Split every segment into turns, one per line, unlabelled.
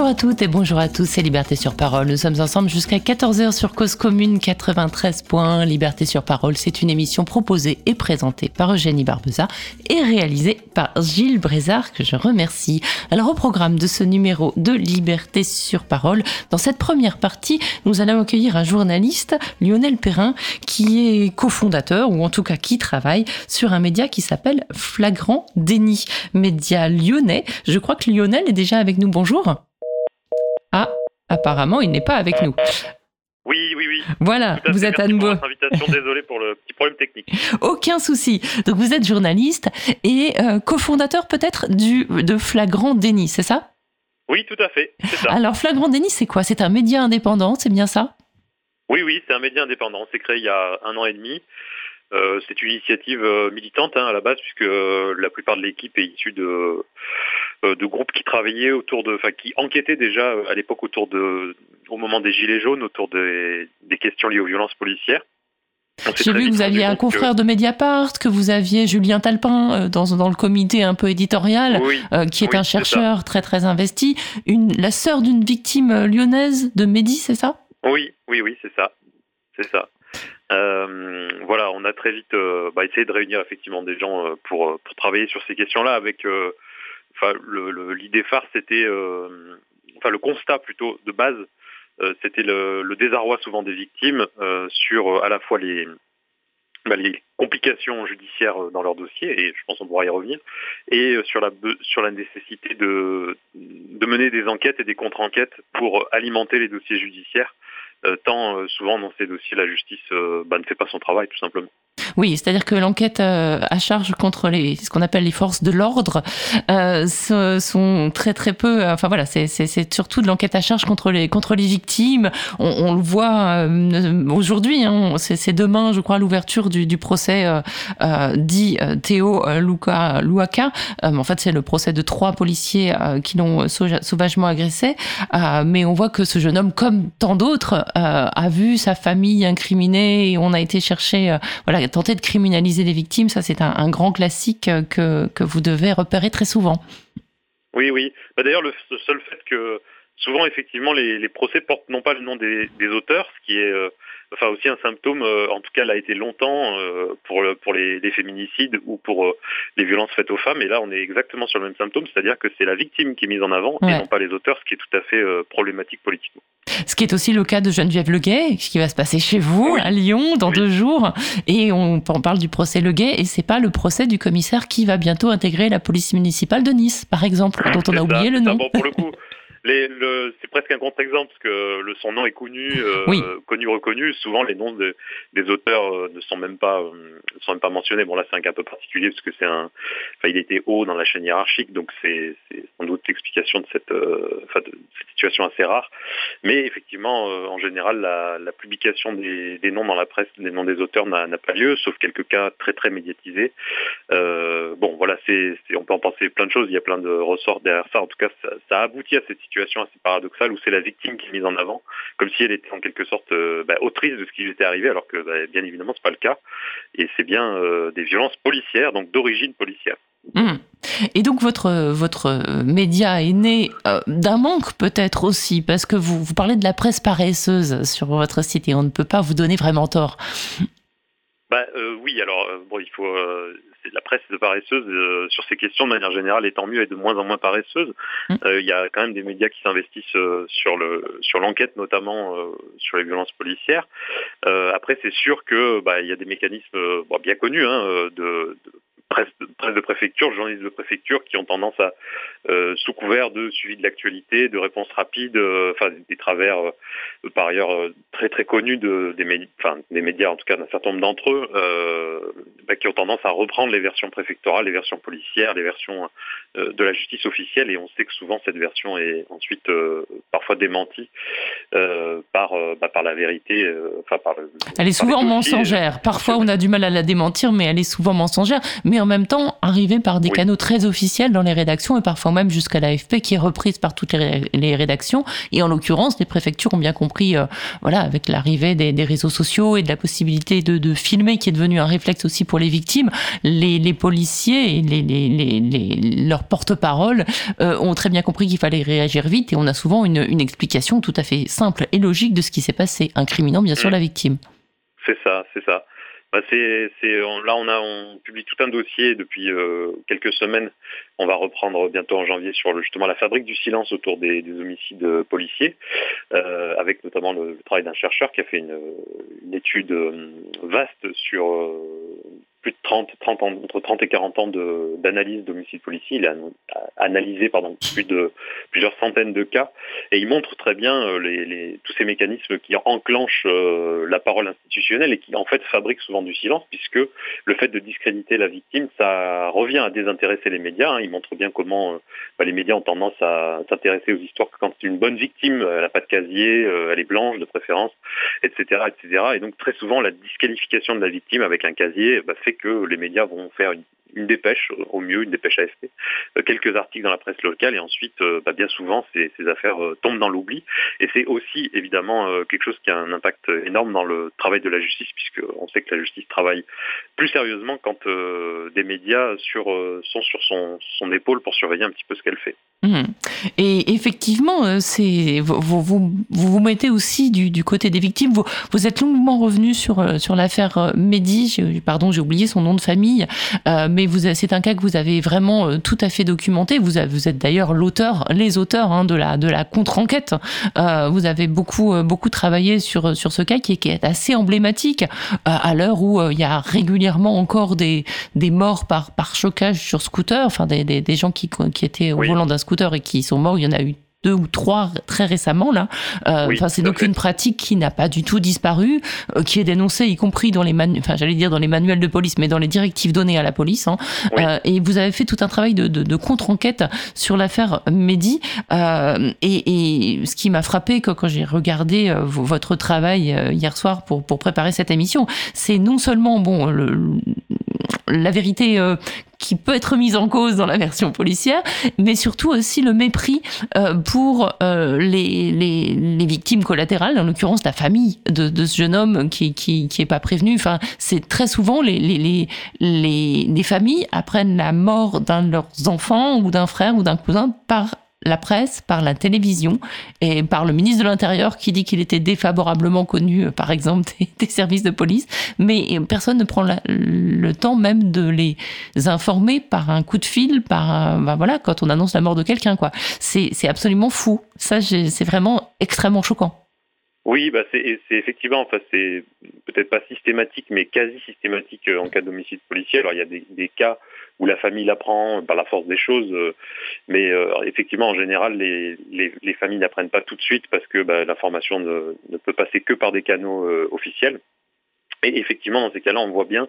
Bonjour à toutes et bonjour à tous, c'est Liberté sur Parole. Nous sommes ensemble jusqu'à 14h sur Cause Commune 93 points. Liberté sur Parole, c'est une émission proposée et présentée par Eugénie Barbeza et réalisée par Gilles Brézard, que je remercie. Alors au programme de ce numéro de Liberté sur Parole, dans cette première partie, nous allons accueillir un journaliste, Lionel Perrin, qui est cofondateur, ou en tout cas qui travaille sur un média qui s'appelle Flagrant Déni, média lyonnais. Je crois que Lionel est déjà avec nous. Bonjour. Ah, apparemment, il n'est pas avec nous.
Oui, oui, oui.
Voilà, vous êtes à nouveau.
invitation, désolé pour le petit problème technique.
Aucun souci. Donc vous êtes journaliste et euh, cofondateur peut-être du de Flagrant Déni, c'est ça?
Oui, tout à fait. Ça.
Alors Flagrant Déni, c'est quoi? C'est un média indépendant, c'est bien ça?
Oui, oui, c'est un média indépendant. C'est créé il y a un an et demi. Euh, c'est une initiative euh, militante hein, à la base, puisque la plupart de l'équipe est issue de, de groupes qui travaillaient autour de, enfin qui enquêtaient déjà à l'époque autour de, au moment des gilets jaunes, autour des, des questions liées aux violences policières.
J'ai vu que vous aviez un confrère de Mediapart, que vous aviez Julien Talpin dans, dans le comité un peu éditorial, qui est un chercheur très très investi. Une, la sœur d'une victime lyonnaise de Mehdi, c'est ça?
Oui, oui, oui, c'est ça. C'est ça. Euh, voilà, on a très vite euh, bah, essayé de réunir effectivement des gens euh, pour, pour travailler sur ces questions-là. Avec, enfin, l'idée phare, c'était, enfin, le constat plutôt de base, c'était le, désarroi souvent des victimes sur à la fois les, bah, complications judiciaires dans leur dossier, et je pense qu'on pourra y revenir, et sur la, sur la nécessité de, mener des enquêtes et des contre-enquêtes pour alimenter les dossiers judiciaires euh, tant euh, souvent dans ces dossiers, la justice euh, bah, ne fait pas son travail, tout simplement.
Oui, c'est-à-dire que l'enquête à charge contre les, ce qu'on appelle les forces de l'ordre euh, sont très très peu. Enfin voilà, c'est surtout de l'enquête à charge contre les contre les victimes. On, le voit euh, aujourd'hui. Hein, c'est demain, je crois, l'ouverture du, procès euh, dit Théo Luca en fait, c'est le procès de trois policiers qui l'ont sauvagement agressé. mais on voit que ce jeune homme, comme tant d'autres, a vu sa famille incriminée et on a été chercher voilà tenter de criminaliser les victimes, ça c'est un, grand classique que, que vous devez repérer très souvent.
Oui, oui. Bah, d'ailleurs, le seul fait que souvent, effectivement, les, procès portent non pas le nom des, auteurs, ce qui est euh, enfin aussi un symptôme, euh, en tout cas, l'a été longtemps euh, pour, pour les, féminicides ou pour les violences faites aux femmes. Et là, on est exactement sur le même symptôme, c'est-à-dire que c'est la victime qui est mise en avant et non pas les auteurs, ce qui est tout à fait problématique politiquement.
Ce qui est aussi le cas de Geneviève Leguet, ce qui va se passer chez vous, à Lyon, dans deux jours. Et on, parle du procès Leguet, et c'est pas le procès du commissaire qui va bientôt intégrer la police municipale de Nice, par exemple, dont on a oublié le nom.
bon, pour le coup, c'est presque un contre-exemple parce que le, son nom est connu, euh, connu reconnu. Souvent, les noms des auteurs euh, ne sont même pas euh, sont même pas mentionnés. Bon là, c'est un cas un peu particulier parce que c'est un, enfin, il était haut dans la chaîne hiérarchique, donc c'est sans doute l'explication de cette, enfin, de cette situation assez rare. Mais effectivement, en général, la, la publication des, des, noms dans la presse, des noms des auteurs n'a pas lieu, sauf quelques cas très très médiatisés. bon, voilà, c'est on peut en penser plein de choses. Il y a plein de ressorts derrière ça. En tout cas, ça, ça aboutit à cette situation situation assez paradoxale où c'est la victime qui est mise en avant, comme si elle était en quelque sorte euh, bah, autrice de ce qui lui était arrivé, alors que bah, bien évidemment c'est pas le cas. Et c'est bien euh, des violences policières, donc d'origine policière.
Mmh. Et donc votre votre média est né euh, d'un manque peut-être aussi parce que vous vous parlez de la presse paresseuse sur votre site et on ne peut pas vous donner vraiment tort.
Bah oui, alors bon, il faut la presse de paresseuse euh, sur ces questions de manière générale et tant mieux est de moins en moins paresseuse. Mmh. Euh, il y a quand même des médias qui s'investissent euh, sur le sur l'enquête notamment sur les violences policières. après c'est sûr que bah, il y a des mécanismes bien connus hein, de, de presse, presse de préfecture, journalistes de préfecture qui ont tendance à, euh, sous couvert de suivi de l'actualité, de réponses rapides, euh, enfin des travers euh, par ailleurs très très connus de, des, enfin, des médias, en tout cas d'un certain nombre d'entre eux, bah, qui ont tendance à reprendre les versions préfectorales, les versions policières, les versions de la justice officielle, et on sait que souvent cette version est ensuite parfois démentie par bah, par la vérité, enfin par le,
Elle est souvent mensongère. Parfois on a du mal à la démentir, mais elle est souvent mensongère. Mais en même temps arrivé par des canaux très officiels dans les rédactions et parfois même jusqu'à l'AFP, qui est reprise par toutes les, rédactions. Et en l'occurrence, les préfectures ont bien compris, euh, voilà, avec l'arrivée des, réseaux sociaux et de la possibilité de, filmer, qui est devenu un réflexe aussi pour les victimes, les, policiers et les, leurs porte-parole euh, ont très bien compris qu'il fallait réagir vite. Et on a souvent une, une explication tout à fait simple et logique de ce qui s'est passé, incriminant bien sûr mm. la victime.
C'est ça, c'est ça. Bah c'est, là, on a, on publie tout un dossier depuis euh, quelques semaines. On va reprendre bientôt en janvier sur le, justement la fabrique du silence autour des, des homicides policiers, euh, avec notamment le, travail d'un chercheur qui a fait une, une étude euh, vaste sur plus de 30, 30 ans, entre 30 et 40 ans d'analyse d'homicide policier. Il a analysé pardon, plus de plusieurs centaines de cas et il montre très bien euh, les, tous ces mécanismes qui enclenchent euh, la parole institutionnelle et qui en fait fabriquent souvent du silence puisque le fait de discréditer la victime, ça revient à désintéresser les médias. Hein. Il montre bien comment euh, bah, les médias ont tendance à s'intéresser aux histoires quand c'est une bonne victime, elle n'a pas de casier, elle est blanche de préférence, etc., etc. Et donc très souvent la disqualification de la victime avec un casier bah, fait que les médias vont faire une, dépêche, au mieux une dépêche AFP, euh, quelques articles dans la presse locale et ensuite, euh, bah, bien souvent, ces, affaires euh, tombent dans l'oubli. Et c'est aussi évidemment quelque chose qui a un impact énorme dans le travail de la justice, puisqu'on sait que la justice travaille plus sérieusement quand des médias sont sur son épaule pour surveiller un petit peu ce qu'elle fait.
Mmh. Et effectivement, c'est vous, vous, vous, mettez aussi du, du, côté des victimes. Vous, vous êtes longuement revenu sur, sur l'affaire Mehdi. Pardon, j'ai oublié son nom de famille, euh, mais vous, c'est un cas que vous avez vraiment euh, tout à fait documenté. Vous, vous êtes d'ailleurs l'auteur, les auteurs hein, de la de la contre-enquête. Euh, vous avez beaucoup beaucoup travaillé sur sur ce cas qui est, qui est assez emblématique à l'heure où il y a régulièrement encore des des morts par par chocage sur scooter, enfin des, des, des gens qui qui étaient au volant d'un scooter et qui sont morts. Il y en a eu deux ou trois très récemment là. Euh, enfin, c'est donc une pratique qui n'a pas du tout disparu, euh, qui est dénoncée y compris dans les manuels, enfin j'allais dire dans les manuels de police, mais dans les directives données à la police. Hein. Euh, et vous avez fait tout un travail de, de, de contre-enquête sur l'affaire Mehdi. Et, et, ce qui m'a frappé quand, quand j'ai regardé votre travail hier soir pour, pour préparer cette émission, c'est non seulement bon le, la vérité qui peut être mise en cause dans la version policière, mais surtout aussi le mépris euh, pour euh, les, les, les, victimes collatérales, en l'occurrence la famille de, de, ce jeune homme qui qui, qui est pas prévenu. Enfin, c'est très souvent les, les, les, les familles apprennent la mort d'un de leurs enfants ou d'un frère ou d'un cousin par la presse, par la télévision et par le ministre de l'Intérieur qui dit qu'il était défavorablement connu, euh, par exemple, des, services de police, mais euh, personne ne prend le temps même de les informer par un coup de fil, par ben voilà, quand on annonce la mort de quelqu'un, quoi. C'est absolument fou. Ça, c'est vraiment extrêmement choquant.
Oui, bah c'est effectivement, enfin c'est peut-être pas systématique, mais quasi systématique euh, en cas d'homicide policier. Alors il y a des, cas où la famille l'apprend par la force des choses. Euh, mais euh, effectivement, en général, les, les, les familles n'apprennent pas tout de suite parce que bah, l'information ne, peut passer que par des canaux officiels. Et effectivement, dans ces cas-là, on voit bien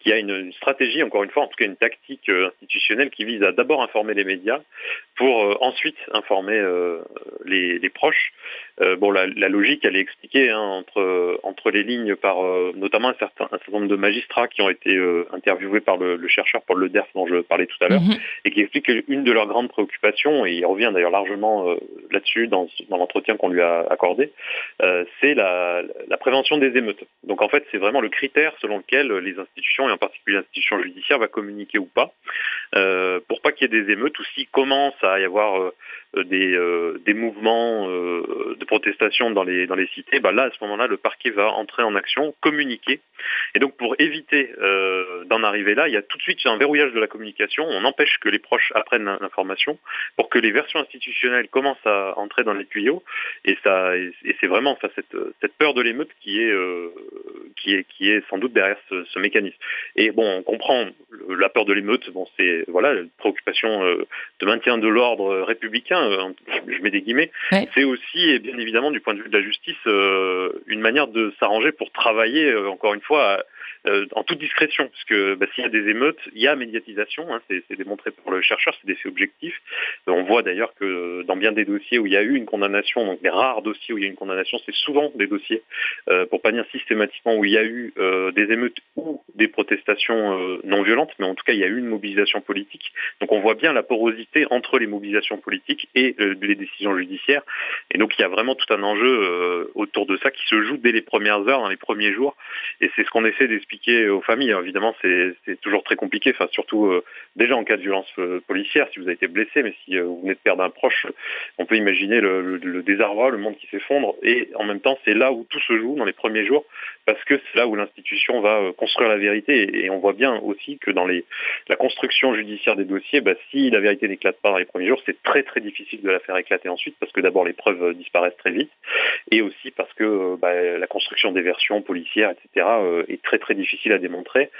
qu'il y a une, stratégie, encore une fois, en tout cas une tactique institutionnelle qui vise à d'abord informer les médias pour ensuite informer les, les, proches. bon, la, la, logique, elle est expliquée hein, entre, entre les lignes par notamment un certain, un certain nombre de magistrats qui ont été interviewés par le, le, chercheur Paul Le Derf dont je parlais tout à l'heure, mhm. et qui explique qu'une de leurs grandes préoccupations, et il revient d'ailleurs largement là-dessus dans, dans l'entretien qu'on lui a accordé, c'est la, la prévention des émeutes. Donc en fait, c'est vraiment le critère selon lequel les institutions, et en particulier l'institution judiciaire, va communiquer ou pas, euh, pour pas qu'il y ait des émeutes ou s'il commence à y avoir euh, des, euh, des mouvements euh, de protestation dans les, dans les cités, bah là, à ce moment-là, le parquet va entrer en action, communiquer. Et donc, pour éviter d'en arriver là, il y a tout de suite un verrouillage de la communication. On empêche que les proches apprennent l'information pour que les versions institutionnelles commencent à entrer dans les tuyaux. Et, ça, et c'est vraiment cette, cette peur de l'émeute qui, est, qui est sans doute derrière ce, ce mécanisme. Et bon, on comprend la peur de l'émeute, bon, c'est voilà, une préoccupation de maintien de l'ordre républicain euh, je mets des guillemets, c'est aussi, et bien évidemment, du point de vue de la justice, euh, une manière de s'arranger pour travailler, euh, encore une fois, en toute discrétion, parce que bah, s'il y a des émeutes, il y a médiatisation, hein, c'est démontré par le chercheur, c'est des faits objectifs. on voit d'ailleurs que dans bien des dossiers où il y a eu une condamnation, donc les rares dossiers où il y a une condamnation, c'est souvent des dossiers, pour pas dire systématiquement, où il y a eu des émeutes ou des protestations non violentes, mais en tout cas il y a eu une mobilisation politique. Donc on voit bien la porosité entre les mobilisations politiques et les décisions judiciaires. Et donc il y a vraiment tout un enjeu autour de ça qui se joue dès les premières heures, dans les premiers jours. Et c'est ce qu'on essaie d'expliquer aux familles. évidemment, c'est toujours très compliqué, enfin, surtout euh, déjà en cas de violence euh, policière, si vous avez été blessé, mais si euh, vous venez de perdre un proche, on peut imaginer le désarroi, le monde qui s'effondre. Et en même temps, c'est là où tout se joue dans les premiers jours, parce que c'est là où l'institution va construire la vérité. Et, on voit bien aussi que dans les, la construction judiciaire des dossiers, bah, si la vérité n'éclate pas dans les premiers jours, c'est très très difficile de la faire éclater ensuite, parce que d'abord les preuves disparaissent très vite, et aussi parce que bah, la construction des versions policières, etc., euh, est très très difficile à démontrer.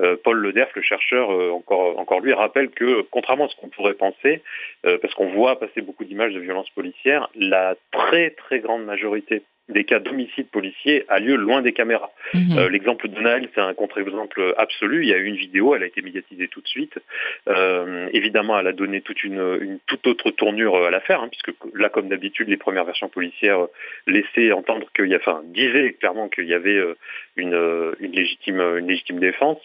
Euh, Paul Lederf, le chercheur, euh, encore, encore lui, rappelle que, contrairement à ce qu'on pourrait penser, parce qu'on voit passer beaucoup d'images de violences policières, la très très grande majorité des cas d'homicide policier a lieu loin des caméras. Mhm. Euh, l'exemple de Naël, c'est un contre-exemple absolu. Il y a eu une vidéo, elle a été médiatisée tout de suite. Euh, évidemment, elle a donné toute une, toute autre tournure à l'affaire, hein, puisque là, comme d'habitude, les premières versions policières laissaient entendre qu'il y a, enfin, disaient clairement qu'il y avait euh, une, une, légitime, une légitime défense.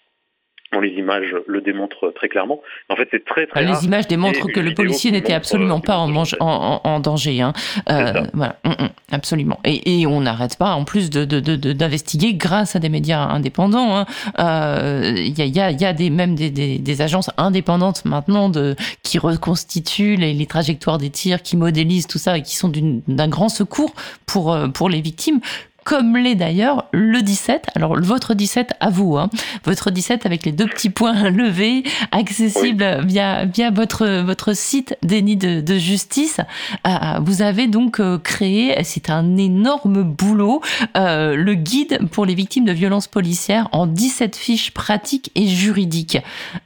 Bon, les images le démontrent très clairement. En fait, c'est très très.
Les images démontrent que le policier n'était absolument pas en, en, danger. Hein. Euh, voilà, mm, mm, absolument. Et, on n'arrête pas, en plus, d'investiguer de, grâce à des médias indépendants. Il hein. euh, y, a, y, a, y, a, des, même des, des, agences indépendantes maintenant de, qui reconstituent les, les, trajectoires des tirs, qui modélisent tout ça et qui sont d'un grand secours pour, euh, pour les victimes comme l'est d'ailleurs le 17. Alors votre 17 à vous, hein. votre 17 avec les deux petits points levés, accessible via, via votre, votre site déni de, de justice. Euh, vous avez donc euh, créé, c'est un énorme boulot, euh, le guide pour les victimes de violences policières en 17 fiches pratiques et juridiques.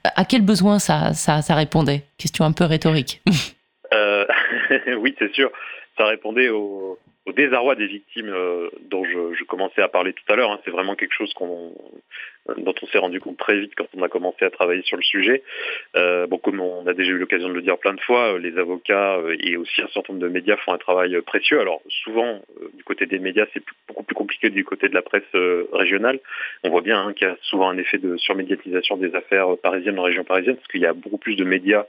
À quel besoin ça, ça, ça répondait? Question un peu rhétorique.
oui, c'est sûr. Ça répondait au, au désarroi des victimes euh, dont je, je, commençais à parler tout à l'heure. Hein. C'est vraiment quelque chose qu'on dont on s'est rendu compte très vite quand on a commencé à travailler sur le sujet. Euh, bon, comme on a déjà eu l'occasion de le dire plein de fois, euh, les avocats euh, et aussi un certain nombre de médias font un travail précieux. Alors souvent, du côté des médias, c'est beaucoup plus compliqué du côté de la presse régionale. On voit bien hein, qu'il y a souvent un effet de surmédiatisation des affaires parisiennes en région parisienne, parce qu'il y a beaucoup plus de médias,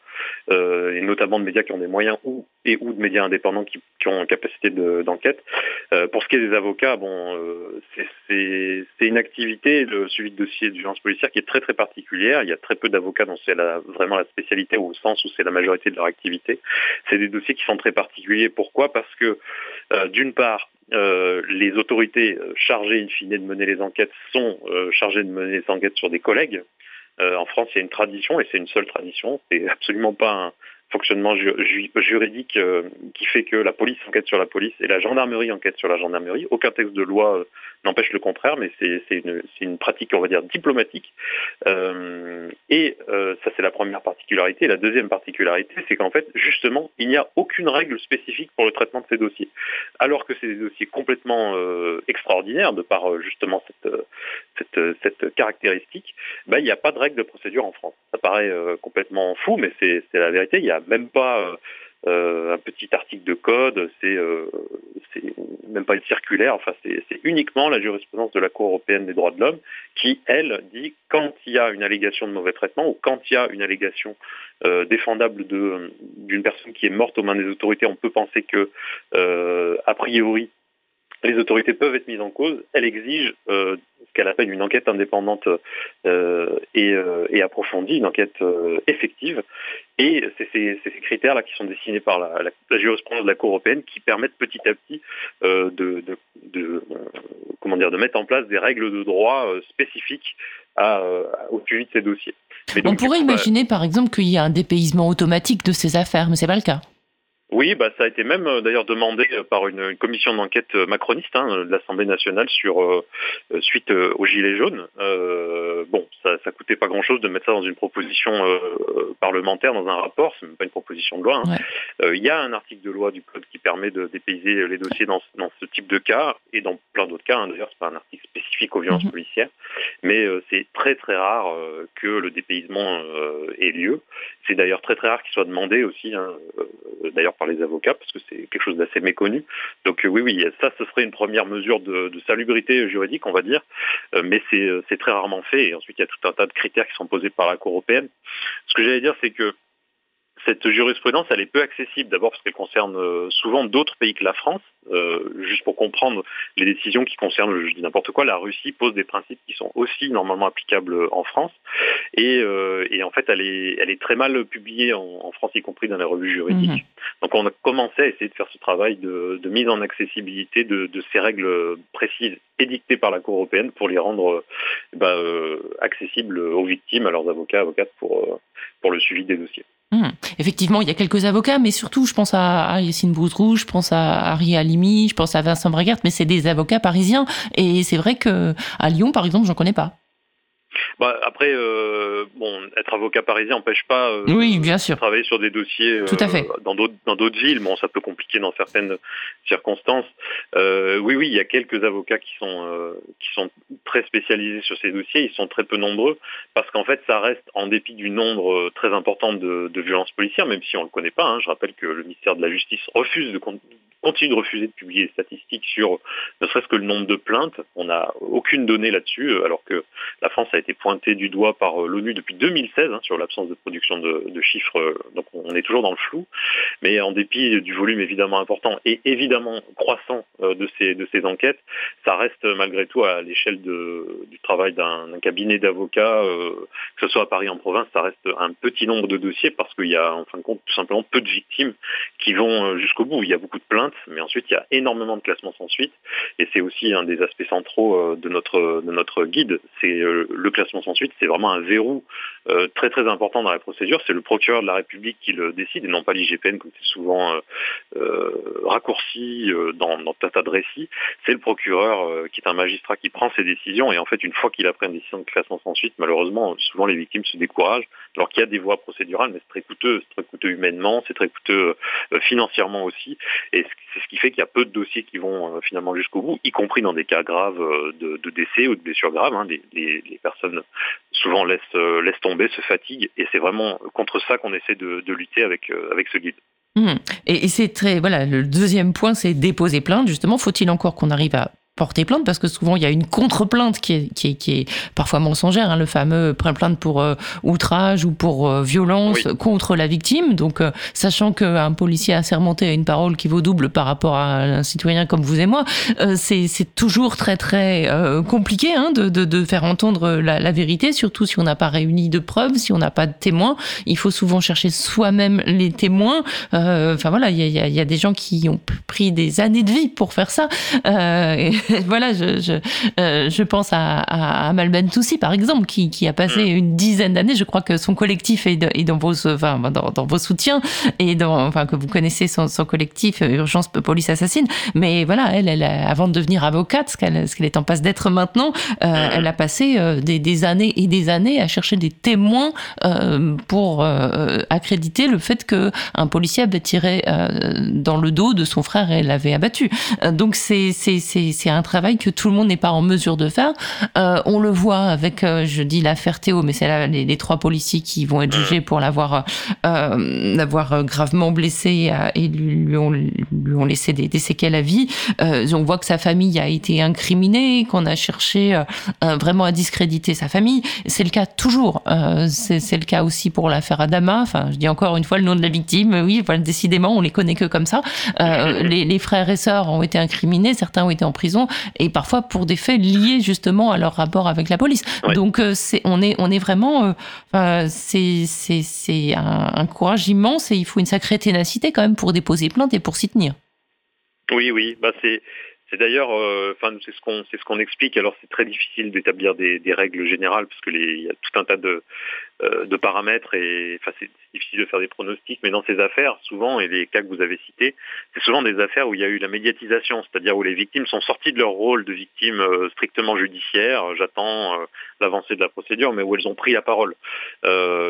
et notamment de médias qui ont des moyens ou et ou de médias indépendants qui, qui ont capacité d'enquête. pour ce qui est des avocats, bon, c'est une activité, le suivi de dossier de violence policière qui est très très particulière. Il y a très peu d'avocats dont c'est vraiment la spécialité au sens où c'est la majorité de leur activité. C'est des dossiers qui sont très particuliers. Pourquoi? Parce que euh, d'une part, euh, les autorités euh, chargées in fine de mener les enquêtes sont chargées de mener les enquêtes sur des collègues. en France, il y a une tradition, et c'est une seule tradition, c'est absolument pas fonctionnement juridique euh, qui fait que la police enquête sur la police et la gendarmerie enquête sur la gendarmerie. Aucun texte de loi euh, n'empêche le contraire, mais c'est une, pratique, on va dire, diplomatique. Euh, et ça, c'est la première particularité. La deuxième particularité, c'est qu'en fait, justement, il n'y a aucune règle spécifique pour le traitement de ces dossiers. Alors que c'est des dossiers complètement extraordinaires, de par justement cette, caractéristique, ben, il n'y a pas de règle de procédure en France. Ça paraît complètement fou, mais c'est la vérité. Il a même pas euh, euh, un petit article de code, c'est euh, même pas une circulaire, enfin c'est uniquement la jurisprudence de la Cour européenne des droits de l'homme qui, elle, dit quand il y a une allégation de mauvais traitement ou quand il y a une allégation défendable d'une personne qui est morte aux mains des autorités, on peut penser que, a priori, les autorités peuvent être mises en cause, elle exige euh, ce qu'elle appelle une enquête indépendante euh, et, euh, et, approfondie, une enquête euh, effective. Et c'est ces, ces critères-là qui sont dessinés par la, la, la, jurisprudence de la Cour européenne qui permettent petit à petit euh, de, de, de comment dire, de mettre en place des règles de droit spécifiques à, au suivi de ces dossiers.
On pourrait imaginer, par exemple, qu'il y a un dépaysement automatique de ces affaires, mais c'est pas le cas.
Oui, bah, ça a été même euh, d'ailleurs demandé euh, par une, commission d'enquête euh, macroniste hein, de l'Assemblée nationale sur suite aux Gilets jaunes. bon, ça, ça coûtait pas grand-chose de mettre ça dans une proposition parlementaire, dans un rapport, c'est même pas une proposition de loi. Hein. Il y a un article de loi du code qui permet de dépayser les dossiers dans, ce type de cas et dans plein d'autres cas. Hein. D'ailleurs, c'est pas un article spécifique aux violences mhm. policières, mais c'est très très rare que le dépaysement ait lieu. C'est d'ailleurs très très rare qu'il soit demandé aussi. Hein, d'ailleurs par les avocats, parce que c'est quelque chose d'assez méconnu. Donc euh, oui, oui, ça, ce serait une première mesure de, salubrité juridique, on va dire, euh, mais euh, c'est très rarement fait. Et ensuite, il y a tout un tas de critères qui sont posés par la Cour européenne. Ce que j'allais dire, c'est que cette jurisprudence, elle est peu accessible, d'abord parce qu'elle concerne euh, souvent d'autres pays que la France. Euh, juste pour comprendre les décisions qui concernent, je dis n'importe quoi, la Russie pose des principes qui sont aussi normalement applicables en France. Et, euh, en fait, elle est, elle est très mal publiée en, France, y compris dans les revues juridiques. Mhm. Donc on a commencé à essayer de faire ce travail de, mise en accessibilité de, ces règles précises édictées par la Cour européenne pour les rendre bah, accessibles aux victimes, à leurs avocats, avocates pour, pour le suivi des dossiers.
Hmm. Effectivement, il y a quelques avocats, mais surtout, je pense à, Yacine Bouzrou, je pense à Harry Alimi, je pense à Vincent Bregart, mais c'est des avocats parisiens. Et c'est vrai que à Lyon, par exemple, j'en connais pas.
Bah, après, euh, bon, être avocat parisien n'empêche pas euh,
oui, bien sûr.
de travailler sur des dossiers euh, dans d'autres dans d'autres villes. Bon, ça peut compliquer dans certaines circonstances. oui, oui, il y a quelques avocats qui sont qui sont très spécialisés sur ces dossiers. Ils sont très peu nombreux parce qu'en fait, ça reste en dépit du nombre très important de, violences policières, même si on le connaît pas. Hein. Je rappelle que le ministère de la Justice refuse de continue de refuser de publier des statistiques sur ne serait-ce que le nombre de plaintes. On n'a aucune donnée là-dessus, alors que la France a été pointé du doigt par euh, l'ONU depuis 2016 hein, sur l'absence de production de, chiffres. Euh, donc on est toujours dans le flou. Mais en dépit du volume évidemment important et évidemment croissant euh, de ces, de ces enquêtes, ça reste malgré tout à l'échelle du travail d'un cabinet d'avocats, que ce soit à Paris en province, ça reste un petit nombre de dossiers parce qu'il y a en fin de compte tout simplement peu de victimes qui vont jusqu'au bout. Il y a beaucoup de plaintes, mais ensuite il y a énormément de classements sans suite. Et c'est aussi un des aspects centraux de notre, de notre guide, c'est le classement sans suite, c'est vraiment un verrou euh, très très important dans la procédure. C'est le procureur de la République qui le décide et non pas l'IGPN comme c'est souvent euh, euh, raccourci dans, dans tas de récits. C'est le procureur qui est un magistrat qui prend ses décisions et en fait une fois qu'il a pris une décision de classement sans suite, malheureusement souvent les victimes se découragent alors qu'il y a des voies procédurales mais c'est très coûteux, c'est très coûteux humainement, c'est très coûteux financièrement aussi c'est ce qui fait qu'il y a peu de dossiers qui vont finalement jusqu'au bout, y compris dans des cas graves de, décès ou de blessures graves. Hein. les personnes souvent laisse, euh, laisse tomber, se fatigue. Et c'est vraiment contre ça qu'on essaie de, lutter avec, euh, avec ce guide.
Mmh. Et, et c'est très voilà le deuxième point c'est déposer plainte justement faut-il encore qu'on arrive à porter plainte parce que souvent il y a une contre-plainte qui est, qui, est, qui est parfois mensongère, hein, le fameux plainte pour euh, outrage ou pour euh, violence contre la victime. Donc, euh, sachant qu'un policier a sermenté à une parole qui vaut double par rapport à un citoyen comme vous et moi, c'est toujours très très compliqué hein, de, de, de, faire entendre la, la, vérité, surtout si on n'a pas réuni de preuves, si on n'a pas de témoins. Il faut souvent chercher soi-même les témoins. Enfin voilà, il y a, y a, des gens qui ont pris des années de vie pour faire ça. Et voilà, je, je, euh, je pense à, à, à Malben Toussi, par exemple, qui, qui a passé mm. une dizaine d'années. Je crois que son collectif est, est dans, vos, enfin, dans, dans, vos soutiens et dans, enfin, que vous connaissez son, son collectif euh, Urgence Police Assassine. Mais voilà, elle, elle avant de devenir avocate, ce qu'elle qu'elle est en passe d'être maintenant, euh, mm. elle a passé des, des, années et des années à chercher des témoins pour accréditer le fait que un policier avait tiré dans le dos de son frère et l'avait abattu. donc c'est c'est un travail que tout le monde n'est pas en mesure de faire. Euh, on le voit avec, euh, je dis l'affaire Théo, mais c'est les, les, trois policiers qui vont être jugés pour l'avoir euh, gravement blessé et lui, ont, laissé des, des, séquelles à vie. on voit que sa famille a été incriminée, qu'on a cherché vraiment à discréditer sa famille. C'est le cas toujours. c'est le cas aussi pour l'affaire Adama. Enfin, je dis encore une fois le nom de la victime. Oui, décidément, on les connaît que comme ça. les frères et sœurs ont été incriminés, certains ont été en prison et parfois pour des faits liés justement à leur rapport avec la police. Donc euh, c'est on est on est vraiment euh, c'est c'est un, un, courage immense et il faut une sacrée ténacité quand même pour déposer plainte et pour s'y tenir.
Oui oui bah c'est c'est d'ailleurs, euh, enfin, c'est ce qu'on, c'est ce qu'on explique. Alors, c'est très difficile d'établir des, des, règles générales parce que les, il y a tout un tas de, de paramètres et enfin c'est difficile de faire des pronostics, mais dans ces affaires, souvent, et les cas que vous avez cités, c'est souvent des affaires où il y a eu la médiatisation, c'est-à-dire où les victimes sont sorties de leur rôle de victimes strictement judiciaires, j'attends l'avancée de la procédure, mais où elles ont pris la parole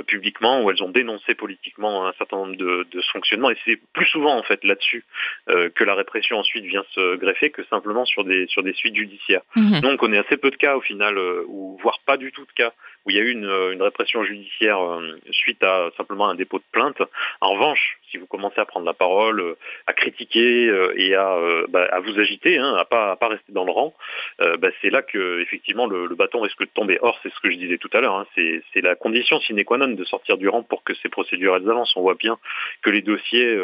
publiquement, où elles ont dénoncé politiquement un certain nombre de, de fonctionnements, et c'est plus souvent en fait là-dessus que la répression ensuite vient se greffer que simplement sur des sur des suites judiciaires. Mmh. Donc on est assez peu de cas au final, ou voire pas du tout de cas où il y a eu une, une répression judiciaire euh, suite à simplement un dépôt de plainte. En revanche, si vous commencez à prendre la parole, euh, à critiquer euh, et à, bah, à vous agiter, hein, à pas à pas rester dans le rang, bah, c'est là que effectivement le, le, bâton risque de tomber. Or, c'est ce que je disais tout à l'heure, hein, c'est la condition sine qua non de sortir du rang pour que ces procédures elles avancent. On voit bien que les dossiers,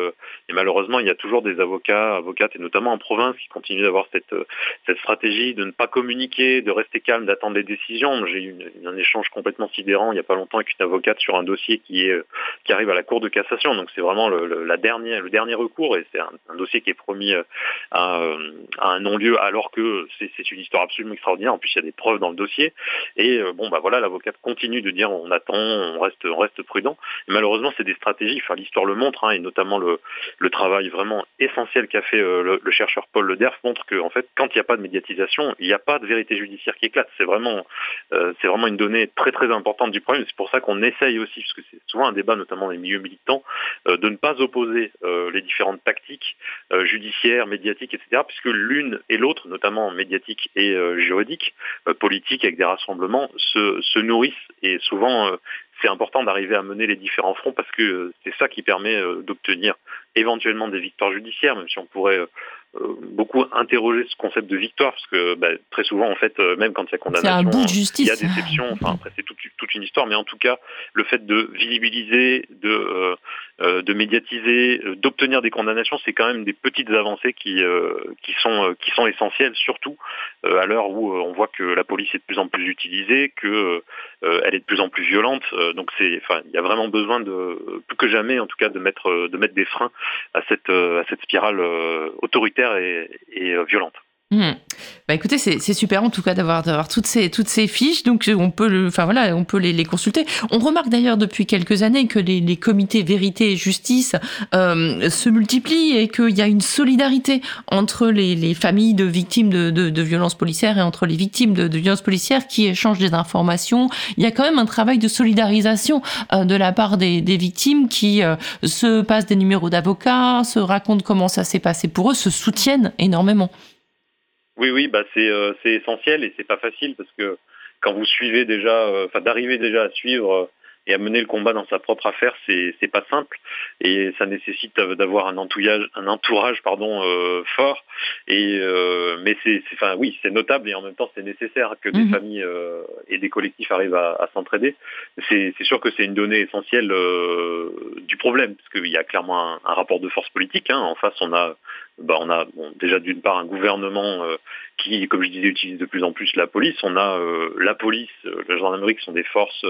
et malheureusement, il y a toujours des avocats, avocates, et notamment en province, qui continuent d'avoir cette cette stratégie de ne pas communiquer, de rester calme, d'attendre les décisions. J'ai eu un échange complètement sidérant il n'y a pas longtemps avec une avocate sur un dossier qui est qui arrive à la Cour de cassation. Donc c'est vraiment le, dernier recours et c'est un, dossier qui est promis euh, à, à un non-lieu alors que c'est une histoire absolument extraordinaire. En plus il y a des preuves dans le dossier et euh, bon bah voilà l'avocate continue de dire on attend, on reste on reste prudent. Malheureusement c'est des stratégies. Enfin l'histoire le montre hein, et notamment le, travail vraiment essentiel qu'a fait euh, le, le, chercheur Paul Lederf montre que en fait quand il n'y a pas de médiatisation il n'y a pas de vérité judiciaire qui éclate. C'est vraiment c'est vraiment une donnée très très importante du problème. C'est pour ça qu'on essaye aussi, parce que c'est souvent un débat, notamment dans les milieux militants, euh, de ne pas opposer euh, les différentes tactiques euh, judiciaires, médiatiques, etc., puisque l'une et l'autre, notamment médiatique et juridique, politique, avec des rassemblements, se, se nourrissent et souvent c'est important d'arriver à mener les différents fronts parce que c'est ça qui permet d'obtenir éventuellement des victoires judiciaires, même si on pourrait euh, beaucoup interroger ce concept de victoire parce que bah, très souvent en fait euh, même quand il y a condamnation il y a déception enfin après c'est toute, toute, une histoire mais en tout cas le fait de visibiliser de euh, de médiatiser d'obtenir des condamnations c'est quand même des petites avancées qui qui sont qui sont essentielles surtout à l'heure où on voit que la police est de plus en plus utilisée que elle est de plus en plus violente donc c'est enfin il y a vraiment besoin de plus que jamais en tout cas de mettre de mettre des freins à cette à cette spirale autoritaire et, et euh, violente.
Mmh. Bah écoutez, c'est super en tout cas d'avoir toutes ces toutes ces fiches, donc on peut le, enfin voilà, on peut les, les consulter. On remarque d'ailleurs depuis quelques années que les, les comités vérité et justice euh, se multiplient et qu'il y a une solidarité entre les, les familles de victimes de, de, de, violences policières et entre les victimes de, de, violences policières qui échangent des informations. Il y a quand même un travail de solidarisation euh, de la part des, des victimes qui euh, se passent des numéros d'avocats, se racontent comment ça s'est passé pour eux, se soutiennent énormément.
Oui, oui, bah c'est euh, c'est essentiel et c'est pas facile parce que quand vous suivez déjà, euh, enfin d'arriver déjà à suivre euh, et à mener le combat dans sa propre affaire, c'est c'est pas simple et ça nécessite d'avoir un entourage, un entourage pardon euh, fort. Et euh, mais c'est enfin oui, c'est notable et en même temps c'est nécessaire que des mmh. familles euh, et des collectifs arrivent à, à s'entraider. C'est sûr que c'est une donnée essentielle du problème parce qu'il y a clairement un, un, rapport de force politique. Hein. En face, on a bah, on a bon, déjà d'une part un gouvernement qui, comme je disais, utilise de plus en plus la police. On a la police, la gendarmerie qui sont des forces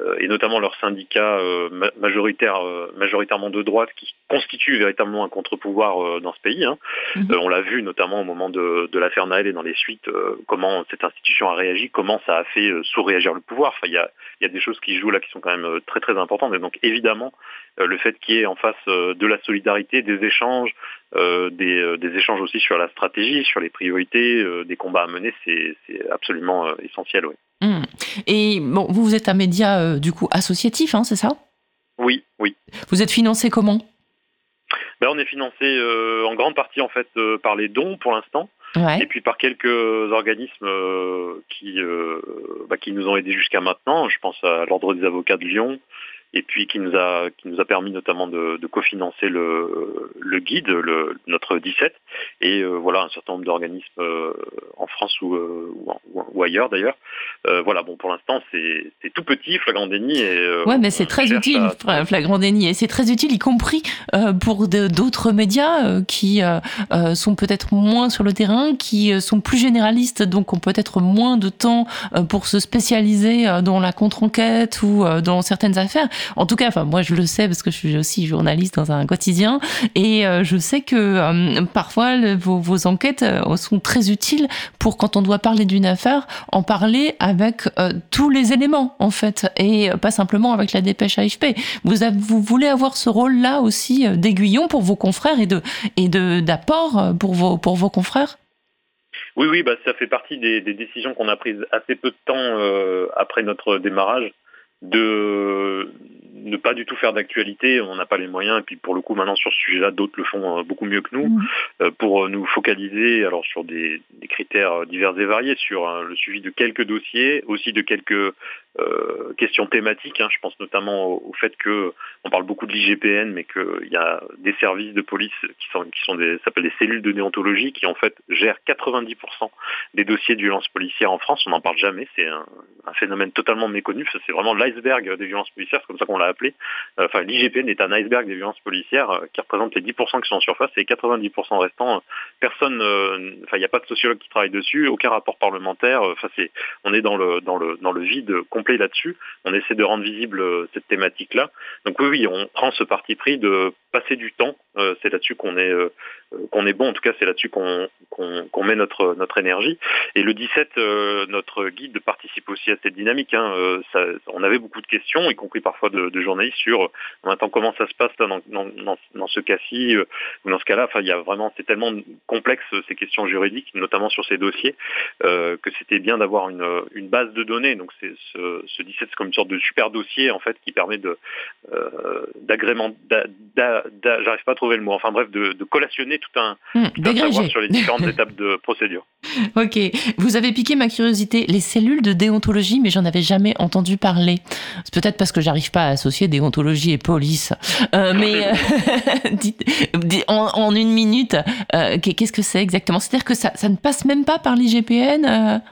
euh, et notamment leurs syndicats euh, majoritaires, euh, majoritairement de droite, qui constituent véritablement un contre-pouvoir dans ce pays. Hein. Mmh. on l'a vu notamment au moment de, de l'affaire Naël et dans les suites, comment cette institution a réagi, comment ça a fait sous-réagir le pouvoir. Enfin, il y a, y a des choses qui jouent là qui sont quand même très très importantes. Et donc évidemment, le fait qu'il y ait en face de la solidarité, des échanges, des, des, échanges aussi sur la stratégie, sur les priorités, des combats à mener, c'est absolument essentiel. Oui.
Mmh. Et bon, vous, vous êtes un média euh, du coup associatif, hein, c'est ça?
Oui, oui.
Vous êtes financé comment?
Ben, On est financé euh, en grande partie en fait euh, par les dons pour l'instant. Ouais. Et puis par quelques organismes euh, qui, euh, bah, qui nous ont aidés jusqu'à maintenant. Je pense à l'Ordre des avocats de Lyon, et puis qui nous a qui nous a permis notamment de, de cofinancer le, le guide, le, notre 17, et euh, voilà un certain nombre d'organismes euh, en France ou, euh, ou, ou ailleurs d'ailleurs. Euh, voilà, bon pour l'instant c'est tout petit, flagrant déni. Et,
euh, ouais, mais c'est très utile, à... flagrant déni, et c'est très utile, y compris pour d'autres médias qui sont peut-être moins sur le terrain, qui sont plus généralistes, donc ont peut-être moins de temps pour se spécialiser dans la contre-enquête ou dans certaines affaires En tout cas, enfin moi je le sais parce que je suis aussi journaliste dans un quotidien et je sais que parfois vos, enquêtes sont très utiles pour quand on doit parler d'une affaire, en parler avec tous les éléments en fait et pas simplement avec la dépêche AFP. Vous, voulez avoir ce rôle-là aussi d'aiguillon pour vos confrères et de d'apport pour vos pour vos confrères?
Oui, oui, bah, ça fait partie des, décisions qu'on a prises assez peu de temps euh, après notre démarrage de ne pas du tout faire d'actualité, on n'a pas les moyens, et puis pour le coup maintenant sur ce sujet-là, d'autres le font euh, beaucoup mieux que nous, mmh. euh, pour nous focaliser alors sur des, critères divers et variés, sur hein, le suivi de quelques dossiers, aussi de quelques euh, questions thématiques. Hein. Je pense notamment au, fait que on parle beaucoup de l'IGPN, mais qu'il y a des services de police qui sont qui sont des s'appellent des cellules de déontologie qui en fait gèrent 90% des dossiers de violences policières en France. On n'en parle jamais. C'est un, phénomène totalement méconnu. C'est vraiment l'iceberg des violences policières. C'est comme ça qu'on l'a Euh, enfin, l'IGPN est un iceberg des violences policières euh, qui représente les 10% qui sont en surface et les 90% restants. personne, enfin, il n'y a pas de sociologue qui travaille dessus, aucun rapport parlementaire. Enfin, c'est, on est dans le dans le dans le vide complet là-dessus. On essaie de rendre visible euh, cette thématique-là. Donc oui, oui, on prend ce parti pris de passer du temps. Euh, c'est là-dessus qu'on est euh, qu'on est bon. En tout cas, c'est là-dessus qu'on qu'on met notre notre énergie. Et le 17, notre guide participe aussi à cette dynamique. Hein. On avait beaucoup de questions, y compris parfois de, journalistes sur maintenant comment ça se passe dans, dans, dans, ce cas-ci ou dans ce cas-là. Enfin, il y a vraiment c'est tellement complexe ces questions juridiques, notamment sur ces dossiers, que c'était bien d'avoir une, une base de données. Donc c'est ce, ce 17, c'est comme une sorte de super dossier en fait qui permet de euh, d'agrément, j'arrive pas à trouver le mot, enfin bref, de, collationner tout un,
mmh,
savoir sur les différentes étapes de procédure.
Ok, vous avez piqué ma curiosité, les cellules de déontologie, mais j'en avais jamais entendu parler. C'est peut-être parce que j'arrive pas à associer déontologie et police. Euh, mais euh, en, une minute, qu'est-ce que c'est exactement? C'est-à-dire que ça, ça, ne passe même pas par l'IGPN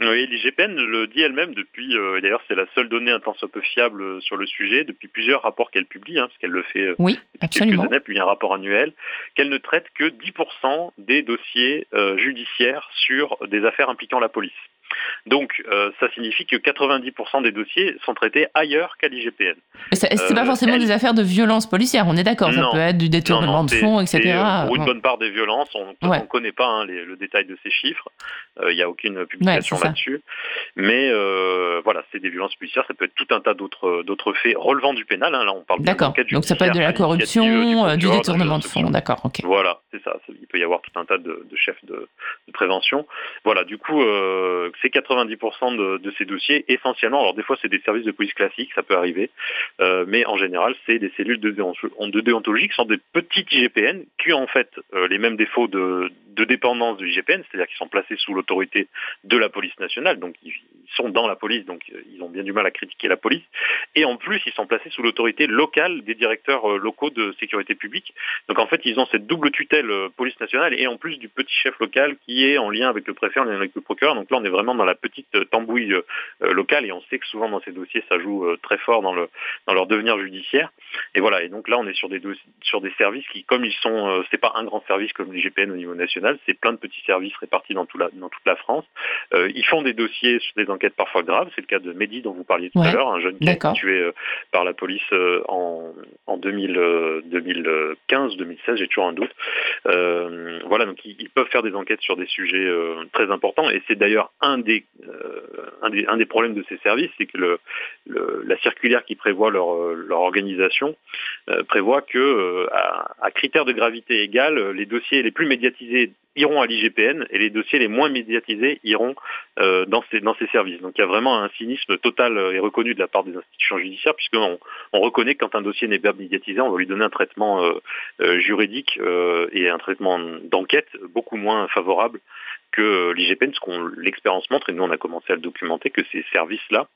oui, l'IGPN le dit elle-même depuis, euh, d'ailleurs c'est la seule donnée un tant soit peu fiable euh, sur le sujet, depuis plusieurs rapports qu'elle publie, hein, parce qu'elle le fait euh,
oui,
depuis quelques années, puis un rapport annuel, qu'elle ne traite que 10% des dossiers judiciaires sur des affaires impliquant la police. Donc, euh, ça signifie que 90% des dossiers sont traités ailleurs qu'à l'IGPN.
Ce n'est pas euh, forcément des affaires de violence policière, on est d'accord. Ça peut être du détournement de fonds, etc.
Euh, pour une bonne part des violences, on ne connaît pas hein, le détail de ces chiffres. Il n'y a aucune publication là-dessus. Mais voilà, c'est des violences policières. Ça peut être tout un tas d'autres faits relevant du pénal. Hein. Là, on parle
D'accord. Donc, ça peut être de la corruption, du, détournement de fonds. D'accord.
Voilà, c'est ça. Il peut y avoir tout un tas de, chefs de, de, prévention. Voilà, du coup, c'est 90% de, ces dossiers, essentiellement, alors des fois c'est des services de police classiques, ça peut arriver, euh, mais en général c'est des cellules de, déontologie qui sont des petites IGPN qui ont en fait euh, les mêmes défauts de, dépendance de l'IGPN, c'est-à-dire qu'ils sont placés sous l'autorité de la police nationale, donc ils, sont dans la police, donc euh, ils ont bien du mal à critiquer la police, et en plus ils sont placés sous l'autorité locale des directeurs locaux de sécurité publique. Donc en fait ils ont cette double tutelle police nationale et en plus du petit chef local qui est en lien avec le préfet, en lien avec le procureur. Donc là on est vraiment dans la petite euh, tambouille euh, euh, locale et on sait que souvent dans ces dossiers ça joue très fort dans le dans leur devenir judiciaire. Et voilà. Et donc là on est sur des sur des services qui comme ils sont c'est pas un grand service comme les GPN au niveau national, c'est plein de petits services répartis dans, tout la, dans toute la France. ils font des dossiers sur des enquêtes parfois graves. C'est le cas de Mehdi dont vous parliez tout à l'heure, un jeune qui a été tué par la police en, en 2015-2016, j'ai toujours un doute. voilà, donc ils, ils, peuvent faire des enquêtes sur des sujets très importants et c'est d'ailleurs un euh, un, des, problèmes de ces services, c'est que la circulaire qui prévoit leur, organisation euh, prévoit que, euh, à, critères de gravité égal, les dossiers les plus médiatisés iront à l'IGPN et les dossiers les moins médiatisés iront dans, ces, dans ces services. Donc il y a vraiment un cynisme total et reconnu de la part des institutions judiciaires, puisqu'on on reconnaît que quand un dossier n'est pas médiatisé, on va lui donner un traitement juridique et un traitement d'enquête beaucoup moins favorable que l'IGPN, ce qu'on l'expérience montre, et nous on a commencé à le documenter, que ces services-là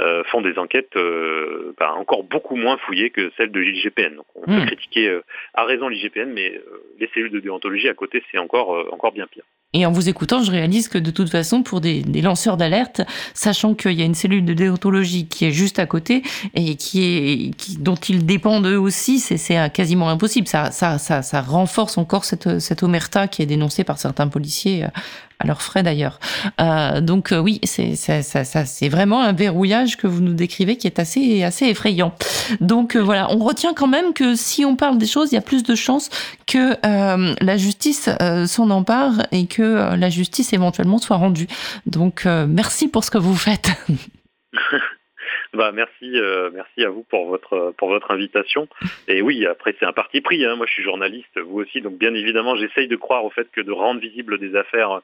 euh, font des enquêtes euh, bah, encore beaucoup moins fouillées que celles de l'IGPN. Donc on peut hmm. critiquer euh, à raison l'IGPN, mais les cellules de déontologie à côté, c'est encore, encore bien pire.
Et en vous écoutant, je réalise que de toute façon, pour des, lanceurs d'alerte, sachant qu'il y a une cellule de déontologie qui est juste à côté et qui est, qui, dont ils dépendent eux aussi, c'est quasiment impossible. Ça, ça, ça, ça renforce encore cette, cette omerta qui est dénoncée par certains policiers à leurs frais d'ailleurs. Donc oui, c'est ça, ça, c'est vraiment un verrouillage que vous nous décrivez qui est assez, assez effrayant. Donc voilà, on retient quand même que si on parle des choses, il y a plus de chances que la justice s'en empare et que la justice éventuellement soit rendue. Donc merci pour ce que vous faites.
Bah merci, euh, merci à vous pour votre pour votre invitation. Et oui, après c'est un parti pris. Hein. Moi, je suis journaliste, vous aussi, donc bien évidemment, j'essaye de croire au fait que de rendre visible des affaires,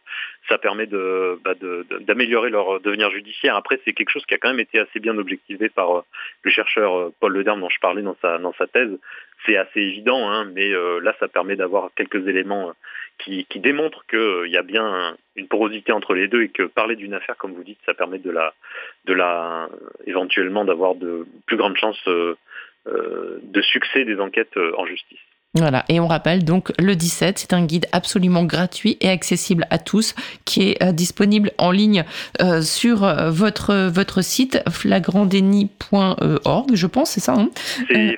ça permet de bah, d'améliorer leur devenir judiciaire. Après, c'est quelque chose qui a quand même été assez bien objectivé par euh, le chercheur euh, Paul Lederme dont je parlais dans sa dans sa thèse. C'est assez évident, hein, mais là, ça permet d'avoir quelques éléments qui, qui démontre qu'il euh, y a bien une porosité entre les deux et que parler d'une affaire, comme vous dites, ça permet de la, de la, éventuellement d'avoir de plus grandes chances euh, euh, de succès des enquêtes en justice.
Voilà, et on rappelle donc le 17, c'est un guide absolument gratuit et accessible à tous qui est euh, disponible en ligne euh, sur votre, votre site flagrandéni.org, je pense, c'est ça hein?
C'est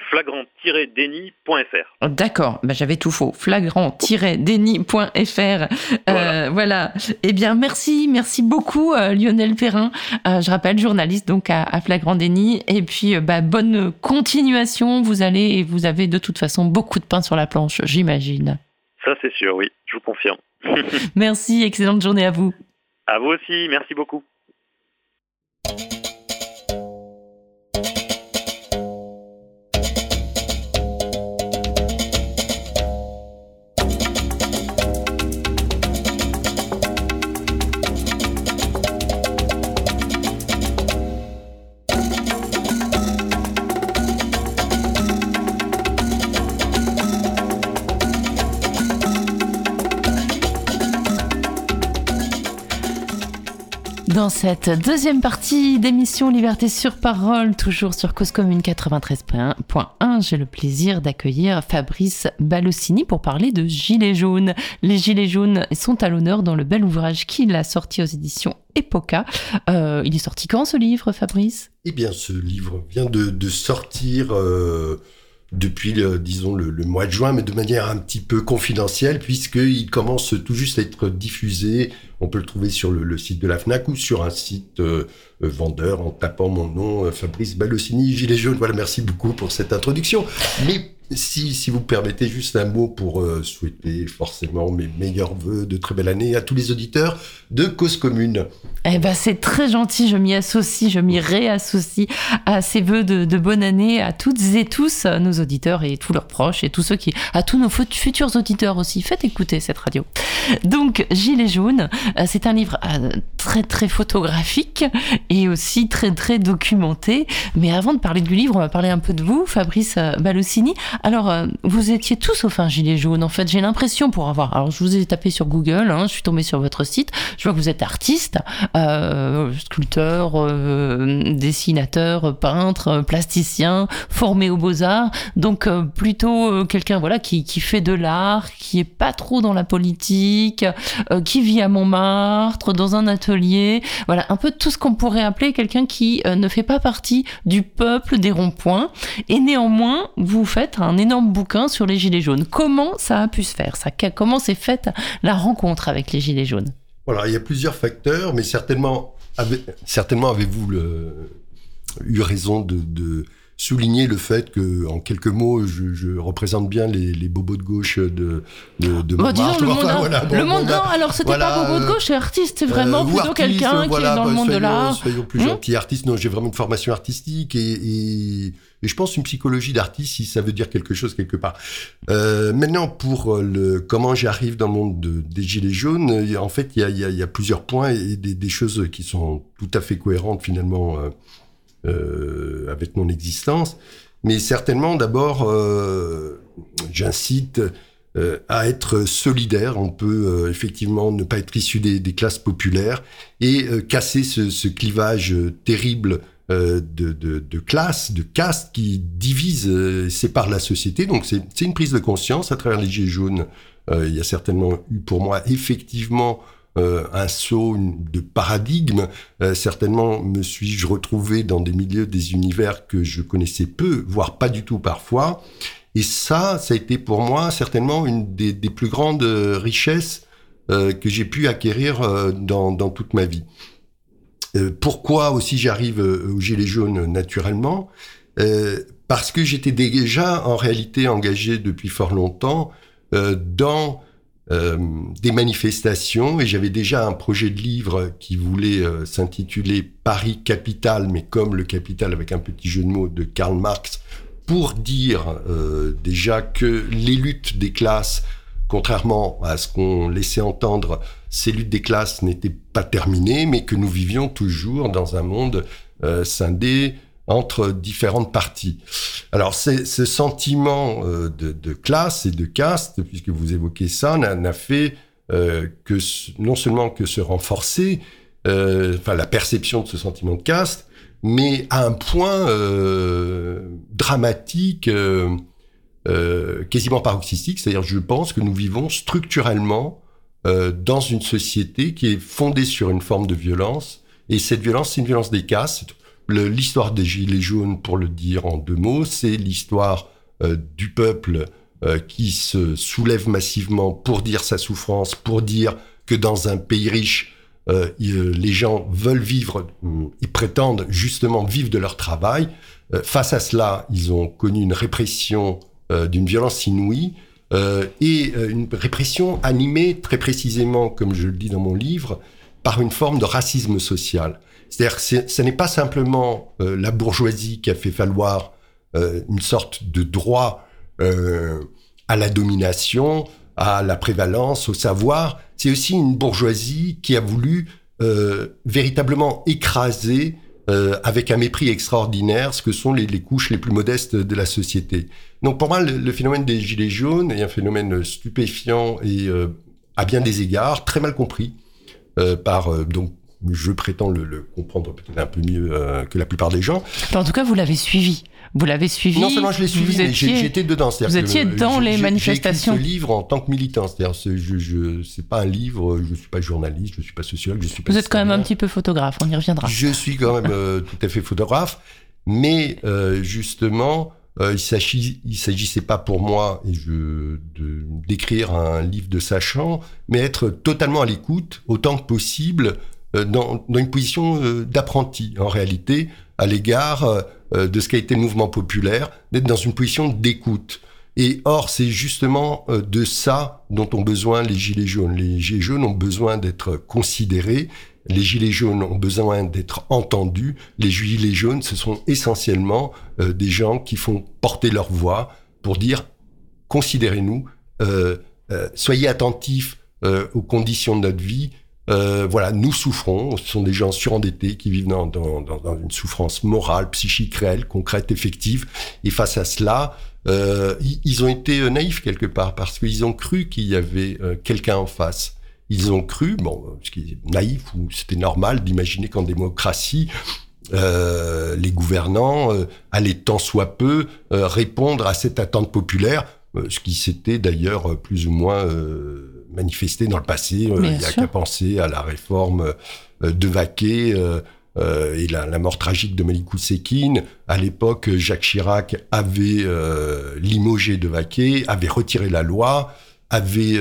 flagrant-déni.fr.
D'accord, bah, j'avais tout faux. Flagrant-déni.fr. Voilà. voilà. Eh bien, merci, merci beaucoup Lionel Perrin. je rappelle, journaliste donc à, à Flagrant Déni. Et puis, bah, bonne continuation. Vous allez et vous avez de toute façon beaucoup de pain sur la planche, j'imagine.
Ça, c'est sûr, oui, je vous confirme.
merci, excellente journée à vous.
À vous aussi, merci beaucoup.
Dans cette deuxième partie d'émission Liberté sur parole, toujours sur Cause Commune 93.1, j'ai le plaisir d'accueillir Fabrice Balossini pour parler de Gilets jaunes. Les Gilets jaunes sont à l'honneur dans le bel ouvrage qu'il a sorti aux éditions Epoca. Euh, il est sorti quand ce livre, Fabrice?
Eh bien, ce livre vient de, sortir. Euh, depuis, le, disons, le, mois de juin, mais de manière un petit peu confidentielle, puisqu'il commence tout juste à être diffusé. On peut le trouver sur le, site de la FNAC ou sur un site euh, euh, vendeur en tapant mon nom, euh, Fabrice Balossini, Gilet jaune. Voilà, merci beaucoup pour cette introduction. Mais si, si vous permettez juste un mot pour souhaiter forcément mes meilleurs voeux de très belle année à tous les auditeurs de Cause Commune.
Eh ben, c'est très gentil, je m'y associe, je m'y réassocie à ces voeux de, bonne année à toutes et tous nos auditeurs et tous leurs proches et tous ceux qui, à tous nos futurs auditeurs aussi. Faites écouter cette radio. Donc, Gilets jaunes, euh, c'est un livre euh, très très photographique et aussi très très documenté. Mais avant de parler du livre, on va parler un peu de vous, Fabrice Balossini. Alors, euh, vous étiez tous au fin gilet jaune. En fait, j'ai l'impression pour avoir. Alors, je vous ai tapé sur Google. Hein, je suis tombée sur votre site. Je vois que vous êtes artiste, euh, sculpteur, euh, dessinateur, peintre, plasticien, formé aux beaux arts. Donc, plutôt quelqu'un voilà qui, qui fait de l'art, qui est pas trop dans la politique, qui vit à Montmartre, dans un atelier. Voilà, un peu tout ce qu'on pourrait appeler quelqu'un qui ne fait pas partie du peuple des ronds-points. Et néanmoins, vous faites un énorme bouquin sur les Gilets jaunes. Comment ça a pu se faire? Ça Comment s'est faite la rencontre avec les Gilets jaunes?
Voilà, il y a plusieurs facteurs, mais certainement, certainement avez-vous eu raison de souligner le fait que, en quelques mots, je, je représente bien les, les, bobos de gauche de, de, de
bah, Montmartre. le monde, voilà, bon, le monde non, alors c'était voilà, pas bobo de gauche, c'est artiste, c'est vraiment euh, plutôt quelqu'un voilà, qui est dans bah, le monde
soyons,
de l'art.
Soyons plus hum gentils, artiste. Non, j'ai vraiment une formation artistique et, et, et je pense une psychologie d'artiste si ça veut dire quelque chose quelque part. Euh, maintenant, pour le comment j'arrive dans le monde de, des gilets jaunes, en fait, il y a, y, a, y a, plusieurs points et des, des, choses qui sont tout à fait cohérentes finalement. Euh, euh, avec mon existence. Mais certainement, d'abord, euh, j'incite euh, à être solidaire. On peut effectivement ne pas être issu des, classes populaires et casser ce, ce, clivage terrible de, de, de classe, de caste qui divise, sépare la société. Donc c'est une prise de conscience à travers les Gilets jaunes. il y a certainement eu pour moi effectivement euh, un saut de paradigme. Euh, certainement me suis-je retrouvé dans des milieux, des univers que je connaissais peu, voire pas du tout parfois. Et ça, ça a été pour moi certainement une des, plus grandes richesses euh, que j'ai pu acquérir dans, dans, toute ma vie. pourquoi aussi j'arrive au gilet jaune naturellement? Parce que j'étais déjà en réalité engagé depuis fort longtemps dans euh, des manifestations et j'avais déjà un projet de livre qui voulait euh, s'intituler Paris Capital, mais comme le capital avec un petit jeu de mots de Karl Marx, pour dire euh, déjà que les luttes des classes, contrairement à ce qu'on laissait entendre, ces luttes des classes n'étaient pas terminées, mais que nous vivions toujours dans un monde scindé entre différentes parties. Alors, ce sentiment euh, de, classe et de caste, puisque vous évoquez ça, n'a fait euh, que non seulement que se renforcer, euh, la perception de ce sentiment de caste, mais à un point dramatique, quasiment paroxystique. C'est-à-dire, je pense que nous vivons structurellement dans une société qui est fondée sur une forme de violence, et cette violence, c'est une violence des castes L'histoire des Gilets jaunes, pour le dire en deux mots, c'est l'histoire euh, du peuple euh, qui se soulève massivement pour dire sa souffrance, pour dire que dans un pays riche, euh, les gens veulent vivre, ils prétendent justement vivre de leur travail. face à cela, ils ont connu une répression d'une violence inouïe et une répression animée très précisément, comme je le dis dans mon livre, par une forme de racisme social. C'est-à-dire que ce n'est pas simplement euh, la bourgeoisie qui a fait falloir euh, une sorte de droit euh, à la domination, à la prévalence, au savoir. C'est aussi une bourgeoisie qui a voulu véritablement écraser avec un mépris extraordinaire ce que sont les, couches les plus modestes de la société. Donc pour moi, le, phénomène des gilets jaunes est un phénomène stupéfiant et à bien des égards très mal compris par donc je prétends le, comprendre peut-être un peu mieux euh, que la plupart des gens.
En tout cas, vous l'avez suivi. Vous l'avez suivi.
Non seulement je l'ai suivi, mais j'étais dedans.
Vous étiez dans les manifestations.
J'ai écrit ce livre en tant que militant. C'est-à-dire, je, je c'est pas un livre. Je suis pas journaliste, je suis pas sociologue, je suis pas.
Vous êtes quand même un petit peu photographe. On y reviendra.
Je suis quand même euh, tout à fait photographe, mais euh, justement. Euh, il s'agissait pas pour moi et je d'écrire un livre de sachant, mais être totalement à l'écoute autant que possible dans, dans, une position euh, d'apprenti, en réalité, à l'égard euh, de ce qu'a été le mouvement populaire, d'être dans une position d'écoute. Et or, c'est justement de ça dont ont besoin les gilets jaunes. Les gilets jaunes ont besoin d'être considérés, les gilets jaunes ont besoin d'être entendus. Les gilets jaunes, ce sont essentiellement des gens qui font porter leur voix pour dire considérez-nous, euh, soyez attentifs aux conditions de notre vie, euh, voilà, nous souffrons. Ce sont des gens surendettés qui vivent dans, une souffrance morale, psychique, réelle, concrète, effective. Et face à cela, euh, ils, ont été euh, naïfs quelque part parce qu'ils ont cru qu'il y avait quelqu'un en face. Ils ont cru, bon, ce qui est naïf ou c'était normal d'imaginer qu'en démocratie, les gouvernants allaient tant soit peu répondre à cette attente populaire, ce qui s'était d'ailleurs plus ou moins manifesté dans le passé. Euh, il n'y a qu'à penser à la réforme euh, de Vaquet. Euh, et la, mort tragique de Malikou Sekine. À l'époque, Jacques Chirac avait limogé de Vaquet, avait retiré la loi, avait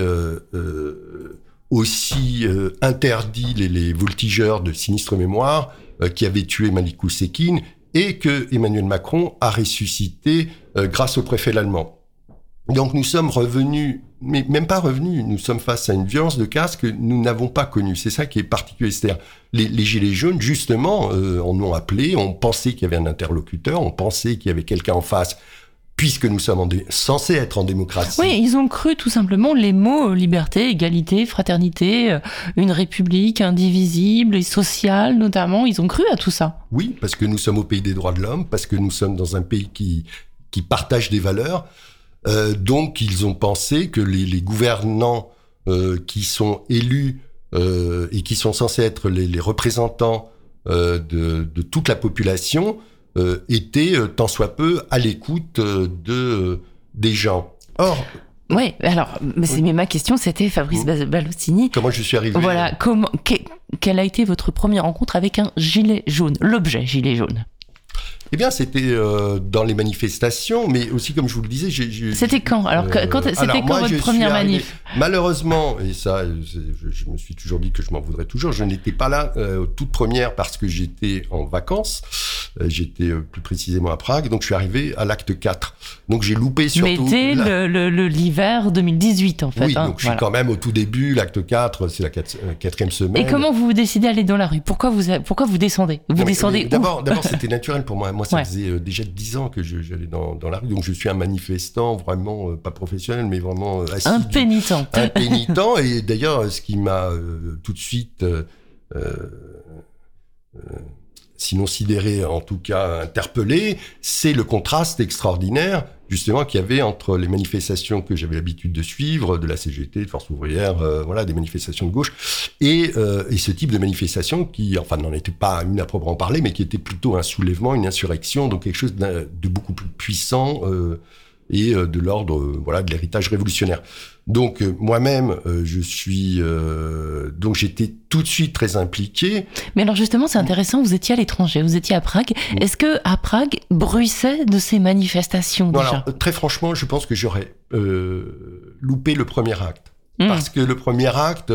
aussi interdit les, voltigeurs de sinistre mémoire qui avaient tué Malikou Sekine et que Emmanuel Macron a ressuscité grâce au préfet allemand. Donc nous sommes revenus, mais même pas revenus, nous sommes face à une violence de casse que nous n'avons pas connue. C'est ça qui est particulier. C'est-à-dire, les, Gilets jaunes, justement, euh, en ont appelé, on pensait qu'il y avait un interlocuteur, on pensait qu'il y avait quelqu'un en face, puisque nous sommes censés être en démocratie.
Oui, ils ont cru tout simplement les mots liberté, égalité, fraternité, euh, une république indivisible et sociale notamment, ils ont cru à tout ça.
Oui, parce que nous sommes au pays des droits de l'homme, parce que nous sommes dans un pays qui, qui partage des valeurs. Euh, donc ils ont pensé que les, les gouvernants euh, qui sont élus euh, et qui sont censés être les, les représentants euh, de, de, toute la population euh, étaient tant soit peu à l'écoute de des gens. Or,
oui, alors, mais, ma question, c'était Fabrice Ballostini.
Comment je suis arrivé
Voilà, comment, quelle a été votre première rencontre avec un gilet jaune, l'objet gilet jaune?
Eh bien, c'était dans les manifestations, mais aussi, comme je vous le disais, j'ai...
C'était quand? Alors, quand, c'était quand votre première manif?
Malheureusement, et ça, je, me suis toujours dit que je m'en voudrais toujours, je n'étais pas là toute première parce que j'étais en vacances. J'étais plus précisément à Prague, donc je suis arrivé à l'acte 4. Donc j'ai loupé surtout...
Mais dès l'hiver 2018, en fait.
Oui, hein, donc je suis quand même au tout début, l'acte 4, c'est la quatrième semaine.
Et comment vous décidez d'aller dans la rue? Pourquoi vous, pourquoi vous descendez? Vous descendez
D'abord, c'était naturel pour moi. Moi, ça faisait euh, déjà dix ans que j'allais dans, dans, la rue. Donc, je suis un manifestant, vraiment euh, pas professionnel, mais vraiment
euh, Un pénitent.
Un pénitent. et d'ailleurs, ce qui m'a tout de suite sinon sidéré, en tout cas interpellé, c'est le contraste extraordinaire justement qu'il y avait entre les manifestations que j'avais l'habitude de suivre, de la CGT, de Force ouvrière, euh, voilà, des manifestations de gauche, et, euh, et, ce type de manifestation qui, enfin, n'en était pas une à proprement parler, mais qui était plutôt un soulèvement, une insurrection, donc quelque chose de beaucoup plus puissant. Euh, et euh, de l'ordre euh, voilà de l'héritage révolutionnaire. Donc euh, moi-même, je suis donc j'étais tout de suite très impliqué.
Mais alors justement, c'est intéressant. Vous étiez à l'étranger, vous étiez à Prague. Est-ce que à Prague bruissait de ces manifestations déjà alors,
Très franchement, je pense que j'aurais loupé le premier acte hmm. parce que le premier acte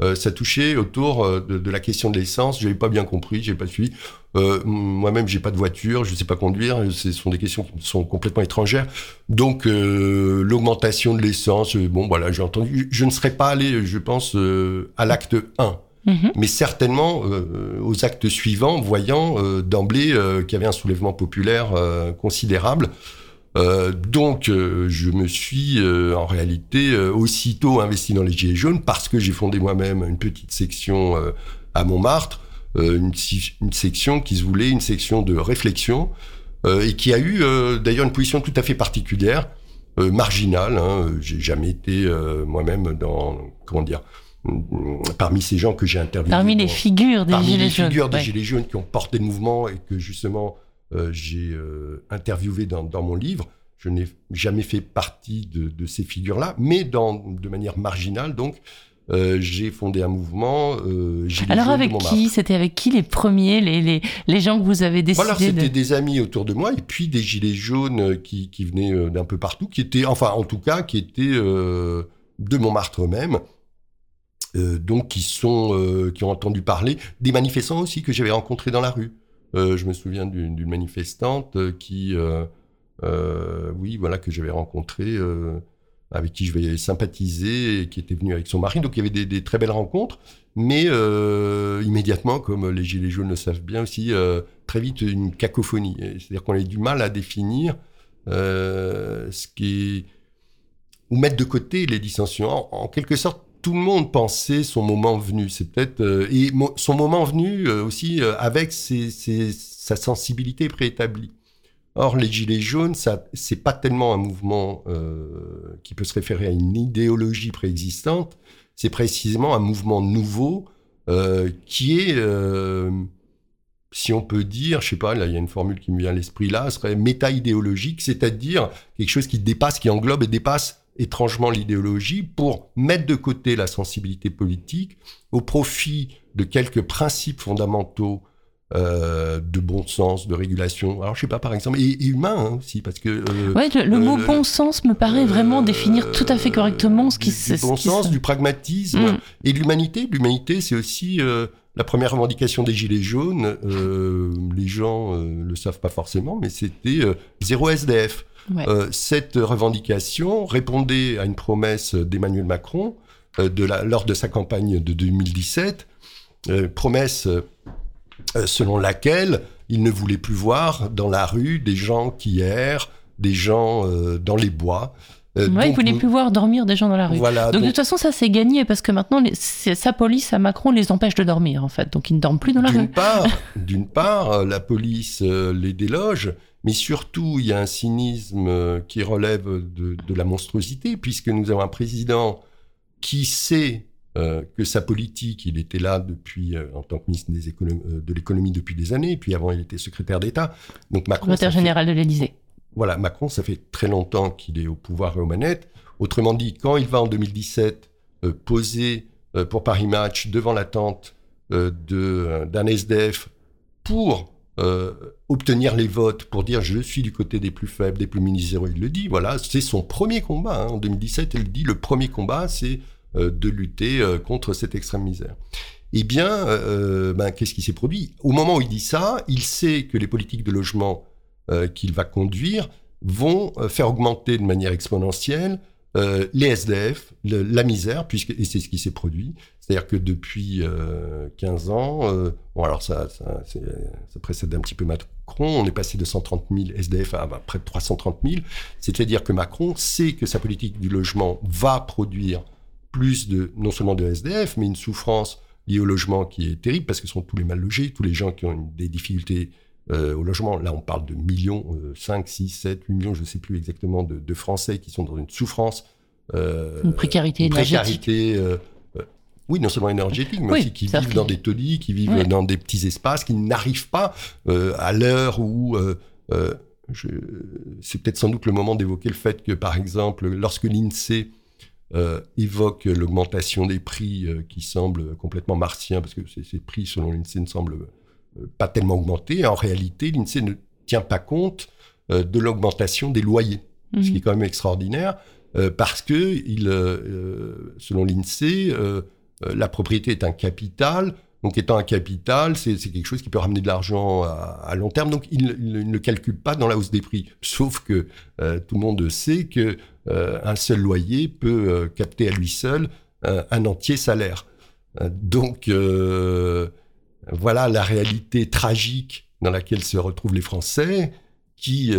euh, ça touchait autour euh, de, la question de l'essence. J'avais pas bien compris, j'ai pas suivi. Euh, moi-même, j'ai pas de voiture, je sais pas conduire. Ce sont des questions qui sont complètement étrangères. Donc, l'augmentation de l'essence, bon, voilà, j'ai entendu. Je ne serais pas allé, je pense, à l'acte 1. Mhm. Mais certainement aux actes suivants, voyant d'emblée qu'il y avait un soulèvement populaire considérable. Euh, donc, euh, je me suis euh, en réalité aussitôt investi dans les Gilets jaunes parce que j'ai fondé moi-même une petite section à Montmartre, une, une, section qui se voulait une section de réflexion et qui a eu d'ailleurs une position tout à fait particulière, marginale. Hein, j'ai jamais été moi-même dans comment dire parmi ces gens que j'ai interviewés.
Parmi les figures des
Gilets
jaunes.
Parmi les figures des Gilets jaunes qui ont porté le mouvement et que justement j'ai euh, interviewé dans, dans, mon livre. Je n'ai jamais fait partie de, de ces figures-là, mais dans, de manière marginale, donc, euh, j'ai fondé un mouvement. Euh,
Alors avec qui C'était avec qui les premiers, les, les, les, gens que vous avez décidé
Voilà, c'était des amis autour de moi et puis des gilets jaunes qui, qui venaient d'un peu partout, qui étaient, enfin en tout cas, qui étaient euh, de Montmartre même. donc qui sont, qui ont entendu parler des manifestants aussi que j'avais rencontrés dans la rue. Euh, je me souviens d'une manifestante qui, euh, euh, oui, voilà, que j'avais rencontrée, avec qui je vais sympathiser, et qui était venue avec son mari. Donc il y avait des, très belles rencontres, mais immédiatement, comme les Gilets jaunes le savent bien aussi, très vite une cacophonie. C'est-à-dire qu'on a du mal à définir ce qui est ou mettre de côté les dissensions. en quelque sorte, tout le monde pensait son moment venu. C'est peut-être euh, et son moment venu euh, aussi euh, avec sa sensibilité préétablie. Or, les gilets jaunes, ça, c'est pas tellement un mouvement qui peut se référer à une idéologie préexistante. C'est précisément un mouvement nouveau qui est, si on peut dire, je sais pas, là il y a une formule qui me vient à l'esprit là, serait méta-idéologique, c'est-à-dire quelque chose qui dépasse, qui englobe et dépasse étrangement l'idéologie pour mettre de côté la sensibilité politique au profit de quelques principes fondamentaux euh, de bon sens, de régulation. Alors je sais pas, par exemple, et, humain hein, aussi, parce que...
Euh, ouais, le, mot bon sens me paraît vraiment définir tout à fait correctement ce qui
se... Du bon sens, du pragmatisme mm. et l'humanité. L'humanité, c'est aussi euh, la première revendication des Gilets jaunes. les gens le savent pas forcément, mais c'était zéro SDF. Euh, cette revendication répondait à une promesse d'Emmanuel Macron euh, de la, lors de sa campagne de 2017, euh, promesse selon laquelle il ne voulait plus voir dans la rue des gens qui errent, des gens dans les bois.
Euh, il ne voulait plus voir dormir des gens dans la rue. donc, de toute façon, ça c'est gagné parce que maintenant, sa police à Macron les empêche de dormir en fait. Donc ils ne dorment plus dans la rue.
D'une part, la police les déloge, mais surtout, il y a un cynisme euh, qui relève de, la monstruosité, puisque nous avons un président qui sait euh, que sa politique, il était là depuis, euh, en tant que ministre des de l'économie depuis des années, puis avant il était secrétaire d'État.
Donc Macron. Secrétaire général de l'Élysée.
Voilà, Macron, ça fait très longtemps qu'il est au pouvoir et aux manettes. Autrement dit, quand il va en 2017 poser pour Paris Match devant la tente d'un SDF pour obtenir les votes pour dire je suis du côté des plus faibles, des plus miséreux. Il le dit, voilà, c'est son premier combat. Hein. En 2017, il dit le premier combat, c'est de lutter contre cette extrême misère eh bien, euh, ben, qu'est-ce qui s'est produit? Au moment où il dit ça, il sait que les politiques de logement euh, qu'il va conduire vont euh, faire augmenter de manière exponentielle les SDF, la misère, puisque et c'est ce qui s'est produit. C'est-à-dire que depuis 15 ans, bon alors ça, ça, précède un petit peu Macron, on est passé de 130 000 SDF à, près de 330 000. C'est-à-dire que Macron sait que sa politique du logement va produire plus de non seulement de SDF, mais une souffrance lié au logement qui est terrible parce que ce sont tous les mal logés, tous les gens qui ont des difficultés euh, au logement. Là, on parle de millions, 5, 6, 7, 8 millions, je ne sais plus exactement, de, Français qui sont dans une souffrance.
Euh, une précarité énergétique.
Euh, oui, non seulement énergétique, mais aussi qui vivent dans des taudis, qui vivent dans des petits espaces, qui n'arrivent pas à l'heure où... c'est peut-être sans doute le moment d'évoquer le fait que, par exemple, lorsque l'INSEE euh, évoque l'augmentation des prix euh, qui semble complètement martien, parce que ces, prix, selon l'INSEE, ne semblent euh, pas tellement augmenter. En réalité, l'INSEE ne tient pas compte de l'augmentation des loyers, ce qui est mhm. quand même extraordinaire, parce que, il, selon l'INSEE, la propriété est un capital, donc étant un capital, c'est quelque chose qui peut ramener de l'argent à, long terme. Donc il, ne calcule pas dans la hausse des prix. Sauf que tout le monde sait que euh, un seul loyer peut euh, capter à lui seul euh, un entier salaire. donc voilà la réalité tragique dans laquelle se retrouvent les Français qui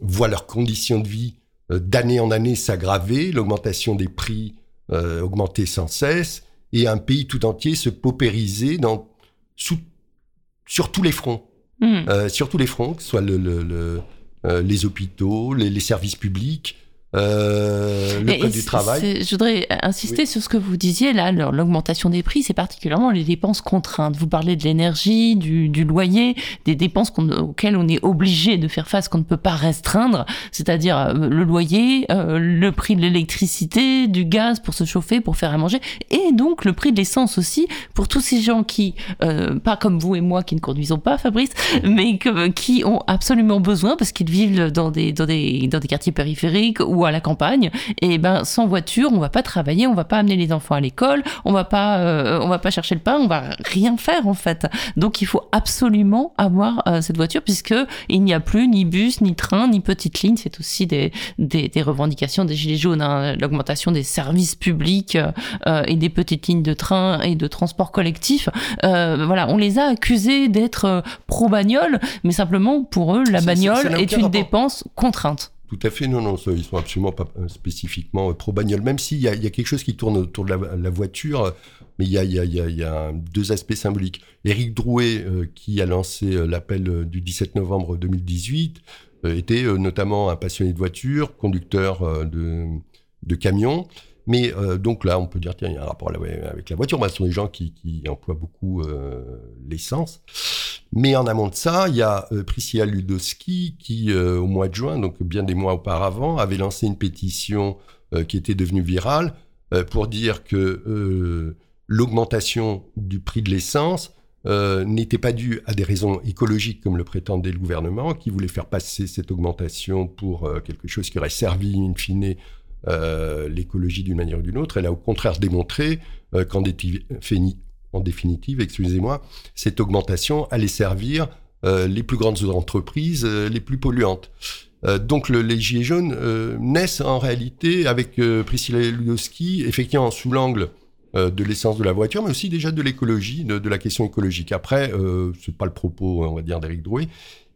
voient leurs conditions de vie d'année en année s'aggraver, l'augmentation des prix augmenter sans cesse, et un pays tout entier se paupériser dans, sur tous les fronts. Mmh. sur tous les fronts, que ce soit le, euh, les hôpitaux, les, services publics. Euh, le code du travail.
Je voudrais insister sur ce que vous disiez là, l'augmentation des prix, c'est particulièrement les dépenses contraintes. Vous parlez de l'énergie, du, loyer, des dépenses auxquelles on est obligé de faire face, qu'on ne peut pas restreindre, c'est-à-dire euh, le loyer, le prix de l'électricité, du gaz pour se chauffer, pour faire à manger, et donc le prix de l'essence aussi pour tous ces gens qui, pas comme vous et moi qui ne conduisons pas, Fabrice, mais qui ont absolument besoin parce qu'ils vivent dans des, dans des, dans des quartiers périphériques ou à la campagne. Et ben sans voiture, on va pas travailler, on va pas amener les enfants à l'école, on va pas, euh, on va pas chercher le pain, on va rien faire en fait. Donc il faut absolument avoir euh, cette voiture puisque il n'y a plus ni bus, ni train, ni petite ligne. C'est aussi des, des, revendications des gilets jaunes, hein. l'augmentation des services publics euh, et des petites lignes de train et de transport collectif. voilà, on les a accusés d'être pro bagnole, mais simplement pour eux la bagnole est une dépense contrainte.
Tout à fait, non, non, ils sont absolument pas euh, spécifiquement euh, pro-bagnole, même s'il y, a quelque chose qui tourne autour de la, voiture, mais il y a, deux aspects symboliques. Éric Drouet, euh, qui a lancé l'appel du 17 novembre 2018, était notamment un passionné de voiture, conducteur de camions, mais donc là, on peut dire, tiens, il y a un rapport avec la voiture. Bah, ce sont des gens qui, emploient beaucoup l'essence. Mais en amont de ça, il y a euh, Priscilla Ludowski qui, euh, au mois de juin, donc bien des mois auparavant, avait lancé une pétition euh, qui était devenue virale pour dire que l'augmentation du prix de l'essence n'était pas due à des raisons écologiques comme le prétendait le gouvernement, qui voulait faire passer cette augmentation pour quelque chose qui aurait servi in fine l'écologie d'une manière ou d'une autre. Elle a au contraire démontré qu'en en définitive, excusez-moi, cette augmentation allait servir euh, les plus grandes entreprises, euh, les plus polluantes. Euh, donc le, les Gilets jaunes naissent en réalité avec Priscilla Ludowski, effectivement sous l'angle de l'essence de la voiture, mais aussi déjà de l'écologie, de, la question écologique. Après, ce n'est pas le propos, on va dire, d'Éric Drouet.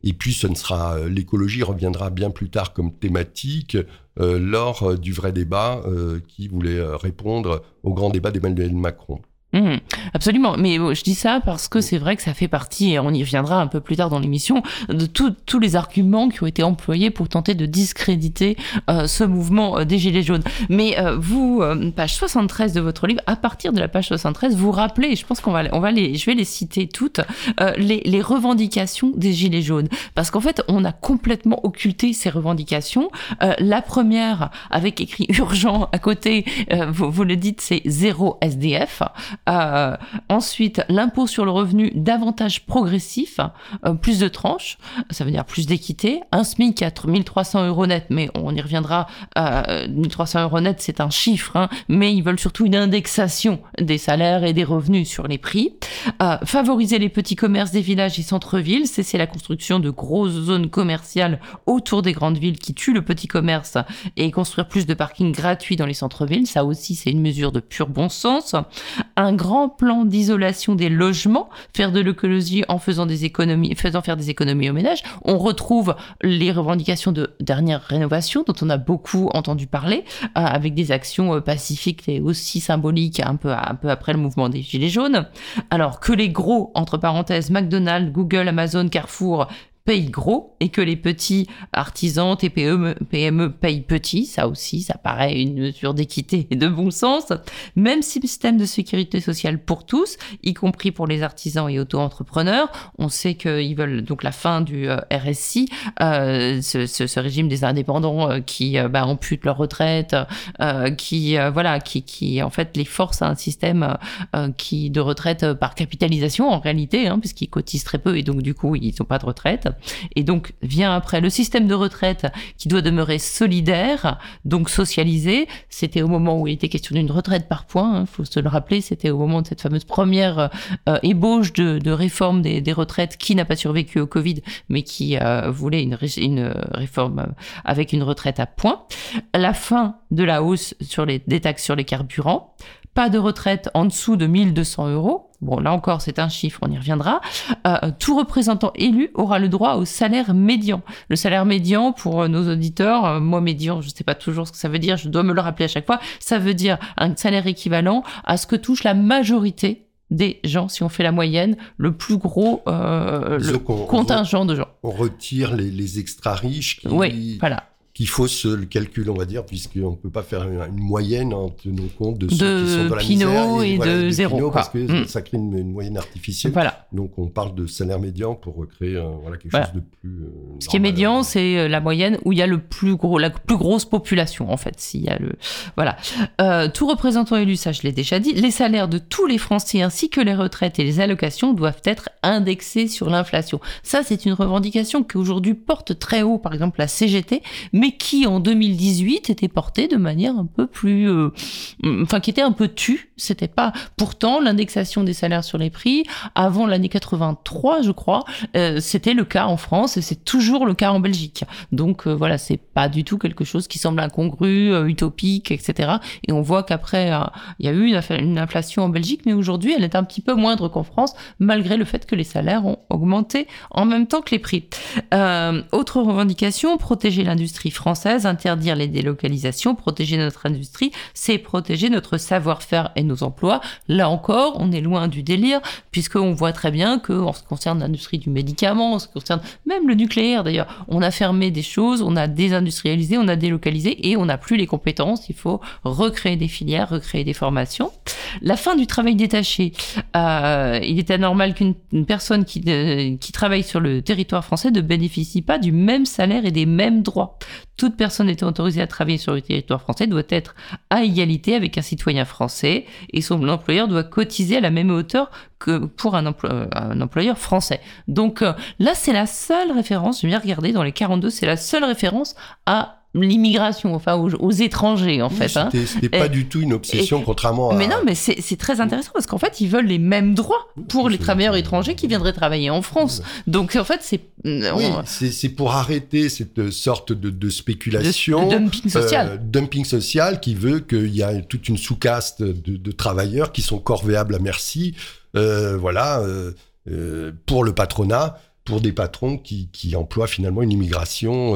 Et puis, ce ne sera l'écologie reviendra bien plus tard comme thématique lors du vrai débat qui voulait répondre au grand débat d'Emmanuel Macron.
Mmh, absolument, mais je dis ça parce que c'est vrai que ça fait partie, et on y reviendra un peu plus tard dans l'émission, de tous les arguments qui ont été employés pour tenter de discréditer euh, ce mouvement euh, des Gilets jaunes. Mais euh, vous, page 73 de votre livre, à partir de la page 73, vous rappelez, je pense qu'on va, on va les, je vais les citer toutes, les, les, revendications des Gilets jaunes. Parce qu'en fait, on a complètement occulté ces revendications. la première, avec écrit urgent à côté, vous, vous le dites, c'est zéro SDF. Ensuite, l'impôt sur le revenu davantage progressif, plus de tranches, ça veut dire plus d'équité. Un SMIC à 1300 euros net, mais on y reviendra. 1300 euros net, c'est un chiffre, hein, mais ils veulent surtout une indexation des salaires et des revenus sur les prix. favoriser les petits commerces des villages et centres-villes, c'est la construction de grosses zones commerciales autour des grandes villes qui tuent le petit commerce et construire plus de parkings gratuits dans les centres-villes. Ça aussi, c'est une mesure de pur bon sens. Grand plan d'isolation des logements, faire de l'écologie en faisant des économies, faire des économies au ménage. On retrouve les revendications de dernière rénovation dont on a beaucoup entendu parler, euh, avec des actions euh, pacifiques et aussi symboliques un peu après le mouvement des Gilets jaunes. Alors que les gros, entre parenthèses, McDonald's, Google, Amazon, Carrefour, payent gros et que les petits artisans, TPE, PME payent petit. Ça aussi, ça paraît une mesure d'équité et de bon sens. Même système de sécurité sociale pour tous, y compris pour les artisans et auto-entrepreneurs. On sait qu'ils veulent donc la fin du euh, RSI, euh, ce, régime des indépendants euh, qui bah, amputent leur retraite, qui voilà, qui, qui en fait les force à un système qui de retraite par capitalisation en réalité, hein, puisqu'ils cotisent très peu et donc du coup ils n'ont pas de retraite. Et donc vient après le système de retraite qui doit demeurer solidaire, donc socialisé. C'était au moment où il était question d'une retraite par points, il hein, faut se le rappeler, c'était au moment de cette fameuse première euh, ébauche de, réforme des, retraites qui n'a pas survécu au Covid, mais qui euh, voulait une, une réforme euh, avec une retraite à points. La fin de la hausse sur les, des taxes sur les carburants, pas de retraite en dessous de 1200 euros. Bon, là encore, c'est un chiffre, on y reviendra. Euh, tout représentant élu aura le droit au salaire médian. Le salaire médian, pour euh, nos auditeurs, euh, moi médian, je ne sais pas toujours ce que ça veut dire, je dois me le rappeler à chaque fois, ça veut dire un salaire équivalent à ce que touche la majorité des gens, si on fait la moyenne, le plus gros contingent de gens.
On retire les, les extra riches qui,
oui, voilà
qu'il faut se le calcul, on va dire, puisqu'on ne peut pas faire une, moyenne en tenant compte de ceux qui sont dans la misère.
Et, de, zéro.
parce que mm. ça crée une, moyenne artificielle.
Voilà.
Donc on parle de salaire médian pour recréer voilà, quelque chose de plus. Euh,
Ce qui est médian, c'est euh, la moyenne où il y a le plus gros, la plus grosse population, en fait. S'il y a le, voilà. Euh, tout représentant élu, ça je l'ai déjà dit, les salaires de tous les Français ainsi que les retraites et les allocations doivent être indexés sur l'inflation. Ça, c'est une revendication qui aujourd'hui porte très haut, par exemple, la CGT, mais qui en 2018 était porté de manière un peu plus, euh, enfin qui était un peu tue. C'était pas pourtant l'indexation des salaires sur les prix avant l'année 83, je crois, euh, c'était le cas en France et c'est toujours le cas en Belgique. Donc euh, voilà, c'est pas du tout quelque chose qui semble incongru, utopique, etc. Et on voit qu'après il y a eu une, une inflation en Belgique, mais aujourd'hui elle est un petit peu moindre qu'en France, malgré le fait que les salaires ont augmenté en même temps que les prix. autre revendication, protéger l'industrie française, interdire les délocalisations, protéger notre industrie, c'est protéger notre savoir-faire et nos emplois. Là encore, on est loin du délire, puisqu'on voit très bien que, en ce qui concerne l'industrie du médicament, en ce qui concerne même le nucléaire d'ailleurs, on a fermé des choses, on a désindustrialisé, on a délocalisé et on n'a plus les compétences. Il faut recréer des filières, recréer des formations. La fin du travail détaché. Euh, il était normal qu'une personne qui, qui travaille sur le territoire français ne bénéficie pas du même salaire et des mêmes droits toute personne étant autorisée à travailler sur le territoire français doit être à égalité avec un citoyen français et son employeur doit cotiser à la même hauteur que pour un, employeur français. Donc euh, là, c'est la seule référence, je viens regarder dans les 42, c'est la seule référence à l'immigration, enfin aux, étrangers en fait.
Hein. C'était pas du tout une obsession, contrairement à.
Mais non, mais c'est très intéressant parce qu'en fait, ils veulent les mêmes droits pour les travailleurs étrangers qui viendraient travailler en France. Donc en fait, c'est.
Euh, oui, c'est pour arrêter cette sorte de, spéculation.
De, dumping social. Euh,
dumping social qui veut qu'il y a toute une sous-caste de, travailleurs qui sont corvéables à merci. Euh, voilà, pour le patronat, pour des patrons qui, qui emploient finalement une immigration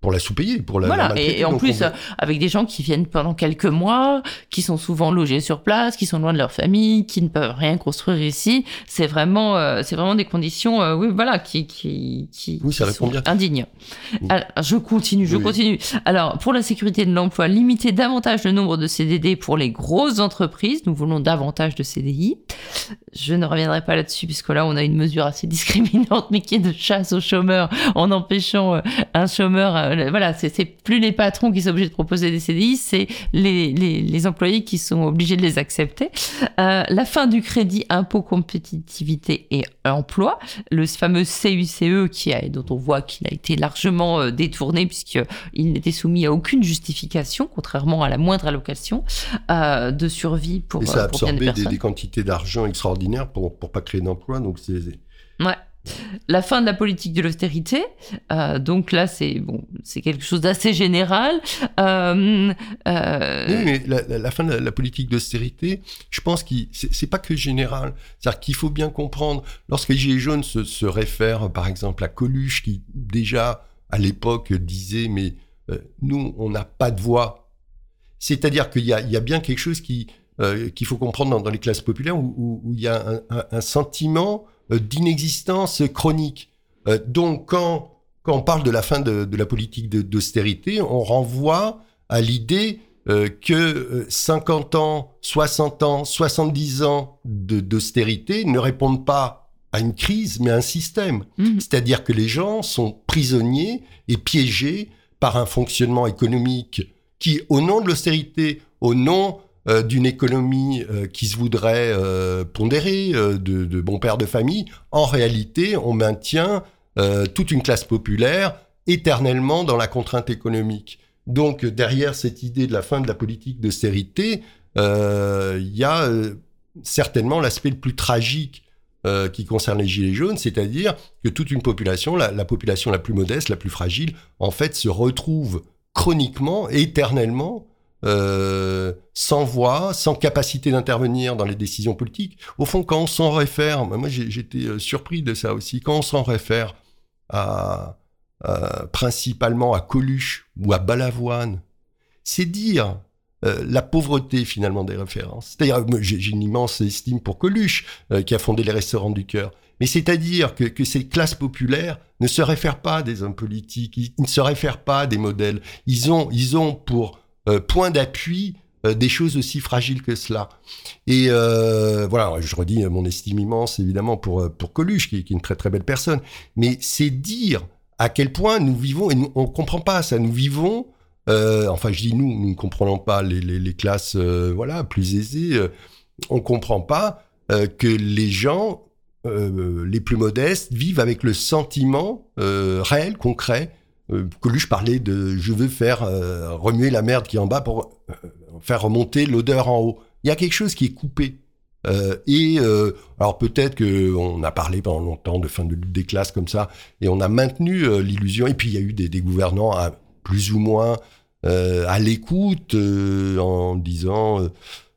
pour la sous-payer, pour la
Voilà, et, en plus, avec des gens qui viennent pendant quelques mois, qui sont souvent logés sur place, qui sont loin de leur famille, qui ne peuvent rien construire ici, c'est vraiment, euh, c'est vraiment des conditions, euh, oui, voilà, qui, qui, qui,
oui, ça
sont
bien.
indignes. Alors, je continue, je continue. Alors, pour la sécurité de l'emploi, limiter davantage le nombre de CDD pour les grosses entreprises. Nous voulons davantage de CDI. Je ne reviendrai pas là-dessus, puisque là, on a une mesure assez discriminante, mais qui est de chasse aux chômeurs, en empêchant euh, un chômeur pas, voilà, c'est plus les patrons qui sont obligés de proposer des CDI, c'est les, les, les, employés qui sont obligés de les accepter. la fin du crédit impôt compétitivité et emploi, le fameux CUCE qui a, dont on voit qu'il a été largement détourné puisqu'il n'était soumis à aucune justification, contrairement à la moindre allocation de survie pour.
Et ça a absorbé des, des, quantités d'argent extraordinaires pour pour pas créer d'emplois, donc c'est.
Ouais. La fin de la politique de l'austérité, euh, donc là c'est bon, c'est quelque chose d'assez général.
Euh, euh, oui, mais la, fin de la, politique d'austérité, je pense que c'est pas que général. C'est-à-dire qu'il faut bien comprendre, lorsque les Gilets jaunes se, se réfèrent par exemple à Coluche, qui déjà à l'époque disait mais nous on n'a pas de voix. C'est-à-dire qu'il y, a, bien quelque chose qui qu'il faut comprendre dans, les classes populaires où, il y a un, sentiment d'inexistence chronique. Euh, donc quand, quand on parle de la fin de, de la politique d'austérité, on renvoie à l'idée euh, que 50 ans, 60 ans, 70 ans d'austérité ne répondent pas à une crise, mais à un système. Mmh. C'est-à-dire que les gens sont prisonniers et piégés par un fonctionnement économique qui, au nom de l'austérité, au nom euh, d'une économie euh, qui se voudrait euh, pondérer, de, bons pères de famille, en réalité, on maintient toute une classe populaire éternellement dans la contrainte économique. Donc derrière cette idée de la fin de la politique d'austérité, il y a certainement l'aspect le plus tragique qui concerne les Gilets jaunes, c'est-à-dire que toute une population, la, la, population la plus modeste, la plus fragile, en fait se retrouve chroniquement, éternellement, euh, sans voix, sans capacité d'intervenir dans les décisions politiques. Au fond, quand on s'en réfère, moi j'étais euh, surpris de ça aussi, quand on s'en réfère principalement à Coluche ou à Balavoine, c'est dire euh, la pauvreté finalement des références. C'est-à-dire, j'ai une immense estime pour Coluche, qui a fondé les restaurants du cœur. Mais c'est-à-dire que, ces classes populaires ne se réfèrent pas à des hommes politiques, ils, ne se réfèrent pas à des modèles. Ils ont, ils ont pour point d'appui euh, des choses aussi fragiles que cela. Et euh, voilà, je redis mon estime immense évidemment pour pour Coluche, qui, est une très très belle personne. Mais c'est dire à quel point nous vivons et nous, on comprend pas ça. Nous vivons, enfin je dis nous, nous ne comprenons pas les, classes voilà plus aisées. on comprend pas que les gens les plus modestes vivent avec le sentiment réel, concret euh, Coluche parlait de je veux faire euh, remuer la merde qui est en bas pour euh, faire remonter l'odeur en haut. Il y a quelque chose qui est coupé. et alors peut-être que on a parlé pendant longtemps de fin de lutte des classes comme ça, et on a maintenu l'illusion. Et puis il y a eu des, gouvernants plus ou moins à l'écoute en disant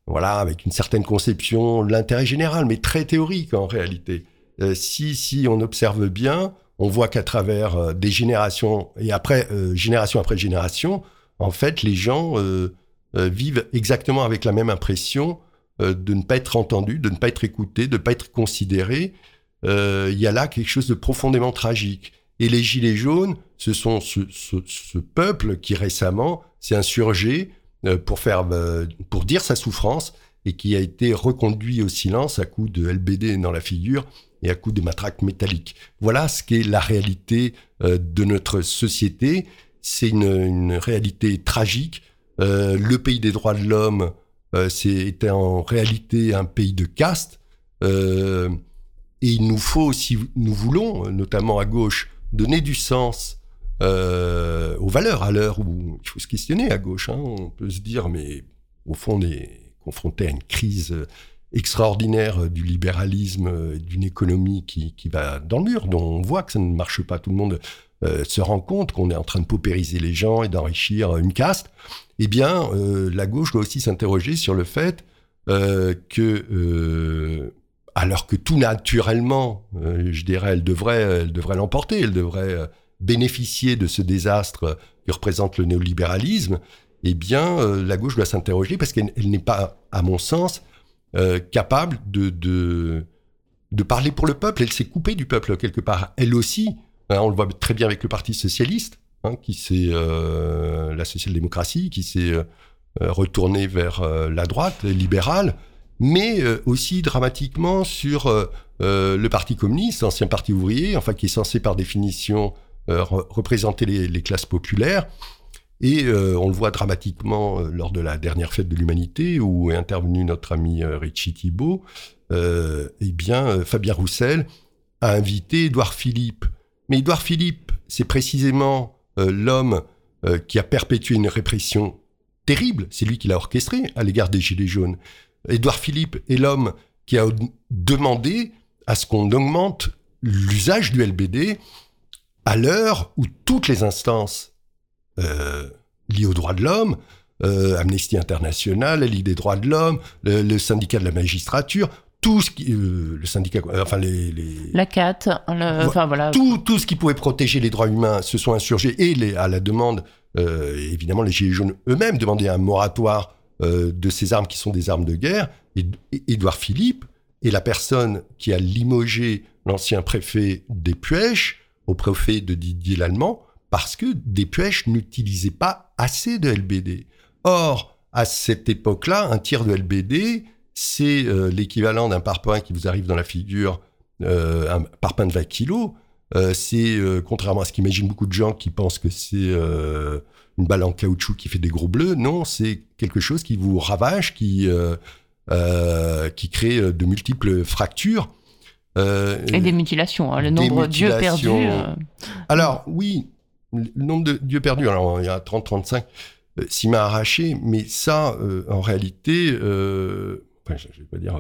voilà avec une certaine conception l'intérêt général, mais très théorique en réalité. si si on observe bien, on voit qu'à travers euh, des générations et après euh, génération après génération, en fait, les gens euh, vivent exactement avec la même impression de ne pas être entendus, de ne pas être écoutés, de ne pas être considérés. Il y a là quelque chose de profondément tragique. Et les Gilets jaunes, ce sont ce, peuple qui récemment s'est insurgé pour faire, pour dire sa souffrance et qui a été reconduit au silence à coup de LBD dans la figure et à coup de matraques métalliques. Voilà ce qu'est la réalité euh, de notre société. C'est une, réalité tragique. Euh, le pays des droits de l'homme, euh, c'était en réalité un pays de caste. et il nous faut, si nous voulons, notamment à gauche, donner du sens aux valeurs à l'heure où il faut se questionner à gauche. Hein. On peut se dire, mais au fond, on est confronté à une crise extraordinaire euh, du libéralisme, euh, d'une économie qui, qui, va dans le mur, dont on voit que ça ne marche pas. Tout le monde euh, se rend compte qu'on est en train de paupériser les gens et d'enrichir une caste. Eh bien, la gauche doit aussi s'interroger sur le fait que, alors que tout naturellement, je dirais, elle devrait, elle devrait l'emporter, elle devrait bénéficier de ce désastre que représente le néolibéralisme, eh bien, la gauche doit s'interroger parce qu'elle n'est pas, à mon sens, euh, capable de, de, de, parler pour le peuple. Elle s'est coupée du peuple quelque part. Elle aussi, hein, on le voit très bien avec le Parti socialiste, hein, qui s'est euh, la social-démocratie, qui s'est euh, retournée vers la droite libérale, mais aussi dramatiquement sur le Parti communiste, ancien parti ouvrier, enfin qui est censé par définition représenter les, classes populaires. Et on le voit dramatiquement lors de la dernière fête de l'humanité où est intervenu notre ami Richie Thibault. eh bien, Fabien Roussel a invité Édouard Philippe. Mais Édouard Philippe, c'est précisément l'homme qui a perpétué une répression terrible, c'est lui qui l'a orchestré à l'égard des Gilets jaunes. Édouard Philippe est l'homme qui a demandé à ce qu'on augmente l'usage du LBD à l'heure où toutes les instances euh, liées aux droits de l'homme, euh, Amnesty International, la Ligue des droits de l'homme, le, syndicat de la magistrature, tout ce qui, euh, le syndicat, enfin les,
la CAT, enfin voilà,
tout, tout ce qui pouvait protéger les droits humains se sont insurgés et les, à la demande, évidemment les gilets jaunes eux-mêmes demandaient un moratoire de ces armes qui sont des armes de guerre. Et Édouard Philippe est la personne qui a limogé l'ancien préfet des Puèches au préfet de Didier Lallemand parce que Despluèches n'utilisait pas assez de LBD. Or, à cette époque-là, un tir de LBD, c'est euh, l'équivalent d'un parpaing qui vous arrive dans la figure, euh, un parpaing de 20 kilos. Euh, c'est, contrairement à ce qu'imaginent beaucoup de gens qui pensent que c'est une balle en caoutchouc qui fait des gros bleus, non, c'est quelque chose qui vous ravage, qui, qui crée de multiples fractures.
Euh, et des mutilations, hein, le nombre d'yeux perdus. Euh.
Alors, oui, le nombre d'yeux perdus, alors il y a 30-35, euh, s'il m'a arraché, mais ça, en réalité, enfin, je vais pas dire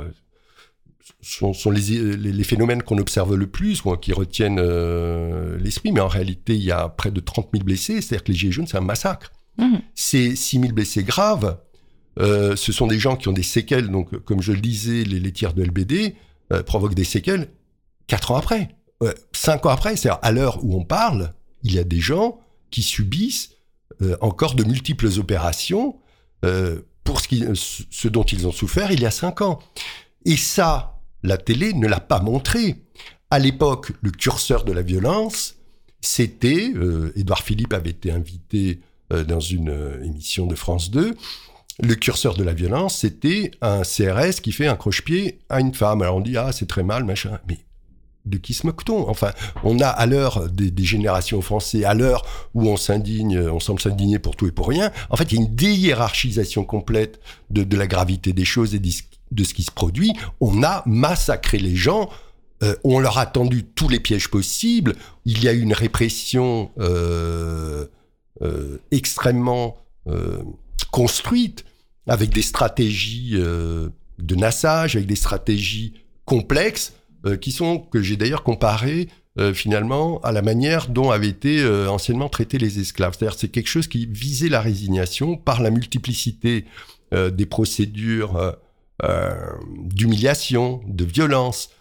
sont, sont les, les, phénomènes qu'on observe le plus, ou qui retiennent l'esprit, mais en réalité, il y a près de 30 000 blessés, c'est-à-dire que les Gilets jaunes, c'est un massacre. Mmh. C'est 6 000 blessés graves, ce sont des gens qui ont des séquelles, donc comme je le disais, les, les tirs de LBD, euh, provoque des séquelles quatre ans après, cinq ans après. C'est-à-dire à, l'heure où on parle, il y a des gens qui subissent euh, encore de multiples opérations euh, pour ce, ce, dont ils ont souffert il y a cinq ans. Et ça, la télé ne l'a pas montré. À l'époque, le curseur de la violence, c'était, Édouard Philippe avait été invité dans une émission de France 2, le curseur de la violence, c'était un CRS qui fait un croche-pied à une femme. Alors on dit, ah, c'est très mal, machin. Mais de qui se moque-t-on? Enfin, on a à l'heure des, générations françaises, à l'heure où on s'indigne, on semble s'indigner pour tout et pour rien, en fait, il y a une déhiérarchisation complète de, la gravité des choses et de ce qui se produit. On a massacré les gens, euh, on leur a tendu tous les pièges possibles, il y a eu une répression euh, euh, extrêmement construite avec des stratégies euh, de nassage, avec des stratégies complexes, euh, qui sont, que j'ai d'ailleurs comparé euh, finalement à la manière dont avaient été anciennement traités les esclaves. C'est-à-dire c'est quelque chose qui visait la résignation par la multiplicité des procédures d'humiliation, de violence.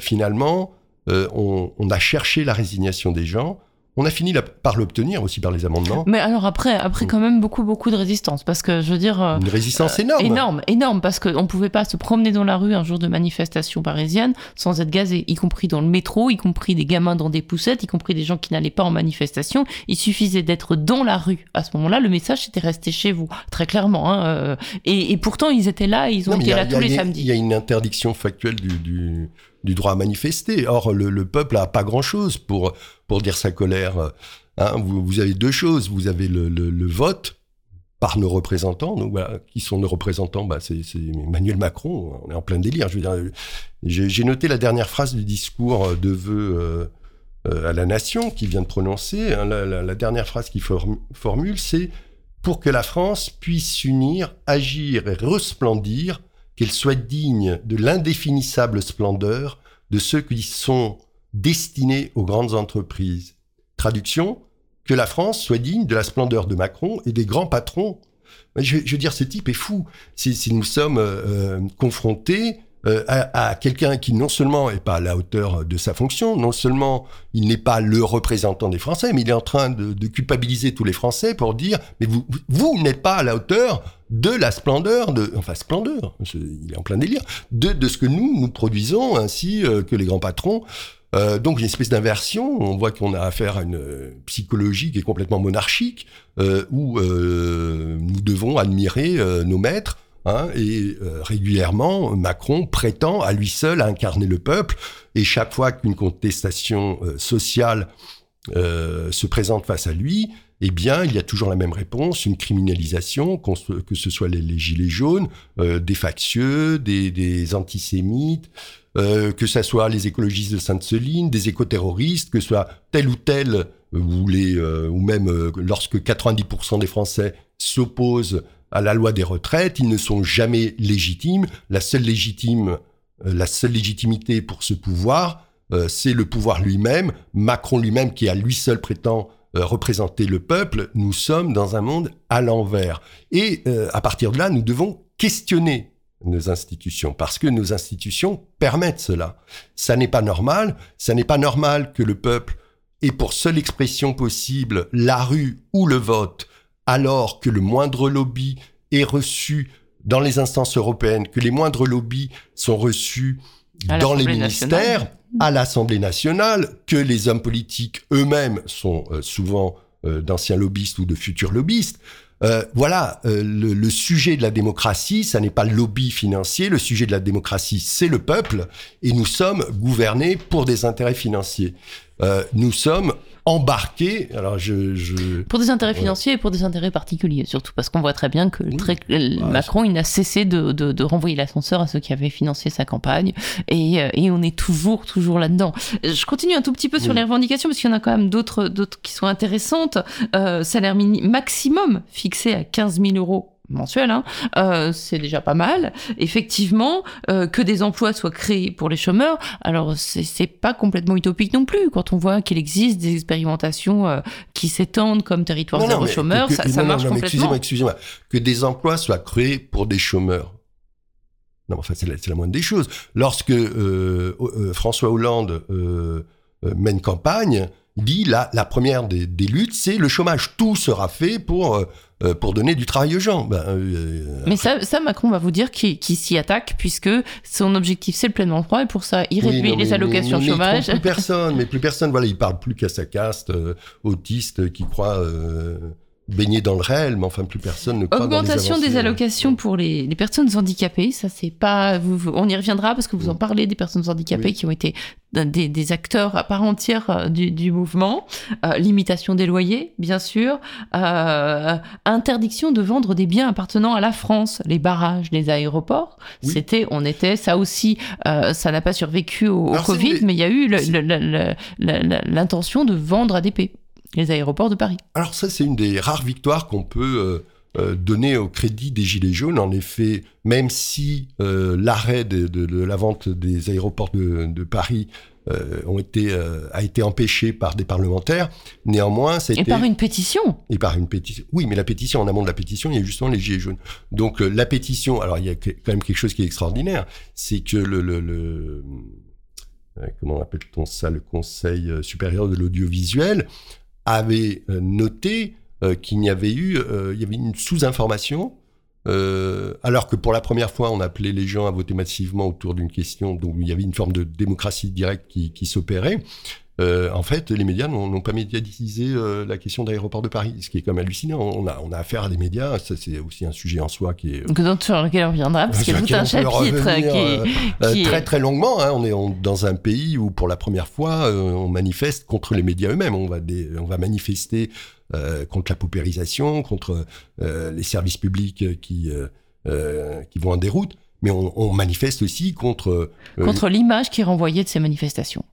finalement, on, on, a cherché la résignation des gens on a fini par l'obtenir aussi par les amendements.
Mais alors après, après quand même beaucoup, beaucoup de résistance, parce que je veux dire...
Euh, Une résistance euh, énorme.
Énorme, énorme, parce qu'on ne pouvait pas se promener dans la rue un jour de manifestation parisienne sans être gazé, y compris dans le métro, y compris des gamins dans des poussettes, y compris des gens qui n'allaient pas en manifestation. Il suffisait d'être dans la rue. À ce moment-là, le message était resté chez vous, très clairement. Hein, euh. et, pourtant, ils étaient là, ils ont été là tous les samedis.
Il y a une interdiction factuelle du du droit à manifester. Or, le, peuple n'a pas grand-chose pour, pour dire sa colère. Hein. vous, avez deux choses. Vous avez le, vote par nos représentants. Donc, qui sont nos représentants? Bah, C'est Emmanuel Macron. On est en plein délire. J'ai noté la dernière phrase du discours de vœux euh, euh, à la nation qui vient de prononcer. Hein. la, dernière phrase qu'il formule, c'est pour que la France puisse s'unir, agir et resplendir qu'elle soit digne de l'indéfinissable splendeur de ceux qui sont destinés aux grandes entreprises. Traduction, que la France soit digne de la splendeur de Macron et des grands patrons. Je, veux dire, ce type est fou. Si, nous sommes euh, euh, confrontés euh, à, quelqu'un qui non seulement est pas à la hauteur de sa fonction, non seulement il n'est pas le représentant des Français, mais il est en train de, culpabiliser tous les Français pour dire mais vous n'êtes pas à la hauteur de la splendeur de enfin splendeur, il est en plein délire de, de ce que nous nous produisons ainsi euh, que les grands patrons. Euh, donc une espèce d'inversion, on voit qu'on a affaire à une psychologie qui est complètement monarchique, où nous devons admirer nos maîtres, Hein, et euh, régulièrement, Macron prétend à lui seul incarner le peuple. Et chaque fois qu'une contestation euh, sociale se présente face à lui, eh bien, il y a toujours la même réponse, une criminalisation, que ce soit les, gilets jaunes, des factieux, des, antisémites, que ce soit les écologistes de Sainte-Soline, des écoterroristes, que ce soit tel ou tel, ou, ou même lorsque 90% des Français s'opposent à la loi des retraites, ils ne sont jamais légitimes. La seule légitime, euh, la seule légitimité pour ce pouvoir, euh, c'est le pouvoir lui-même. Macron lui-même, qui à lui seul prétend euh, représenter le peuple, nous sommes dans un monde à l'envers. Et à partir de là, nous devons questionner nos institutions, parce que nos institutions permettent cela. Ça n'est pas normal, ça n'est pas normal que le peuple ait pour seule expression possible la rue ou le vote, alors que le moindre lobby est reçu dans les instances européennes, que les moindres lobbies sont reçus dans les ministères, à l'Assemblée nationale, que les hommes politiques eux-mêmes sont euh, souvent euh, d'anciens lobbyistes ou de futurs lobbyistes. Euh, voilà, le, le, sujet de la démocratie, ça n'est pas le lobby financier, le sujet de la démocratie, c'est le peuple, et nous sommes gouvernés pour des intérêts financiers. nous sommes embarqué. Alors je,
Pour des intérêts financiers et pour des intérêts particuliers, surtout, parce qu'on voit très bien que bah, Macron, il n'a cessé de, de, renvoyer l'ascenseur à ceux qui avaient financé sa campagne, et, euh, et on est toujours, toujours là-dedans. Je continue un tout petit peu sur les revendications, parce qu'il y en a quand même d'autres qui sont intéressantes. Euh, salaire maximum fixé à 15 000 euros mensuel, hein, euh, c'est déjà pas mal. Effectivement, euh, que des emplois soient créés pour les chômeurs, alors c'est pas complètement utopique non plus. Quand on voit qu'il existe des expérimentations euh, qui s'étendent comme territoire zéro chômeur, ça, ça marche complètement.
Excusez-moi, excusez-moi. Que des emplois soient créés pour des chômeurs. Non, enfin, c'est la, la, moindre des choses. Lorsque François Hollande mène campagne, dit la, la première des, des luttes, c'est le chômage. Tout sera fait pour euh, pour donner du travail aux gens. Ben,
euh, Mais ça, ça, Macron va vous dire qu'il s'y attaque puisque son objectif c'est le plein emploi et pour ça il réduit les allocations mais, chômage.
plus personne, mais plus personne. Voilà, il parle plus qu'à sa caste euh, autiste qui croit baigner dans le réel, mais enfin plus personne ne croit
Augmentation
dans les
des allocations pour les, les, personnes handicapées, ça c'est pas, vous, on y reviendra parce que vous en parlez des personnes handicapées qui ont été des, des, acteurs à part entière euh, du, du mouvement, euh, limitation des loyers, bien sûr, euh, interdiction de vendre des biens appartenant à la France, les barrages, les aéroports. C'était, on était, ça aussi, euh, ça n'a pas survécu au, Covid, mais il y a eu l'intention de vendre ADP les aéroports de Paris.
Alors ça, c'est une des rares victoires qu'on peut euh, euh, donner au crédit des Gilets jaunes. En effet, même si euh, l'arrêt de, la vente des aéroports de, Paris ont été, a été empêché par des parlementaires. Néanmoins,
ça Et par une pétition.
Et par une pétition. Oui, mais la pétition, en amont de la pétition, il y a justement les gilets jaunes. Donc la pétition, alors il y a quand même quelque chose qui est extraordinaire, c'est que le, le, le comment appelle-t-on ça, le Conseil supérieur de l'audiovisuel avait euh, noté euh, qu'il y avait eu euh, il y avait une sous-information alors que pour la première fois, on appelait les gens à voter massivement autour d'une question, donc il y avait une forme de démocratie directe qui, qui s'opérait. Euh, en fait, les médias n'ont pas médiatisé euh, la question d'aéroport de Paris, ce qui est comme hallucinant. On a, on a affaire à des médias, ça c'est aussi un sujet en soi qui est...
Donc, sur lequel on reviendra, parce qu'il y a tout un chapitre qui,
est, Très très longuement, hein. on est dans un pays où pour la première fois, euh, on manifeste contre les médias eux-mêmes. On, va on va manifester contre la paupérisation, contre les services publics qui, qui vont en déroute mais on, on, manifeste aussi contre...
contre l'image qui est renvoyée de ces manifestations.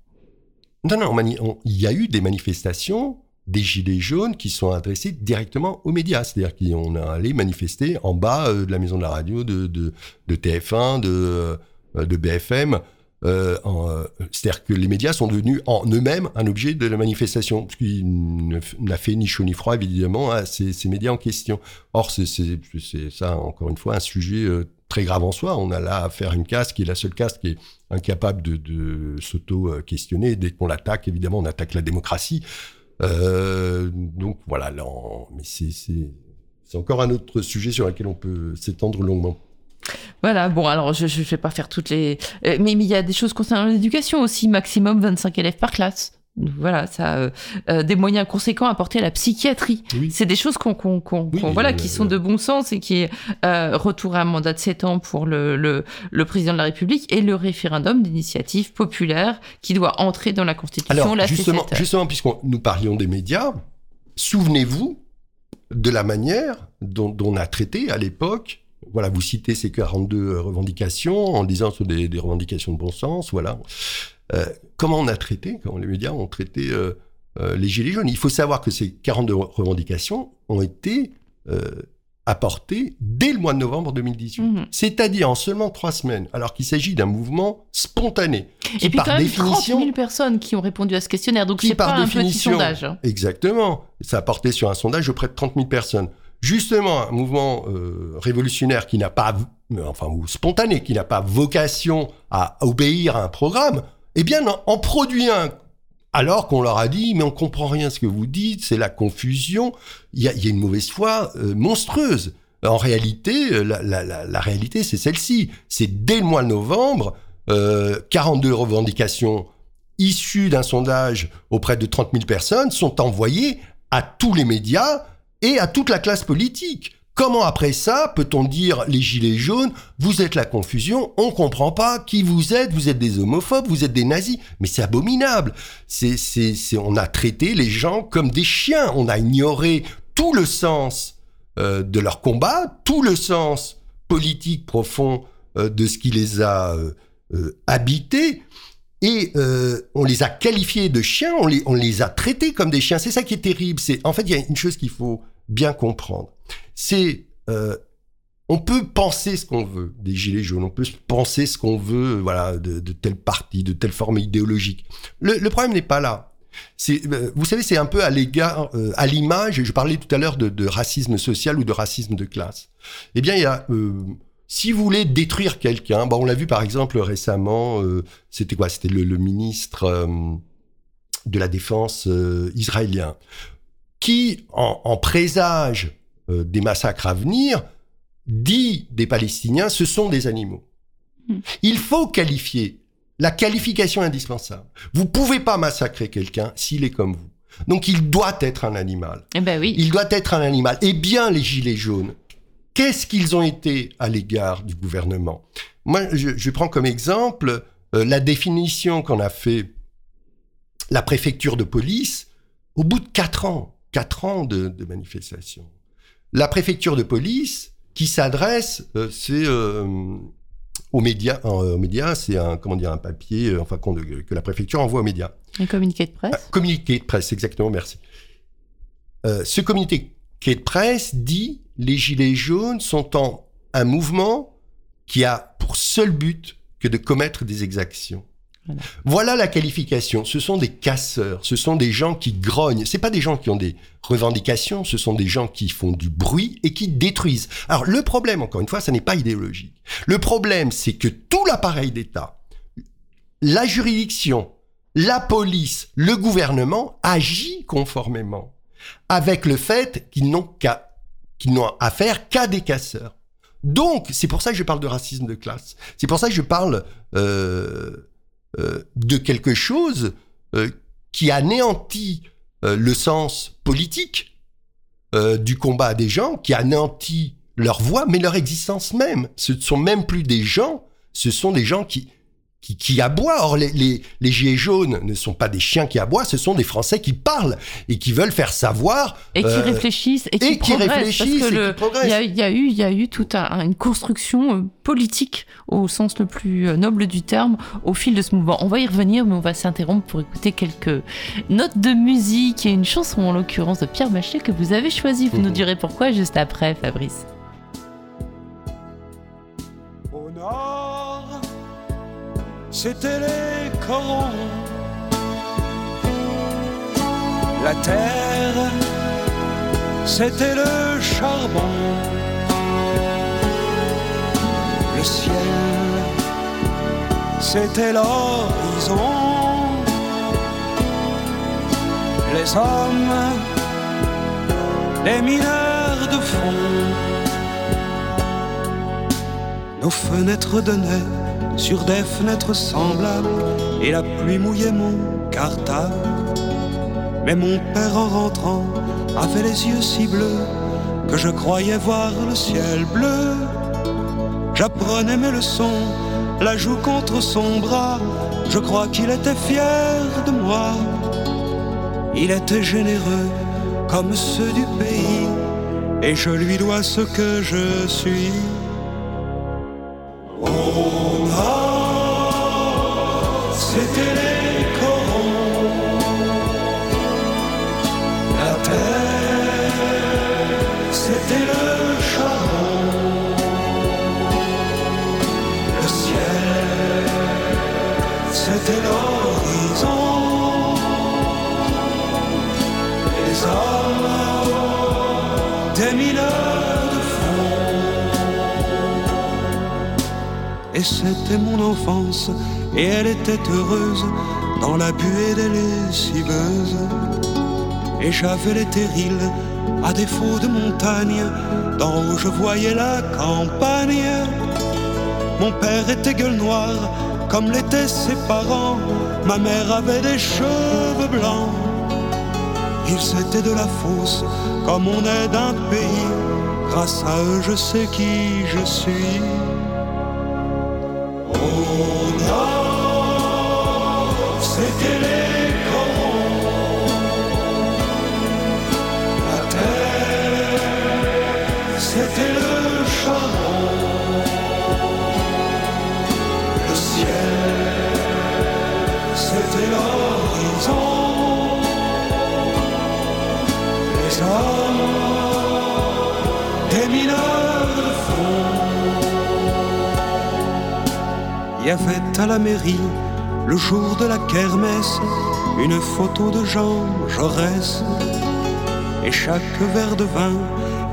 Non, non, il y a eu des manifestations des gilets jaunes qui sont adressés directement aux médias. C'est-à-dire qu'on est allé manifester en bas euh, de la maison de la radio de, de, de TF1, de, euh, BFM. Euh, C'est-à-dire que les médias sont devenus en eux-mêmes un objet de la manifestation, ce qui n'a fait ni chaud ni froid évidemment à ces, ces médias en question. Or, c'est ça, encore une fois, un sujet très grave en soi. On a là à faire une caste qui est la seule caste qui est incapable de, s'auto-questionner. Dès qu'on l'attaque, évidemment, on attaque la démocratie. Euh, donc voilà, là, mais c'est encore un autre sujet sur lequel on peut s'étendre longuement.
Voilà, bon, alors je ne vais pas faire toutes les. Euh, mais il y a des choses concernant l'éducation aussi, maximum 25 élèves par classe. Voilà, ça, euh, euh, des moyens conséquents apportés à la psychiatrie. C'est des choses qu'on, voilà, qui sont de bon sens et qui est euh, retour à un mandat de 7 ans pour le, le, le, président de la République et le référendum d'initiative populaire qui doit entrer dans la Constitution.
Alors, la justement, justement, puisque nous parlions des médias, souvenez-vous de la manière dont, dont on a traité à l'époque voilà, vous citez ces 42 revendications en disant que ce sont des, des revendications de bon sens, voilà. Euh, comment on a traité, comment les médias ont traité euh, euh, les Gilets jaunes? Il faut savoir que ces 42 revendications ont été apportées dès le mois de novembre 2018, mhm. c'est-à-dire en seulement trois semaines, alors qu'il s'agit d'un mouvement spontané.
Qui, Et puis par quand même définition, 30 000 personnes qui ont répondu à ce questionnaire, donc c'est pas un petit sondage.
Exactement, ça a porté sur un sondage de près de 30 000 personnes. Justement, un mouvement révolutionnaire qui n'a pas, enfin, ou spontané, qui n'a pas vocation à obéir à un programme, eh bien, en produit un alors qu'on leur a dit, mais on comprend rien ce que vous dites, c'est la confusion. Il y a, une mauvaise foi euh, monstrueuse. En réalité, euh, la, réalité, c'est celle-ci. C'est dès le mois de novembre, 42 euh, revendications issues d'un sondage auprès de 30 000 personnes sont envoyées à tous les médias et à toute la classe politique. Comment après ça peut-on dire les gilets jaunes, vous êtes la confusion, on comprend pas qui vous êtes, vous êtes des homophobes, vous êtes des nazis. Mais c'est abominable. C'est, c'est, c'est, on a traité les gens comme des chiens. On a ignoré tout le sens euh, de leur combat, tout le sens politique profond euh, de ce qui les a euh, habités. Et on les a qualifiés de chiens, on les, on les a traités comme des chiens. C'est ça qui est terrible. C'est en fait il y a une chose qu'il faut bien comprendre c'est euh, on peut penser ce qu'on veut des gilets jaunes, on peut penser ce qu'on veut, voilà, de, de, telle partie, de telle forme idéologique. Le, le problème n'est pas là. C'est, euh, vous savez, c'est un peu à l'égard, euh, à l'image. Je parlais tout à l'heure de, de, racisme social ou de racisme de classe. Eh bien, il y a, euh, si vous voulez détruire quelqu'un, bon, on l'a vu par exemple récemment. c'était quoi? C'était le, le, ministre de la défense israélien qui, en, en présage euh, des massacres à venir, dit des Palestiniens, ce sont des animaux. Hmm. Il faut qualifier. La qualification indispensable. Vous pouvez pas massacrer quelqu'un s'il est comme vous. Donc il doit être un animal.
Eh ben oui.
Il doit être un animal. Eh bien, les gilets jaunes, qu'est-ce qu'ils ont été à l'égard du gouvernement? Moi, je, prends comme exemple euh, la définition qu'on a fait la préfecture de police au bout de quatre ans, quatre ans de, de manifestation la préfecture de police qui s'adresse, euh, c'est euh, aux médias. Euh, aux médias, c'est un comment dire un papier, enfin que la préfecture envoie aux médias.
Un communiqué de presse.
Un communiqué de presse, exactement. Merci. ce communiqué de presse dit les gilets jaunes sont en un mouvement qui a pour seul but que de commettre des exactions. Voilà. la qualification. Ce sont des casseurs, ce sont des gens qui grognent. C'est pas des gens qui ont des revendications, ce sont des gens qui font du bruit et qui détruisent. Alors le problème, encore une fois, ça n'est pas idéologique. Le problème, c'est que tout l'appareil d'État, la juridiction, la police, le gouvernement agit conformément avec le fait qu'ils n'ont qu'à qu'ils n'ont affaire qu'à des casseurs. Donc, c'est pour ça que je parle de racisme de classe. C'est pour ça que je parle euh, de quelque chose euh, qui anéantit euh, le sens politique du combat des gens, qui anéantit leur voix, mais leur existence même. Ce ne sont même plus des gens, ce sont des gens qui, qui, qui aboient. Or, les, les, les, gilets jaunes ne sont pas des chiens qui aboient, ce sont des Français qui parlent et qui veulent faire savoir.
Et qui réfléchissent et qui, et qui réfléchissent. Parce que il y a, y, a eu, il y a eu toute un, une construction politique au sens le plus noble du terme au fil de ce mouvement. On va y revenir, mais on va s'interrompre pour écouter quelques notes de musique et une chanson en l'occurrence de Pierre Bachet que vous avez choisie. Vous nous direz pourquoi juste après, Fabrice.
C'était les corons. La terre, c'était le charbon. Le ciel, c'était l'horizon. Les hommes, les mineurs de fond. Nos fenêtres donnaient sur des fenêtres semblables et la pluie mouillait mon cartable. Mais mon père en rentrant avait les yeux si bleus que je croyais voir le ciel bleu. J'apprenais mes leçons, la joue contre son bras, je crois qu'il était fier de moi. Il était généreux comme ceux du pays, et je lui dois ce que je suis. Et c'était mon enfance, et elle était heureuse dans la buée des lessiveuses. Et j'avais les terrils, à défaut de montagne, d'en haut je voyais la campagne. Mon père était gueule noire, comme l'étaient ses parents. Ma mère avait des cheveux blancs. Ils étaient de la fosse, comme on est d'un pays. Grâce à eux, je sais qui je suis. Oh non, c'était y avait à la mairie, le jour de la kermesse, une photo de Jean Jaurès. Et chaque verre de vin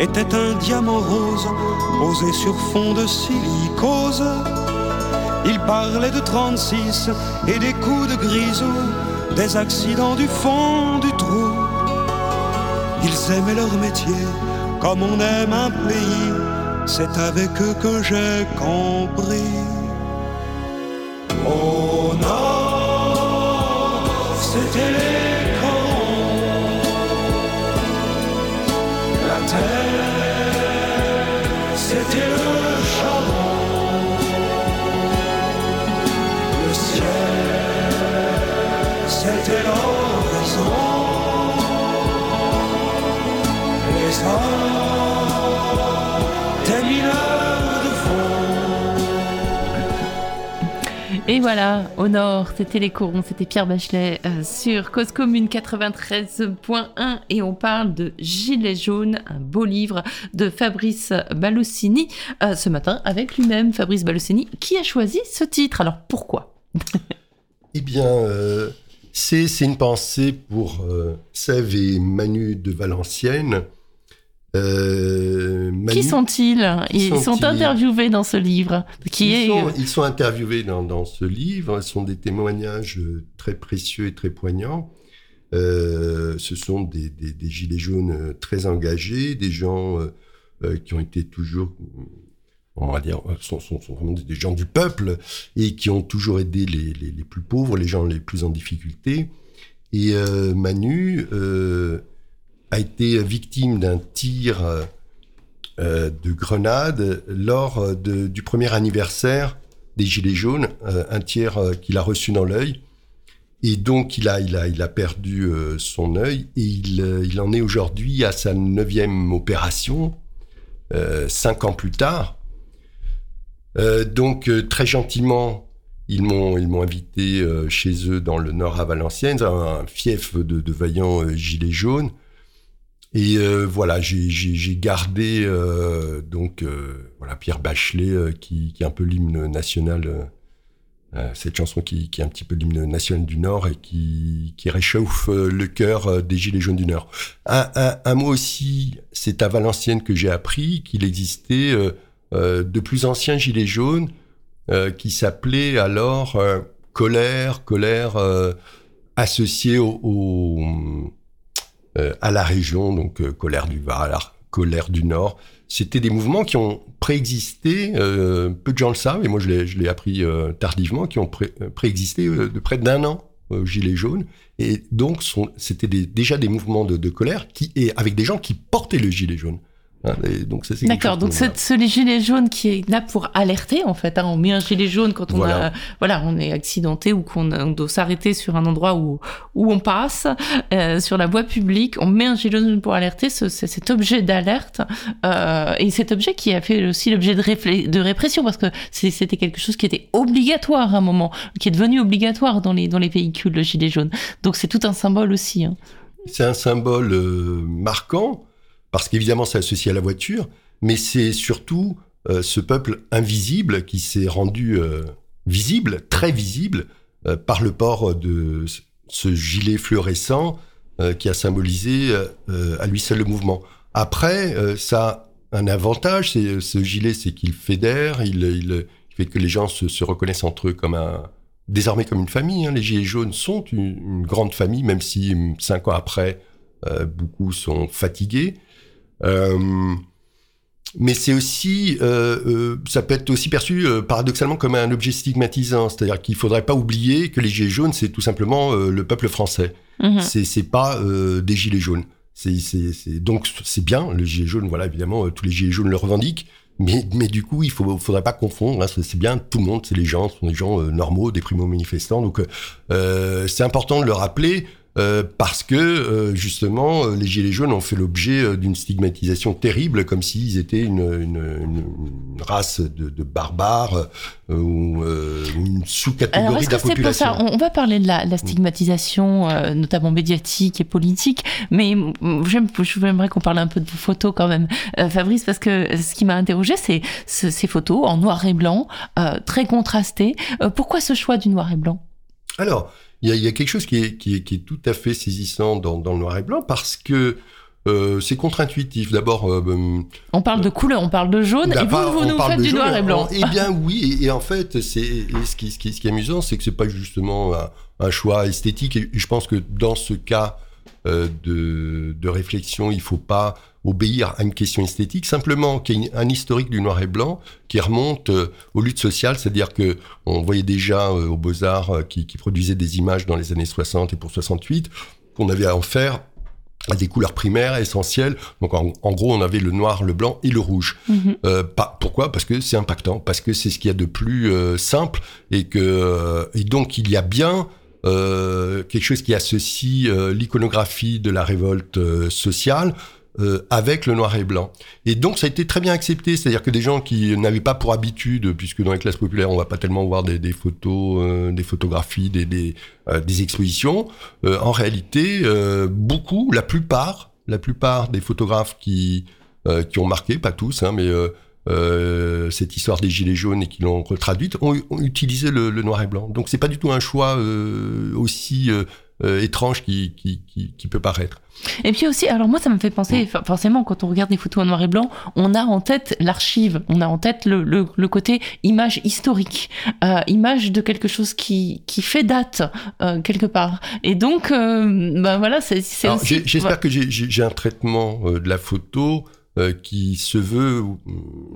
était un diamant rose posé sur fond de silicose. Il parlait de 36 et des coups de grisou, des accidents du fond du trou. Ils aimaient leur métier comme on aime un pays. C'est avec eux que j'ai compris.
Voilà, au nord, c'était les corons, c'était Pierre Bachelet euh, sur Cause Commune 93.1 et on parle de Gilets jaunes, un beau livre de Fabrice Ballossini euh, ce matin avec lui-même, Fabrice Ballossini, qui a choisi ce titre? Alors pourquoi?
Eh bien, euh, c'est une pensée pour Sève et Manu de Valenciennes. Euh, Manu-
Qui sont-ils? Ils sont interviewés dans ce livre qui
ils,
est
sont,
euh,
ils sont interviewés dans, dans ce livre. Ce sont des témoignages très précieux et très poignants. Euh, ce sont des, des, des gilets jaunes très engagés, des gens euh, qui ont été toujours, on va dire, sont, sont, sont vraiment des gens du peuple et qui ont toujours aidé les, les, les plus pauvres, les gens les plus en difficulté. Et Manu a été victime d'un tir euh, euh, de grenade lors euh, du premier anniversaire des Gilets jaunes, un tir qu'il a reçu dans l'œil. Et donc, il a, il a, il a perdu son œil et il, il en est aujourd'hui à sa neuvième opération, cinq ans plus tard. Donc, très gentiment, ils m'ont, ils m'ont invité chez eux dans le Nord à Valenciennes, un fief de, vaillants gilets jaunes. Et euh, voilà, j'ai, gardé euh, donc euh, voilà Pierre Bachelet qui, qui est un peu l'hymne national, cette chanson qui, qui est un petit peu l'hymne national du Nord et qui, réchauffe le cœur des gilets jaunes du Nord. Un, un, un mot aussi, c'est à Valenciennes que j'ai appris qu'il existait de plus anciens gilets jaunes qui s'appelaient alors colère, colère associée au, au à la région, donc euh, colère du Var, colère du Nord. C'était des mouvements qui ont préexisté, euh, peu de gens le savent, et moi je l'ai, appris euh, tardivement, qui ont euh, préexisté euh, de près d'un an aux Gilets jaunes. Et donc, c'était déjà des mouvements de, de, colère qui, et avec des gens qui portaient le gilet jaune.
Hein, donc D'accord. Donc ce, ce gilet jaune qui est là pour alerter en fait. Hein, on met un gilet jaune quand on a, voilà, on est accidenté ou qu'on doit s'arrêter sur un endroit où où on passe euh, sur la voie publique. On met un gilet jaune pour alerter. C'est cet objet d'alerte euh, et cet objet qui a fait aussi l'objet de, de répression parce que c'était quelque chose qui était obligatoire à un moment, qui est devenu obligatoire dans les dans les véhicules le gilet jaune. Donc c'est tout un symbole aussi. Hein.
C'est un symbole euh, marquant parce qu'évidemment c'est associé à la voiture, mais c'est surtout euh, ce peuple invisible qui s'est rendu euh, visible, très visible, euh, par le port de ce gilet fluorescent qui a symbolisé à lui seul le mouvement. Après, ça a un avantage, c'est ce gilet, c'est qu'il fédère, il, fait que les gens se, reconnaissent entre eux comme désormais comme une famille. Hein. Les Gilets jaunes sont une, grande famille, même si cinq ans après, beaucoup sont fatigués. Euh, mais c'est aussi, euh, euh, ça peut être aussi perçu paradoxalement comme un objet stigmatisant, c'est-à-dire qu'il faudrait pas oublier que les gilets jaunes, c'est tout simplement le peuple français. Mhm. C'est pas des gilets jaunes. Donc c'est bien le gilet jaune. Voilà, évidemment, tous les gilets jaunes le revendiquent. Mais, mais du coup, il faut, faudrait pas confondre. Hein, c'est bien, tout le monde, c'est les gens, ce sont des gens normaux, des primo-manifestants. Donc, c'est important de le rappeler. Euh, parce que euh, justement euh, les gilets jaunes ont fait l'objet d'une stigmatisation terrible, comme s'ils étaient une, une, une, race de, de barbares ou une sous-catégorie de la population.
Pour ça on, va parler de la, la stigmatisation, notamment médiatique et politique, mais j'aimerais qu'on parle un peu de vos photos quand même, Fabrice, parce que ce qui m'a interrogé, c'est ces photos en noir et blanc, très contrastées. pourquoi ce choix du noir et blanc?
Alors, il y a, quelque chose qui est, qui, est, qui est, tout à fait saisissant dans, dans le noir et blanc parce que euh, c'est contre-intuitif. D'abord, euh,
ben, on parle de couleur, on parle de jaune, et vous, vous nous faites du noir et blanc.
Eh bien, oui. Et, en fait, c'est ce qui, ce, qui, ce qui est amusant, c'est que c'est pas justement un, un, choix esthétique. Et je pense que dans ce cas euh, de, de réflexion, il faut pas obéir à une question esthétique, simplement qu'il y ait un historique du noir et blanc qui remonte euh, aux luttes sociales, c'est-à-dire que on voyait déjà euh, aux Beaux-Arts euh, qui, qui produisaient des images dans les années 60 et pour 68 qu'on avait à en faire à des couleurs primaires essentielles. Donc en, gros, on avait le noir, le blanc et le rouge. Mhm. euh, pas, pourquoi? Parce que c'est impactant, parce que c'est ce qu'il y a de plus simple et que et donc il y a bien euh, quelque chose qui associe l'iconographie de la révolte sociale euh, avec le noir et blanc. Et donc ça a été très bien accepté, c'est-à-dire que des gens qui n'avaient pas pour habitude, puisque dans les classes populaires on va pas tellement voir des, photos, euh, des photographies, des, des, euh, des expositions, en réalité beaucoup, la plupart, la plupart des photographes qui qui ont marqué, pas tous, hein, mais cette histoire des gilets jaunes et qui l'ont retraduite, ont, ont, utilisé le, le, noir et blanc. Donc c'est pas du tout un choix aussi étrange qui, qui, qui, qui peut paraître.
Et puis aussi, alors moi, ça me fait penser, forcément, quand on regarde des photos en noir et blanc, on a en tête l'archive, on a en tête le, le, le côté image historique, euh, image de quelque chose qui, qui fait date euh, quelque part. Et donc, euh, ben voilà, c'est
aussi... J'espère que j'ai un traitement euh, de la photo euh, qui se veut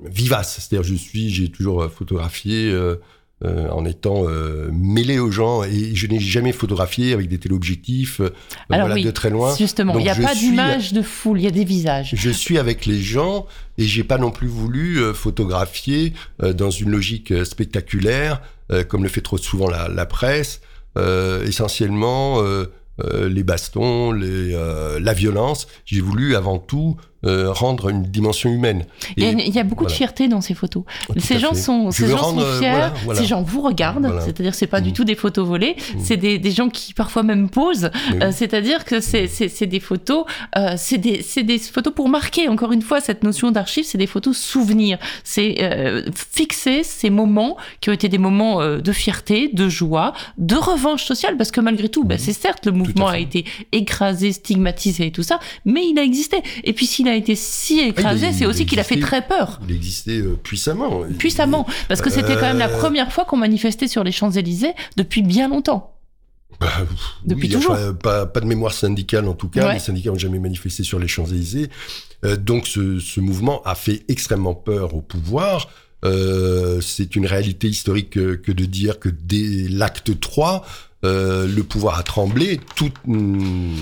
vivace. C'est-à-dire, je suis, j'ai toujours photographié euh, en étant euh, mêlé aux gens et je n'ai jamais photographié avec des téléobjectifs euh, voilà, de très loin.
Justement, il n'y a pas d'image de foule, il y a des visages.
Je suis avec les gens et j'ai pas non plus voulu photographier dans une logique spectaculaire comme le fait trop souvent la, la presse. essentiellement les bastons, les, la violence. J'ai voulu avant tout euh, rendre une dimension humaine.
il y a beaucoup de fierté dans ces photos. ces gens sont, ces gens sont euh, fiers, ces gens vous regardent, c'est-à-dire c'est pas du mm. tout des photos volées, mm. c'est des, des, gens qui parfois même posent, euh, c'est-à-dire que c'est des photos, c'est des, des, photos pour marquer, encore une fois, cette notion d'archive, c'est des photos souvenirs, c'est fixer ces moments qui ont été des moments de fierté, de joie, de revanche sociale, parce que malgré tout, bah, mm. c'est certes, le mouvement a été écrasé, stigmatisé et tout ça, mais il a existé. Et puis s'il a été si écrasé, ah, c'est aussi qu'il a fait très peur.
Il existait euh, puissamment.
Puissamment, parce que c'était quand même la euh, première fois qu'on manifestait sur les Champs-Élysées depuis bien longtemps.
Bah, depuis toujours. Pas, pas, de mémoire syndicale en tout cas. Les syndicats n'ont jamais manifesté sur les Champs-Élysées. Euh, donc ce, ce, mouvement a fait extrêmement peur au pouvoir. Euh, c'est une réalité historique que, que, de dire que dès l'acte 3, le pouvoir a tremblé. Tout, hum,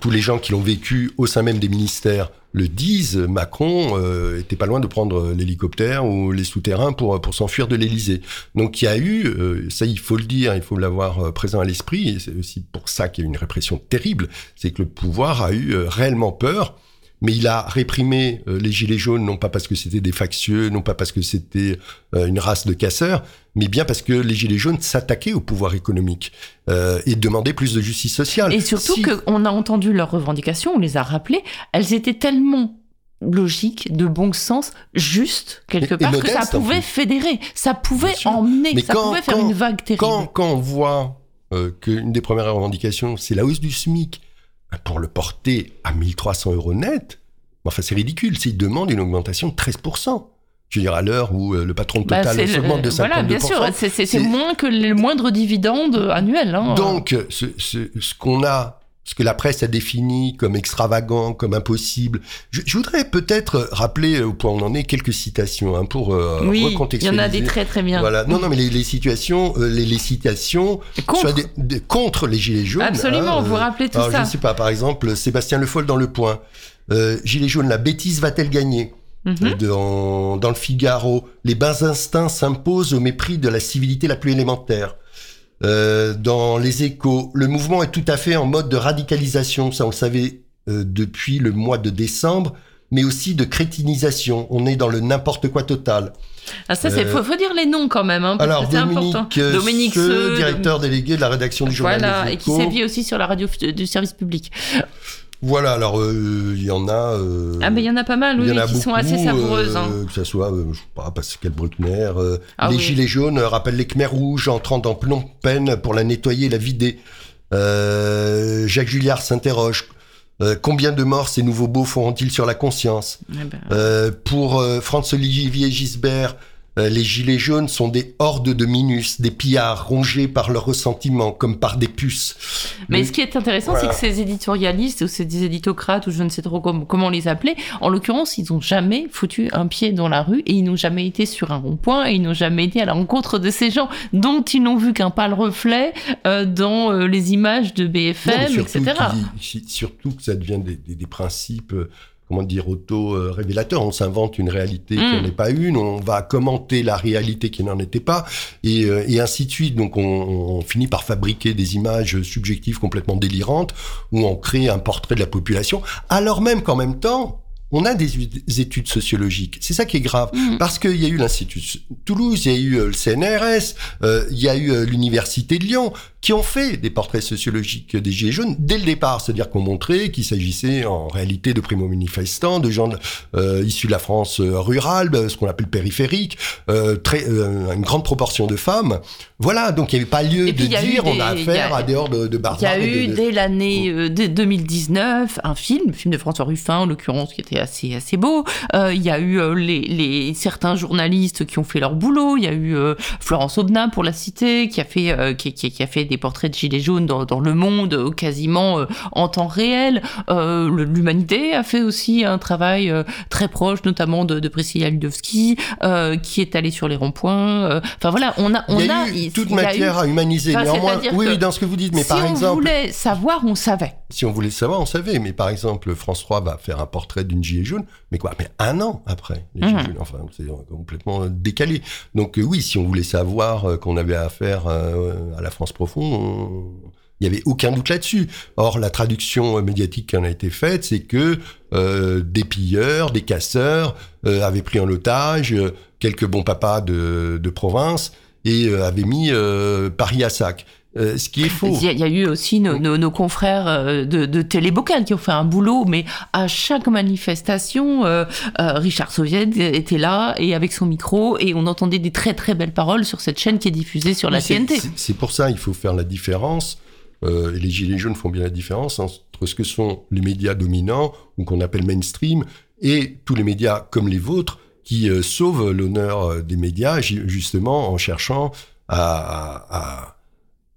tous les gens qui l'ont vécu au sein même des ministères le disent, Macron euh, était pas loin de prendre l'hélicoptère ou les souterrains pour, pour s'enfuir de l'Élysée. Donc il y a eu, euh, ça il faut le dire, il faut l'avoir euh, présent à l'esprit, et c'est aussi pour ça qu'il y a eu une répression terrible, c'est que le pouvoir a eu euh, réellement peur mais il a réprimé euh, les gilets jaunes non pas parce que c'était des factieux, non pas parce que c'était euh, une race de casseurs, mais bien parce que les gilets jaunes s'attaquaient au pouvoir économique euh, et demandaient plus de justice sociale.
Et surtout qu'on a entendu leurs revendications, on les a rappelées, elles étaient tellement logiques, de bon sens, justes, quelque part, que ça pouvait fédérer, ça pouvait emmener, ça pouvait faire une vague terrible.
Quand, quand on voit qu'une des premières revendications, c'est la hausse du SMIC, pour le porter à 1300 euros net, enfin c'est ridicule, s'il demande une augmentation de 13%. Je veux dire, à l'heure où euh, le patron de bah, Total s'augmente de 52%. Voilà, bien sûr,
c'est moins que le moindre dividende annuel. Hein.
Donc, ce, ce, ce qu'on a ce que la presse a défini comme extravagant, comme impossible. Je, je voudrais peut-être rappeler au point où on en est quelques citations hein, pour euh,
oui, recontextualiser. Il y en a des très très bien.
Voilà. Non, non, mais les, les situations, euh, les, les, citations contre. Des, des, contre les gilets jaunes.
Absolument. Hein, vous vous rappelez tout
alors,
ça.
Je ne sais pas. Par exemple, Sébastien Le Foll dans Le Point. Euh, gilets jaunes, la bêtise va-t-elle gagner -hmm. dans, dans le Figaro, les bas instincts s'imposent au mépris de la civilité la plus élémentaire. Euh, dans les échos, le mouvement est tout à fait en mode de radicalisation, ça on le savait euh, depuis le mois de décembre, mais aussi de crétinisation. On est dans le n'importe quoi total.
Ah ça, c'est faut, faut, dire les noms quand même. Hein, parce
alors
que
Dominique,
important.
Dominique Seux, directeur délégué de la rédaction du journal.
Voilà, et qui sévit aussi sur la radio du service public.
Voilà, alors il euh, y en a. Euh,
ah, mais il y en a pas mal, oui, qui beaucoup, sont assez savoureuses. Hein.
Euh, que ce soit, je sais pas, Pascal Bruckner. ah, les oui. Gilets jaunes rappellent les Khmers rouges entrant dans Phnom Penh pour la nettoyer et la vider. Jacques Julliard s'interroge. combien de morts ces nouveaux beaux feront-ils sur la conscience?
Eh ben...
Pour Franz-Olivier Gisbert, les gilets jaunes sont des hordes de minus, des pillards rongés par leurs ressentiments, comme par des puces.
Mais Le... ce qui est intéressant, voilà. c'est que ces éditorialistes, ou ces éditocrates, ou je ne sais trop comment, comment les appeler, en l'occurrence, ils n'ont jamais foutu un pied dans la rue, et ils n'ont jamais été sur un rond-point, et ils n'ont jamais été à la rencontre de ces gens, dont ils n'ont vu qu'un pâle reflet euh, dans euh, les images de BFM,
non,
etc.
Surtout que ça devient des, des, des principes comment dire, auto-révélateur. On s'invente une réalité mmh. qui n'en est pas une, on va commenter la réalité qui n'en était pas, et, euh, et, ainsi de suite. Donc on, on, finit par fabriquer des images subjectives complètement délirantes, où on crée un portrait de la population, alors même qu'en même temps, on a des études sociologiques. C'est ça qui est grave. Mmh. Parce qu'il y a eu l'Institut Toulouse, il y a eu le CNRS, euh, il y a eu euh, l'Université de Lyon, qui ont fait des portraits sociologiques des Gilets jaunes dès le départ. C'est-à-dire qu'on montrait qu'il s'agissait en réalité de primo-manifestants, de gens euh, issus de la France rurale, ce qu'on appelle périphérique, euh, très, euh, une grande proportion de femmes. Voilà, donc il n'y avait pas lieu de dire on a affaire a, à des hordes de, barbares.
Il y a eu
de,
dès l'année euh, 2019 un film, le film de François Ruffin en l'occurrence, qui était assez, assez beau. il y a eu les, les, certains journalistes qui ont fait leur boulot. Il y a eu Florence Aubenas, pour la citer, qui a fait, qui, qui, qui a fait des portraits de gilets jaunes dans, dans le monde euh, quasiment euh, en temps réel. Euh, L'humanité a fait aussi un travail euh, très proche, notamment de, de Priscilla Ludowski, euh, qui est allée sur les ronds-points. Enfin voilà, on a, on
il y
a,
a eu toute matière eu... à humaniser.
Enfin,
Néanmoins, oui, dans ce que vous dites, mais
si
par exemple,
on voulait savoir, on savait.
Si on voulait savoir, on savait. Mais par exemple, France 3 va faire un portrait d'une gilet jaune, mais quoi Mais un an après, les gilets mmh. jaunes. Enfin, c'est complètement décalé. Donc oui, si on voulait savoir qu'on avait affaire à la France profonde il n'y avait aucun doute là-dessus. Or, la traduction médiatique qui en a été faite, c'est que euh, des pilleurs, des casseurs euh, avaient pris en otage euh, quelques bons papas de, de province et euh, avaient mis euh, Paris à sac. Euh, ce qui est faux.
Il y, a eu aussi nos, nos, nos confrères euh, de, de Télébocal qui ont fait un boulot, mais à chaque manifestation, euh, euh, Richard Soviet était là et avec son micro et on entendait des très très belles paroles sur cette chaîne qui est diffusée sur la TNT.
C'est pour ça il faut faire la différence. et les Gilets jaunes font bien la différence entre ce que sont les médias dominants ou qu'on appelle mainstream et tous les médias comme les vôtres qui sauvent l'honneur des médias justement en cherchant à, à, à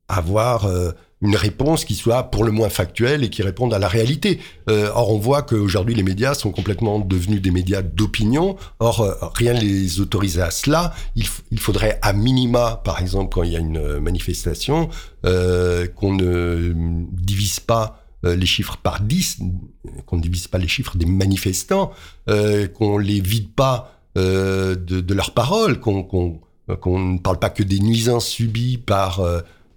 avoir euh, une réponse qui soit pour le moins factuelle et qui réponde à la réalité. Euh, or, on voit qu'aujourd'hui, les médias sont complètement devenus des médias d'opinion. Or, euh, rien ne les autorise à cela. Il, faudrait à minima, par exemple, quand il y a une manifestation, euh, qu'on ne divise pas euh, les chiffres par 10, qu'on ne divise pas les chiffres des manifestants, euh, qu'on les vide pas euh, de, de leurs paroles, qu'on qu'on ne parle pas que des nuisances subies par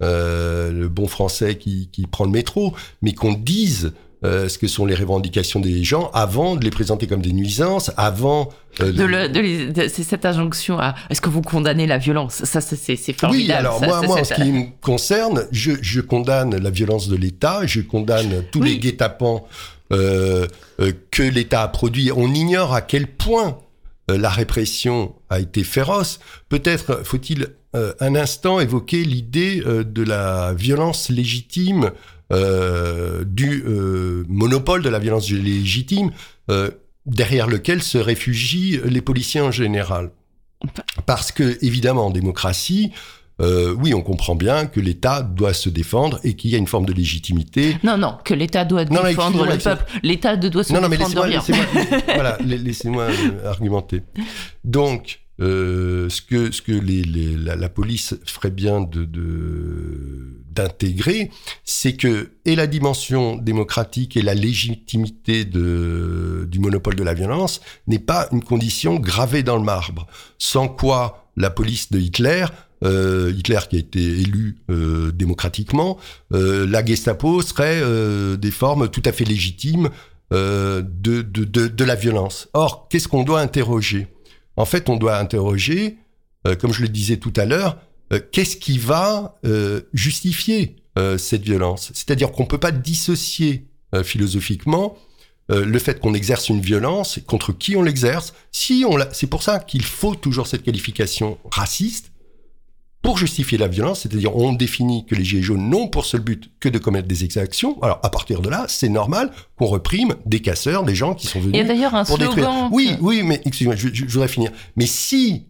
euh, le bon français qui, qui, prend le métro, mais qu'on dise euh, ce que sont les revendications des gens avant de les présenter comme des nuisances, avant
euh, de... de, c'est cette injonction à est-ce que vous condamnez la violence? Ça, c'est formidable.
Oui, alors moi, moi en ce qui me concerne, je, je condamne la violence de l'État, je condamne tous les guet-apens euh, que l'État a produits. On ignore à quel point la répression a été féroce. Peut-être faut-il euh, un instant évoquer l'idée euh, de la violence légitime, euh, du monopole de la violence légitime, derrière lequel se réfugient les policiers en général. Parce que, évidemment, en démocratie, oui, on comprend bien que l'État doit se défendre et qu'il y a une forme de légitimité.
Non, non, que l'État doit défendre le peuple. L'État doit se
non, non,
défendre
mais laissez-moi, voilà, laissez-moi argumenter. Donc, euh, ce que, la, police ferait bien d'intégrer, c'est que et la dimension démocratique et la légitimité du monopole de la violence n'est pas une condition gravée dans le marbre, sans quoi la police de Hitler euh, Hitler qui a été élu euh, démocratiquement, la Gestapo serait des formes tout à fait légitimes de, la violence. Or, qu'est-ce qu'on doit interroger? En fait, on doit interroger, euh, comme je le disais tout à l'heure, euh, qu'est-ce qui va euh, justifier cette violence? C'est-à-dire qu'on ne peut pas dissocier philosophiquement le fait qu'on exerce une violence, contre qui on l'exerce. C'est pour ça qu'il faut toujours cette qualification raciste pour justifier la violence, c'est-à-dire on définit que les gilets jaunes n'ont pour seul but que de commettre des exactions. Alors à partir de là, c'est normal qu'on reprime des casseurs, des gens qui sont venus
Il y a d'ailleurs un
pour
détruire.
Oui, oui, mais excusez-moi, je, je, voudrais finir. Mais si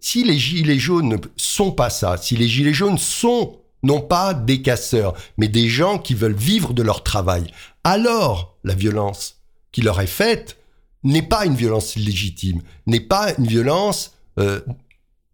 si les gilets jaunes ne sont pas ça, si les gilets jaunes sont non pas des casseurs, mais des gens qui veulent vivre de leur travail, alors la violence qui leur est faite n'est pas une violence légitime, n'est pas une violence euh,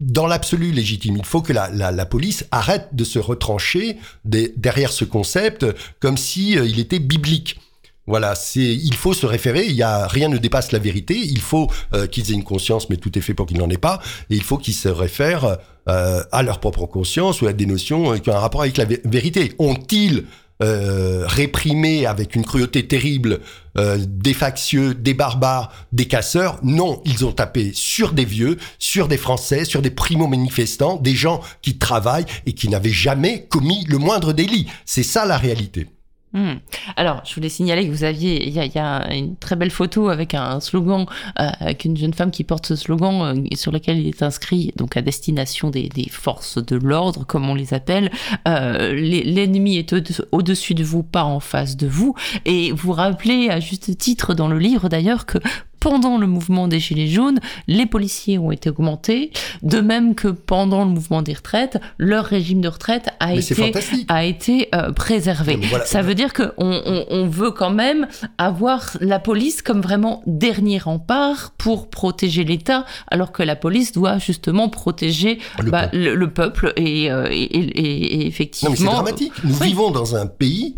dans l'absolu légitime. Il faut que la, la, la, police arrête de se retrancher des, derrière ce concept comme si euh, il était biblique. Voilà, c'est il faut se référer. Il y a rien ne dépasse la vérité. Il faut euh, qu'ils aient une conscience, mais tout est fait pour qu'ils n'en aient pas. Et il faut qu'ils se réfèrent euh, à leur propre conscience ou à des notions qui ont un rapport avec la vérité. Ont-ils euh, réprimés avec une cruauté terrible euh, des factieux, des barbares, des casseurs. Non, ils ont tapé sur des vieux, sur des Français, sur des primo-manifestants, des gens qui travaillent et qui n'avaient jamais commis le moindre délit. C'est ça la réalité.
Hmm. Alors, je voulais signaler que vous aviez, il y, a une très belle photo avec un slogan, euh, avec une jeune femme qui porte ce slogan euh, sur lequel il est inscrit, donc à destination des, des forces de l'ordre, comme on les appelle. Euh, L'ennemi est au-dessus de vous, pas en face de vous. Et vous rappelez à juste titre dans le livre d'ailleurs que pendant le mouvement des Gilets jaunes, les policiers ont été augmentés, de même que pendant le mouvement des retraites, leur régime de retraite a été, a été euh, préservé. Ça veut dire qu'on on, on, veut quand même avoir la police comme vraiment dernier rempart pour protéger l'État, alors que la police doit justement protéger le, bah, peuple. Le, le, peuple et, euh, et, et, et effectivement...
Non mais c'est dramatique. Nous oui. vivons dans un pays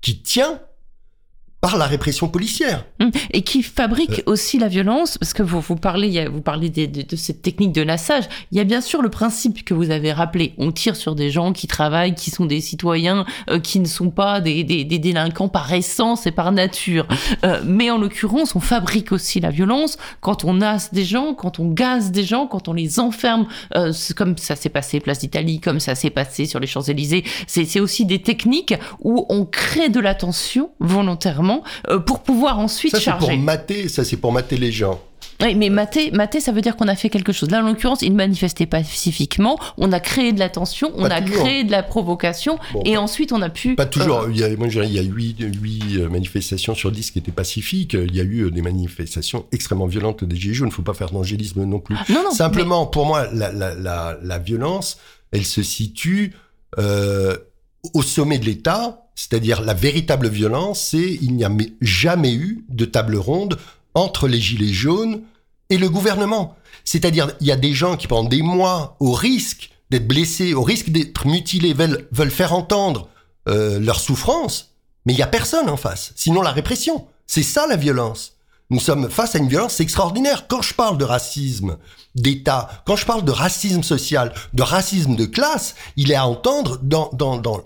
qui tient par la répression policière.
Hum, et qui fabrique euh. aussi la violence, parce que vous, vous parlez, vous parlez de, de, de, cette technique de lassage. Il y a bien sûr le principe que vous avez rappelé. On tire sur des gens qui travaillent, qui sont des citoyens, euh, qui ne sont pas des, des, des, délinquants par essence et par nature. Euh, mais en l'occurrence, on fabrique aussi la violence quand on nasse des gens, quand on gaze des gens, quand on les enferme, euh, comme ça s'est passé place d'Italie, comme ça s'est passé sur les Champs-Élysées. C'est aussi des techniques où on crée de la tension volontairement euh, pour pouvoir ensuite
ça,
charger.
Pour mater, ça c'est pour mater les gens.
Oui, mais mater, mater, ça veut dire qu'on a fait quelque chose. Là, en l'occurrence, ils manifestaient pacifiquement, on a créé de la tension, on
pas
a
toujours.
créé de la provocation, bon, et ensuite on a pu...
Pas toujours. Euh... Il y a, moi, je dirais, il y a 8, 8 manifestations sur 10 qui étaient pacifiques. Il y a eu des manifestations extrêmement violentes des Gilets jaunes. Il ne faut pas faire d'angélisme non plus.
Non, non,
Simplement, mais... pour moi, la, la, la, la, violence, elle se situe... Euh, au sommet de l'État, c'est-à-dire la véritable violence, c'est il n'y a jamais eu de table ronde entre les gilets jaunes et le gouvernement. C'est-à-dire il y a des gens qui pendant des mois, au risque d'être blessés, au risque d'être mutilés, veulent, faire entendre euh, leur souffrance, mais il y a personne en face. Sinon la répression, c'est ça la violence. Nous sommes face à une violence extraordinaire. Quand je parle de racisme d'État, quand je parle de racisme social, de racisme de classe, il est à entendre dans, dans, dans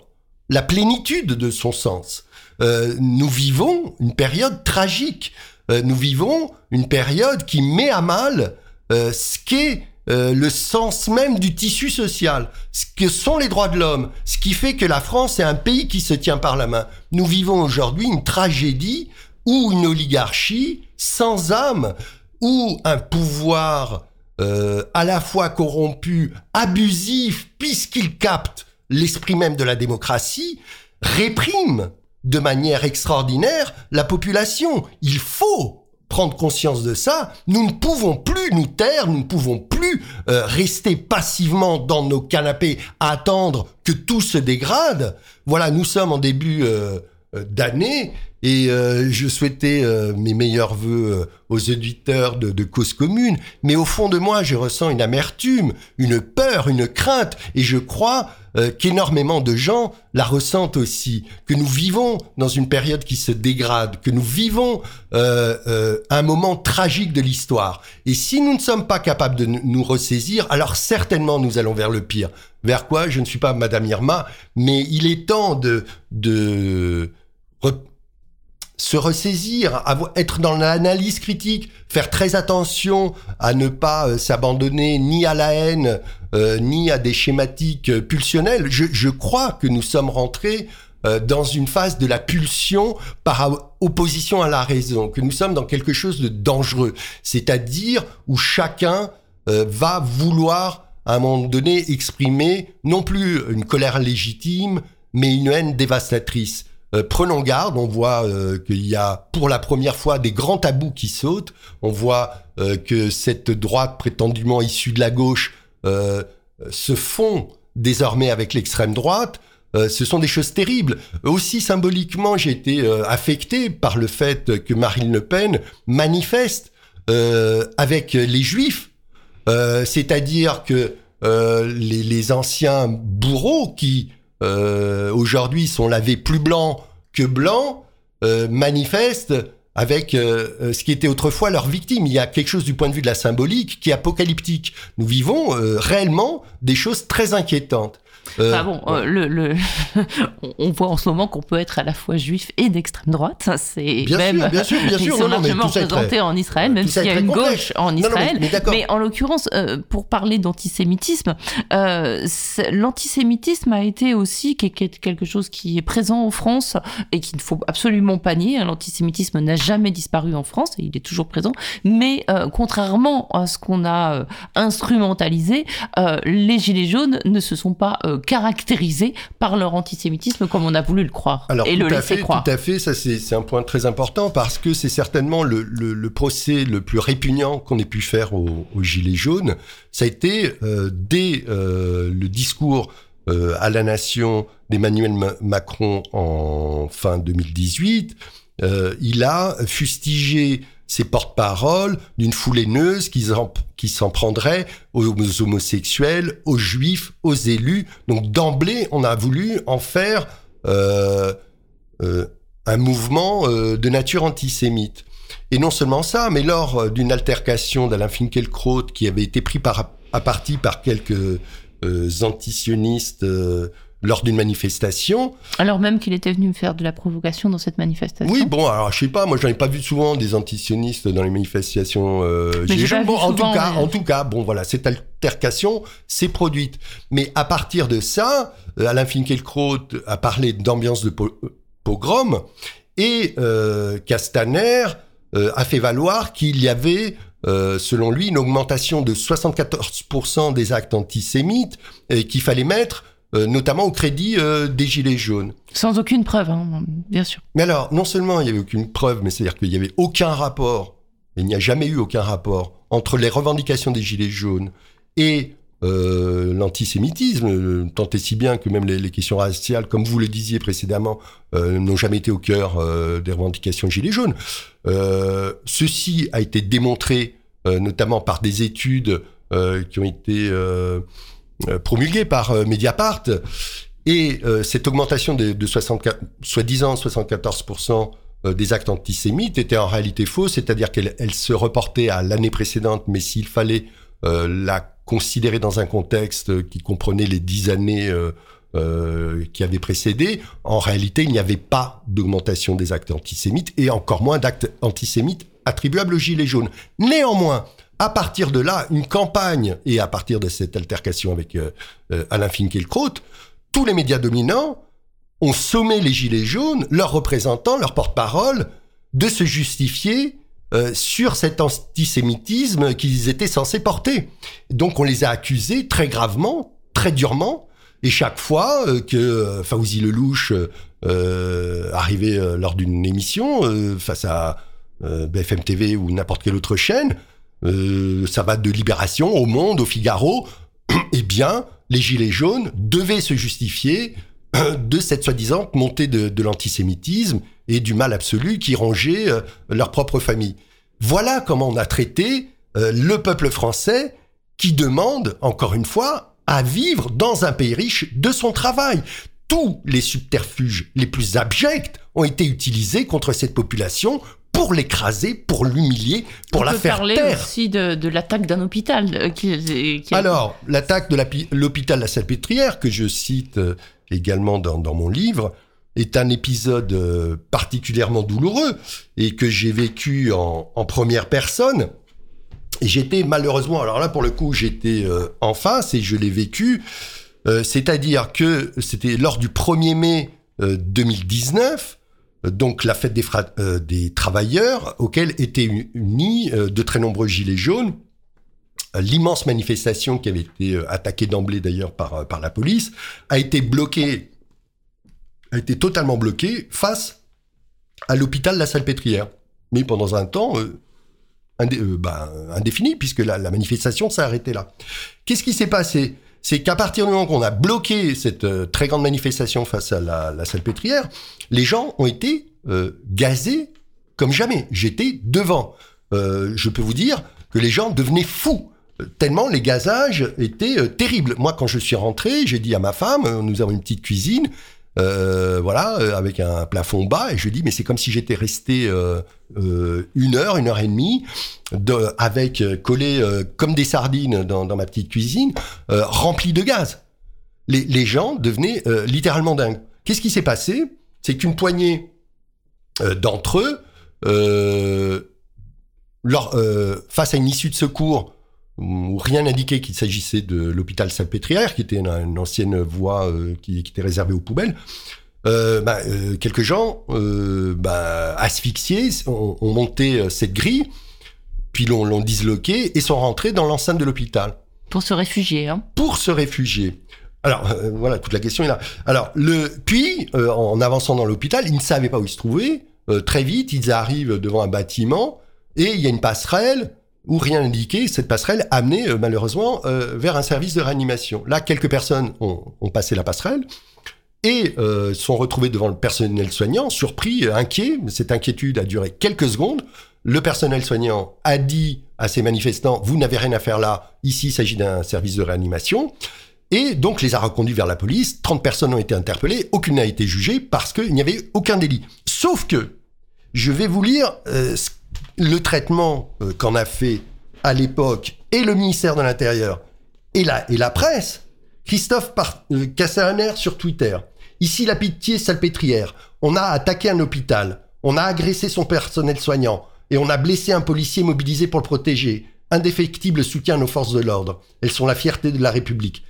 la plénitude de son sens. Euh, nous vivons une période tragique. Euh, nous vivons une période qui met à mal euh, ce qu'est euh, le sens même du tissu social, ce que sont les droits de l'homme, ce qui fait que la France est un pays qui se tient par la main. Nous vivons aujourd'hui une tragédie où une oligarchie sans âme, où un pouvoir euh, à la fois corrompu, abusif, puisqu'il capte l'esprit même de la démocratie, réprime de manière extraordinaire la population. Il faut prendre conscience de ça, nous ne pouvons plus nous taire, nous ne pouvons plus euh, rester passivement dans nos canapés à attendre que tout se dégrade. Voilà, nous sommes en début euh, euh, d'année et je souhaitais mes meilleurs voeux aux auditeurs de, de Cause Commune, mais au fond de moi, je ressens une amertume, une peur, une crainte, et je crois euh, qu'énormément de gens la ressentent aussi, que nous vivons dans une période qui se dégrade, que nous vivons euh, euh, un moment tragique de l'histoire. Et si nous ne sommes pas capables de nous ressaisir, alors certainement nous allons vers le pire. Vers quoi? Je ne suis pas Madame Irma, mais il est temps de se ressaisir, être dans l'analyse critique, faire très attention à ne pas euh, s'abandonner ni à la haine, euh, ni à des schématiques euh, pulsionnelles. Je, je, crois que nous sommes rentrés dans une phase de la pulsion par opposition à la raison, que nous sommes dans quelque chose de dangereux, c'est-à-dire où chacun va vouloir à un moment donné exprimer non plus une colère légitime, mais une haine dévastatrice. Euh, prenons garde, on voit euh, qu'il y a pour la première fois des grands tabous qui sautent, on voit euh, que cette droite prétendument issue de la gauche se fond désormais avec l'extrême droite, ce sont des choses terribles. Aussi symboliquement, j'ai été affecté par le fait que Marine Le Pen manifeste avec les juifs, c'est-à-dire que les, les, anciens bourreaux qui euh, aujourd'hui sont lavés plus blancs que blancs, euh, manifestent avec euh, ce qui était autrefois leur victime. Il y a quelque chose du point de vue de la symbolique qui est apocalyptique. Nous vivons réellement des choses très inquiétantes.
Euh, bon, euh, le, on voit en ce moment qu'on peut être à la fois juif et d'extrême droite. C'est même
bien sûr, bien sûr, ils sont
largement représentés en Israël, même s'il y a une gauche en Israël. mais, en l'occurrence, euh, pour parler d'antisémitisme, l'antisémitisme a été aussi quelque chose qui est présent en France et qu'il ne faut absolument pas nier. L'antisémitisme n'a jamais disparu en France et il est toujours présent. Mais contrairement à ce qu'on a instrumentalisé, les gilets jaunes ne se sont pas caractérisés par leur antisémitisme comme on a voulu le croire
Alors,
et
le
laisser croire.
Tout à fait, ça c'est un point très important parce que c'est certainement le, le, procès le plus répugnant qu'on ait pu faire aux, Gilets jaunes. Ça a été euh, dès euh, le discours euh, à la nation d'Emmanuel Macron en fin 2018. il a fustigé ces porte-paroles d'une foule haineuse qui, s'en prendrait aux homosexuels, aux juifs, aux élus. Donc d'emblée, on a voulu en faire euh, euh, un mouvement euh, de nature antisémite. Et non seulement ça, mais lors d'une altercation d'Alain Finkielkraut qui avait été pris à partie par quelques antisionistes lors d'une manifestation.
Alors même qu'il était venu faire de la provocation dans cette manifestation.
Oui, bon, alors je sais pas, moi j'en ai pas vu souvent des antisionistes dans les manifestations. Euh, bon, en tout cas, en tout cas, bon voilà, cette altercation s'est produite. Mais à partir de ça, euh, Alain Finkielkraut a parlé d'ambiance de pogrom et euh, Castaner euh, a fait valoir qu'il y avait euh, selon lui, une augmentation de 74% des actes antisémites et qu'il fallait mettre notamment au crédit euh, des Gilets jaunes.
Sans aucune preuve, hein, bien sûr.
Mais alors, non seulement il n'y avait aucune preuve, mais c'est-à-dire qu'il n'y avait aucun rapport, il n'y a jamais eu aucun rapport entre les revendications des Gilets jaunes et euh, l'antisémitisme, tant et si bien que même les, questions raciales, comme vous le disiez précédemment, euh, n'ont jamais été au cœur euh, des revendications Gilets jaunes. ceci a été démontré notamment par des études qui ont été promulguées par Mediapart. Et cette augmentation de, de soi-disant 74% des actes antisémites était en réalité fausse, c'est-à-dire qu'elle se reportait à l'année précédente, mais s'il fallait la considéré dans un contexte qui comprenait les dix années euh, euh, qui avaient précédé, en réalité, il n'y avait pas d'augmentation des actes antisémites et encore moins d'actes antisémites attribuables aux Gilets jaunes. Néanmoins, à partir de là, une campagne, et à partir de cette altercation avec euh, Alain Finkielkraut, tous les médias dominants ont sommé les Gilets jaunes, leurs représentants, leurs porte-parole, de se justifier euh, sur cet antisémitisme qu'ils étaient censés porter. Donc on les a accusés très gravement, très durement, et chaque fois euh, que euh, Fawzi Lelouch euh, arrivait lors d'une émission face à BFM TV ou n'importe quelle autre chaîne, ça va de Libération au Monde, au Figaro, eh bien, les Gilets jaunes devaient se justifier de cette soi-disant montée de, l'antisémitisme et du mal absolu qui rongeait euh, leur propre famille. Voilà comment on a traité euh, le peuple français qui demande, encore une fois, à vivre dans un pays riche de son travail. Tous les subterfuges les plus abjects ont été utilisés contre cette population pour l'écraser, pour l'humilier, pour la faire
parler
taire.
aussi de, l'attaque d'un hôpital. Euh, qui,
Alors, l'attaque de l'hôpital La Salpêtrière, que je cite également dans, mon livre, est un épisode euh, particulièrement douloureux et que j'ai vécu en, première personne. Et j'étais malheureusement, alors là pour le coup j'étais euh, en face et je l'ai vécu, euh, c'est-à-dire que c'était lors du 1er mai 2019, donc la fête des, des travailleurs, auquel étaient unis de très nombreux gilets jaunes, l'immense manifestation qui avait été euh, attaquée d'emblée d'ailleurs par, euh, la police, a été bloquée, a été totalement bloquée face à l'hôpital La Salpêtrière. Mais pendant un temps euh, bah, indéfini, puisque la, manifestation s'est arrêtée là. Qu'est-ce qui s'est passé? C'est qu'à partir du moment qu'on a bloqué cette très grande manifestation face à la, la Salpêtrière, les gens ont été gazés comme jamais. J'étais devant. je peux vous dire que les gens devenaient fous tellement les gazages étaient euh, terribles. Moi, quand je suis rentré, j'ai dit à ma femme, euh, nous avons une petite cuisine, euh, voilà, avec un plafond bas, et je dis, mais c'est comme si j'étais resté une heure, une heure et demie, avec collé comme des sardines dans, ma petite cuisine, rempli de gaz. Les, gens devenaient littéralement dingues. Qu'est-ce qui s'est passé? C'est qu'une poignée d'entre eux, face à une issue de secours, où rien n'indiquait qu'il s'agissait de l'hôpital Salpêtrière, qui était une, ancienne voie euh, qui, était réservée aux poubelles. Euh, bah, euh, quelques gens bah, asphyxiés ont, monté cette grille, puis l'ont disloqué et sont rentrés dans l'enceinte de l'hôpital.
Pour se réfugier. Hein.
Pour se réfugier. Alors voilà, toute la question est là. Alors le, puis en avançant dans l'hôpital, ils ne savaient pas où ils se trouvaient. très vite, ils arrivent devant un bâtiment et il y a une passerelle où rien indiqué, cette passerelle amenait euh, malheureusement euh, vers un service de réanimation. Là, quelques personnes ont, passé la passerelle et euh, sont retrouvées devant le personnel soignant, surpris, inquiets. Cette inquiétude a duré quelques secondes. Le personnel soignant a dit à ces manifestants, vous n'avez rien à faire là, ici il s'agit d'un service de réanimation. Et donc les a reconduits vers la police, 30 personnes ont été interpellées, aucune n'a été jugée parce qu'il n'y avait aucun délit. Sauf que, je vais vous lire ce le traitement euh, qu'en a fait à l'époque et le ministère de l'Intérieur et la, presse, Christophe euh, sur Twitter. Ici la pitié salpêtrière. On a attaqué un hôpital, on a agressé son personnel soignant et on a blessé un policier mobilisé pour le protéger. Indéfectible soutien à nos forces de l'ordre. Elles sont la fierté de la République.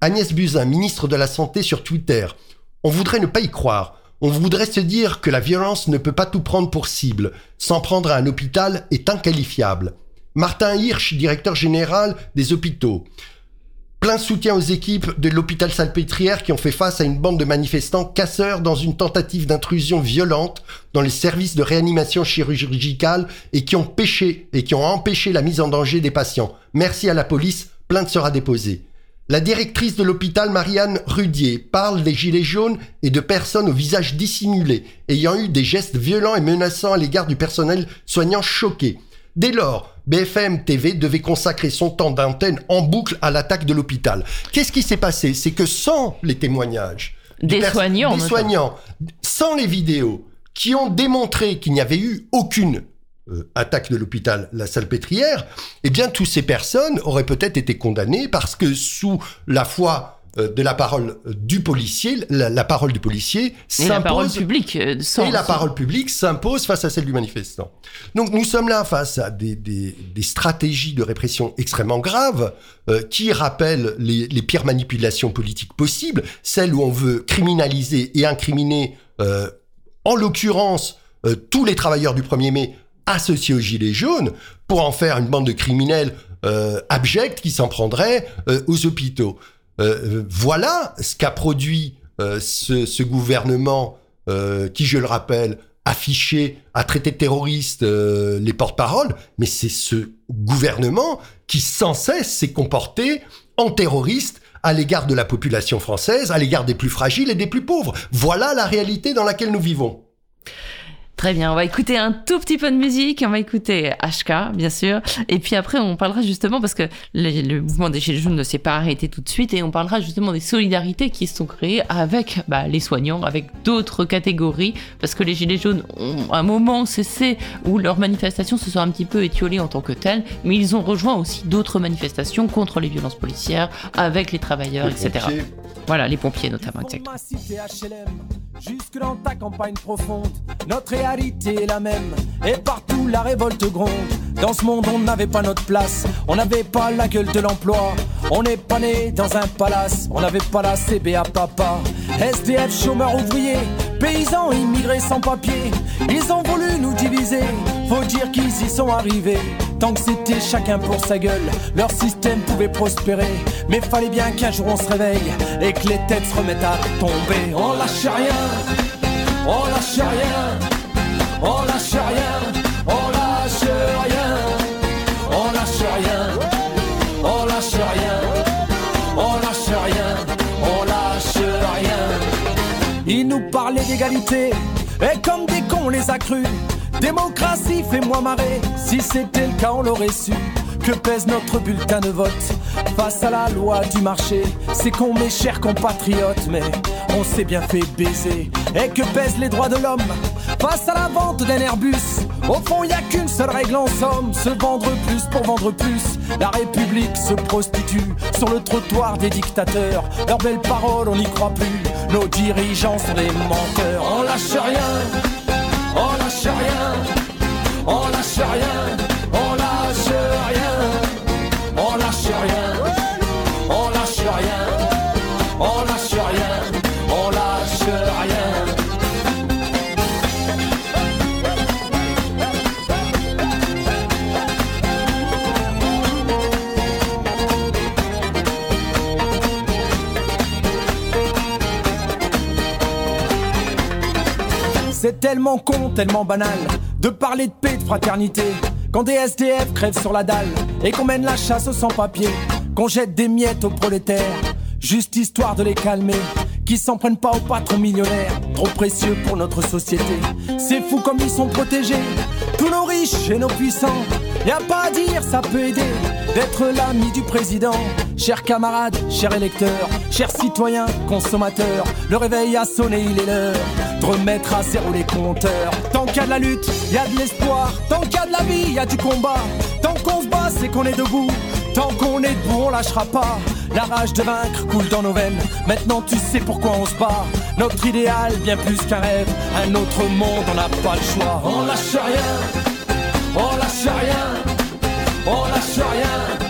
Agnès Buzyn, ministre de la Santé sur Twitter. On voudrait ne pas y croire. On voudrait se dire que la violence ne peut pas tout prendre pour cible. S'en prendre à un hôpital est inqualifiable. Martin Hirsch, directeur général des hôpitaux. Plein soutien aux équipes de l'hôpital Salpêtrière qui ont fait face à une bande de manifestants casseurs dans une tentative d'intrusion violente dans les services de réanimation chirurgicale et qui ont pêché et qui ont empêché la mise en danger des patients. Merci à la police, plainte sera déposée. La directrice de l'hôpital Marianne Rudier parle des gilets jaunes et de personnes au visage dissimulé, ayant eu des gestes violents et menaçants à l'égard du personnel soignant choqué. Dès lors, BFM TV devait consacrer son temps d'antenne en boucle à l'attaque de l'hôpital. Qu'est-ce qui s'est passé? C'est que sans les témoignages
des soignants,
des soignants, sans les vidéos qui ont démontré qu'il n'y avait eu aucune euh, attaque de l'hôpital La Salpêtrière, eh bien, toutes ces personnes auraient peut-être été condamnées parce que sous la foi euh, de la parole du policier, la, parole du policier
et la parole publique euh,
et la parole publique s'impose face à celle du manifestant. Donc nous sommes là face à des, stratégies de répression extrêmement graves qui rappellent les, les, pires manipulations politiques possibles, celles où on veut criminaliser et incriminer, en l'occurrence, tous les travailleurs du 1er mai associés aux Gilets jaunes pour en faire une bande de criminels euh, abjects qui s'en prendraient euh, aux hôpitaux. Euh, voilà ce qu'a produit ce, ce, gouvernement qui, je le rappelle, affiché à traiter de terroristes les porte-paroles, mais c'est ce gouvernement qui sans cesse s'est comporté en terroriste à l'égard de la population française, à l'égard des plus fragiles et des plus pauvres. Voilà la réalité dans laquelle nous vivons.
Très bien, on va écouter un tout petit peu de musique, on va écouter HK, bien sûr, et puis après on parlera justement, parce que le, mouvement des Gilets jaunes ne s'est pas arrêté tout de suite, et on parlera justement des solidarités qui se sont créées avec bah, les soignants, avec d'autres catégories, parce que les Gilets jaunes ont un moment cessé où leurs manifestations se sont un petit peu étiolées en tant que telles, mais ils ont rejoint aussi d'autres manifestations contre les violences policières, avec les travailleurs, etc. Voilà, les pompiers notamment.
Jusque dans ta campagne profonde, notre réalité est la même. Et partout la révolte gronde. Dans ce monde, on n'avait pas notre place. On n'avait pas la gueule de l'emploi. On n'est pas né dans un palace. On n'avait pas la CBA papa. SDF, chômeurs ouvriers, paysans immigrés sans papier. Ils ont voulu nous diviser. Faut dire qu'ils y sont arrivés. Tant que c'était chacun pour sa gueule, leur système pouvait prospérer. Mais fallait bien qu'un jour on se réveille et que les têtes se remettent à tomber. On lâche rien, on lâche rien, on lâche rien, Ils nous parlaient d'égalité, et comme des cons les a crus. Démocratie, fais-moi marrer. Si c'était le cas, on l'aurait su. Que pèse notre bulletin de vote face à la loi du marché C'est qu'on, mes chers compatriotes, mais on s'est bien fait baiser. Et que pèsent les droits de l'homme? Face à la vente d'un Airbus Au fond, y a qu'une seule règle en somme se vendre plus pour vendre plus. La République se prostitue sur le trottoir des dictateurs. Leurs belles paroles, on n'y croit plus. Nos dirigeants sont des menteurs. On lâche rien on lâche rien, on lâche rien, on lâche rien, rien, on lâche rien, on lâche rien, on lâche rien. C'est tellement con, tellement banal de parler de paix, de fraternité. Quand des SDF crèvent sur la dalle et qu'on mène la chasse aux sans-papiers, qu'on jette des miettes aux prolétaires, juste histoire de les calmer. Qui s'en prennent pas aux patrons millionnaires, trop précieux pour notre société. C'est fou comme ils sont protégés, tous nos riches et nos puissants. Y a pas à dire, ça peut aider d'être l'ami du président. Chers camarades, chers électeurs, chers citoyens, consommateurs, le réveil a sonné, il est l'heure de remettre à zéro les compteurs. Tant qu'il y a de la lutte, il y a de l'espoir. Tant qu'il y a de la vie, il y a du combat. Tant qu'on se bat, c'est qu'on est debout. Tant qu'on est debout, on lâchera pas. La rage de vaincre coule dans nos veines. Maintenant, tu sais pourquoi on se bat. Notre idéal, bien plus qu'un rêve. Un autre monde, on n'a pas le choix. On lâche rien. On lâche rien. On lâche rien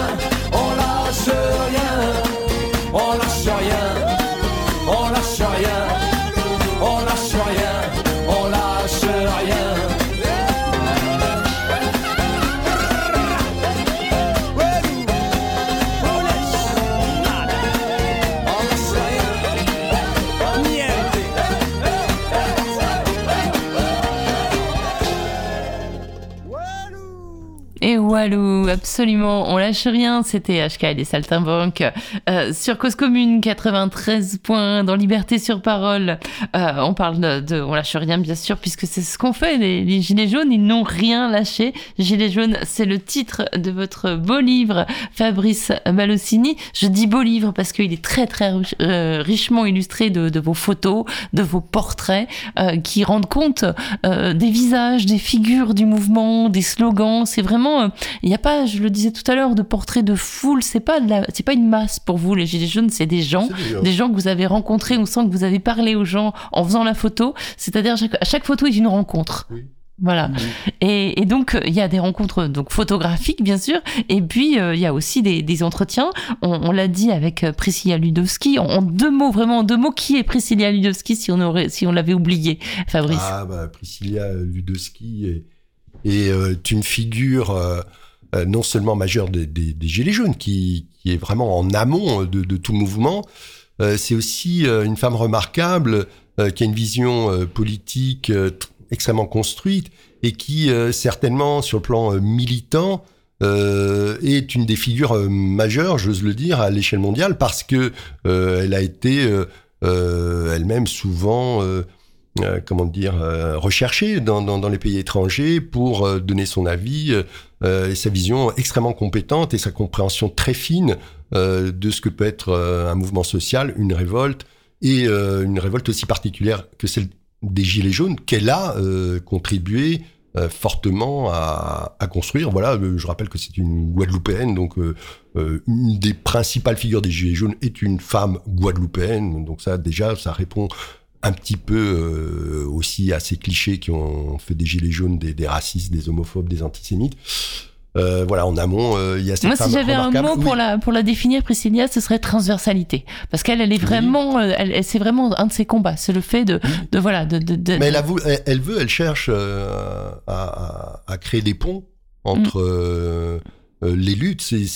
Walou, absolument, on lâche rien, c'était HK et les euh, sur Cause Commune 93 points dans Liberté sur parole. Euh, on parle de, on lâche rien bien sûr puisque c'est ce qu'on fait les, gilets jaunes, ils n'ont rien lâché. Gilets jaunes, c'est le titre de votre beau livre Fabrice Malossini. Je dis beau livre parce qu'il est très très euh, richement illustré de, vos photos, de vos portraits qui rendent compte des visages, des figures du mouvement, des slogans, c'est vraiment il n'y a pas, je le disais tout à l'heure, de portrait de foule. C'est pas c'est pas une masse pour vous les gilets jaunes. C'est des gens, des gens que vous avez rencontrés. On sent que vous avez parlé aux gens en faisant la photo. C'est-à-dire à chaque photo est une rencontre. Voilà. Et, donc il y a des rencontres donc photographiques bien sûr, et puis euh, il y a aussi des, entretiens. On, l'a dit avec euh, Priscilla Ludowski. En, deux mots, vraiment en deux mots, qui est Priscilla Ludowski si on aurait, si on l'avait oublié, Fabrice?
Ah bah Priscilla Ludowski est et euh, une figure euh, euh, non seulement majeure des, Gilets jaunes, qui, est vraiment en amont de, tout mouvement, c'est aussi une femme remarquable qui a une vision politique extrêmement construite et qui, certainement, sur le plan militant, est une des figures majeures, j'ose le dire, à l'échelle mondiale, parce que elle a été elle-même souvent euh, comment dire, euh, recherché dans, dans, les pays étrangers pour euh, donner son avis et sa vision extrêmement compétente et sa compréhension très fine de ce que peut être un mouvement social, une révolte et une révolte aussi particulière que celle des Gilets jaunes qu'elle a contribué fortement à, construire. Voilà, je rappelle que c'est une Guadeloupéenne, donc une des principales figures des Gilets jaunes est une femme guadeloupéenne. Donc ça, déjà, ça répond un petit peu euh, aussi à ces clichés qui ont fait des gilets jaunes, des, racistes, des homophobes, des antisémites. Euh, voilà, en amont, euh, il y a cette
Moi, si j'avais un mot pour la pour la définir, Priscilla, ce serait transversalité, parce qu'elle, elle est vraiment, elle, c'est vraiment un de ses combats, c'est le fait de, de voilà, de, de,
Mais elle, elle, veut, elle cherche à, à, créer des ponts entre mm. les luttes. C'est,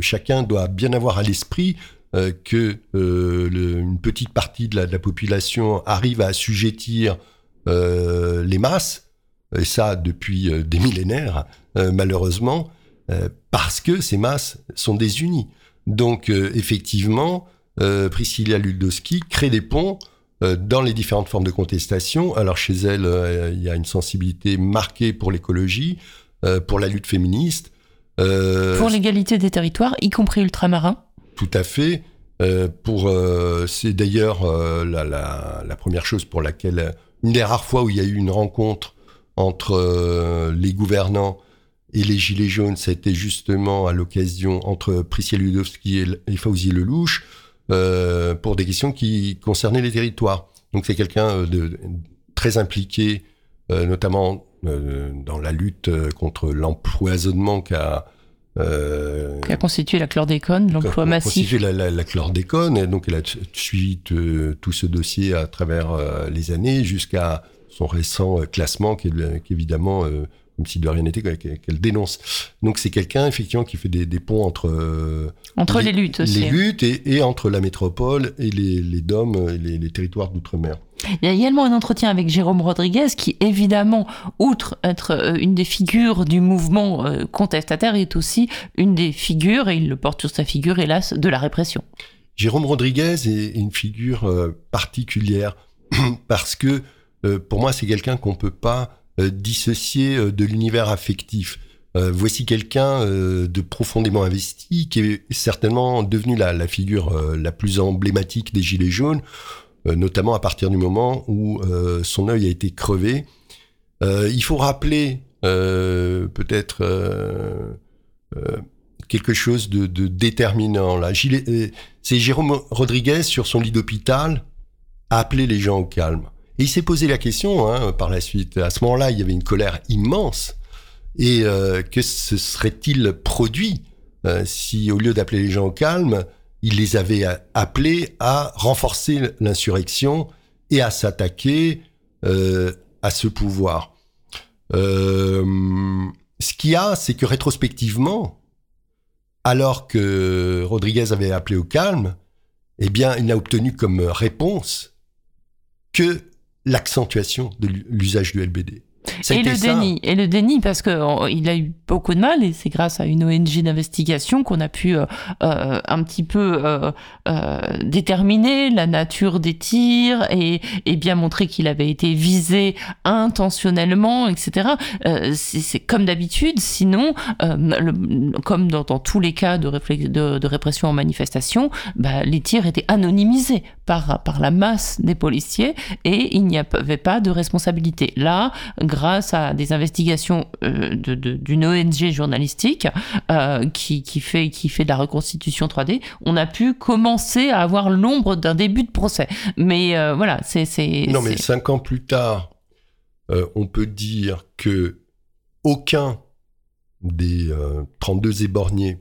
chacun doit bien avoir à l'esprit euh, que euh, une petite partie de la, population arrive à assujettir euh, les masses, et ça depuis des millénaires, malheureusement, parce que ces masses sont désunies. Donc, effectivement, Priscilla Ludowski crée des ponts dans les différentes formes de contestation. Alors chez elle, il y a une sensibilité marquée pour l'écologie, pour la lutte féministe.
pour l'égalité des territoires, y compris ultramarins.
Tout à fait. Euh, euh, c'est d'ailleurs euh, la, première chose pour laquelle, une des rares fois où il y a eu une rencontre entre les gouvernants et les Gilets jaunes, été justement à l'occasion entre Priscilla Ludowski et, et Fauzi Lelouch pour des questions qui concernaient les territoires. Donc c'est quelqu'un de très impliqué, notamment dans la lutte contre l'empoisonnement qu'a
euh, qui a constitué la chlordécone, l'emploi massif.
Constitué la, la, chlordécone, et donc elle a suivi euh, tout ce dossier à travers euh, les années jusqu'à son récent classement, qui est, qui évidemment comme si de rien n'était, qu'elle dénonce. Donc c'est quelqu'un effectivement qui fait des, des ponts entre
entre les, luttes aussi.
les luttes et, et, entre la métropole et les, les DOM, les, les territoires d'outre-mer.
Il y a également un entretien avec Jérôme Rodriguez qui, évidemment, outre être euh, une des figures du mouvement euh, contestataire, est aussi une des figures, et il le porte sur sa figure, hélas, de la répression.
Jérôme Rodriguez est une figure euh, particulière parce que, pour moi, c'est quelqu'un qu'on ne peut pas dissocier de l'univers affectif. voici quelqu'un de profondément investi qui est certainement devenu la, la figure la plus emblématique des Gilets jaunes. Euh, notamment à partir du moment où euh, son œil a été crevé. Euh, il faut rappeler peut-être quelque chose de, déterminant. C'est Jérôme Rodriguez sur son lit d'hôpital a appelé les gens au calme. Et il s'est posé la question hein, par la suite. À ce moment-là, il y avait une colère immense. Et que se serait-il produit si, au lieu d'appeler les gens au calme, il les avait appelés à renforcer l'insurrection et à s'attaquer euh, à ce pouvoir. Euh, ce qu'il y a, c'est que rétrospectivement, alors que Rodriguez avait appelé au calme, eh bien, il n'a obtenu comme réponse que l'accentuation de l'usage du LBD.
Et le déni, et le déni parce que il a eu beaucoup de mal et c'est grâce à une ONG d'investigation qu'on a pu un petit peu déterminer la nature des tirs et, et bien montrer qu'il avait été visé intentionnellement, etc. c'est comme d'habitude, sinon, comme dans, tous les cas de, de, de répression en manifestation, bah, les tirs étaient anonymisés par, par la masse des policiers et il n'y avait pas de responsabilité. Là, grâce à des investigations euh, d'une ONG journalistique euh, qui, qui, fait, qui fait de la reconstitution 3D, on a pu commencer à avoir l'ombre d'un début de procès. Mais euh, voilà, c'est...
Non, mais cinq ans plus tard, on peut dire que aucun des 32 éborgnés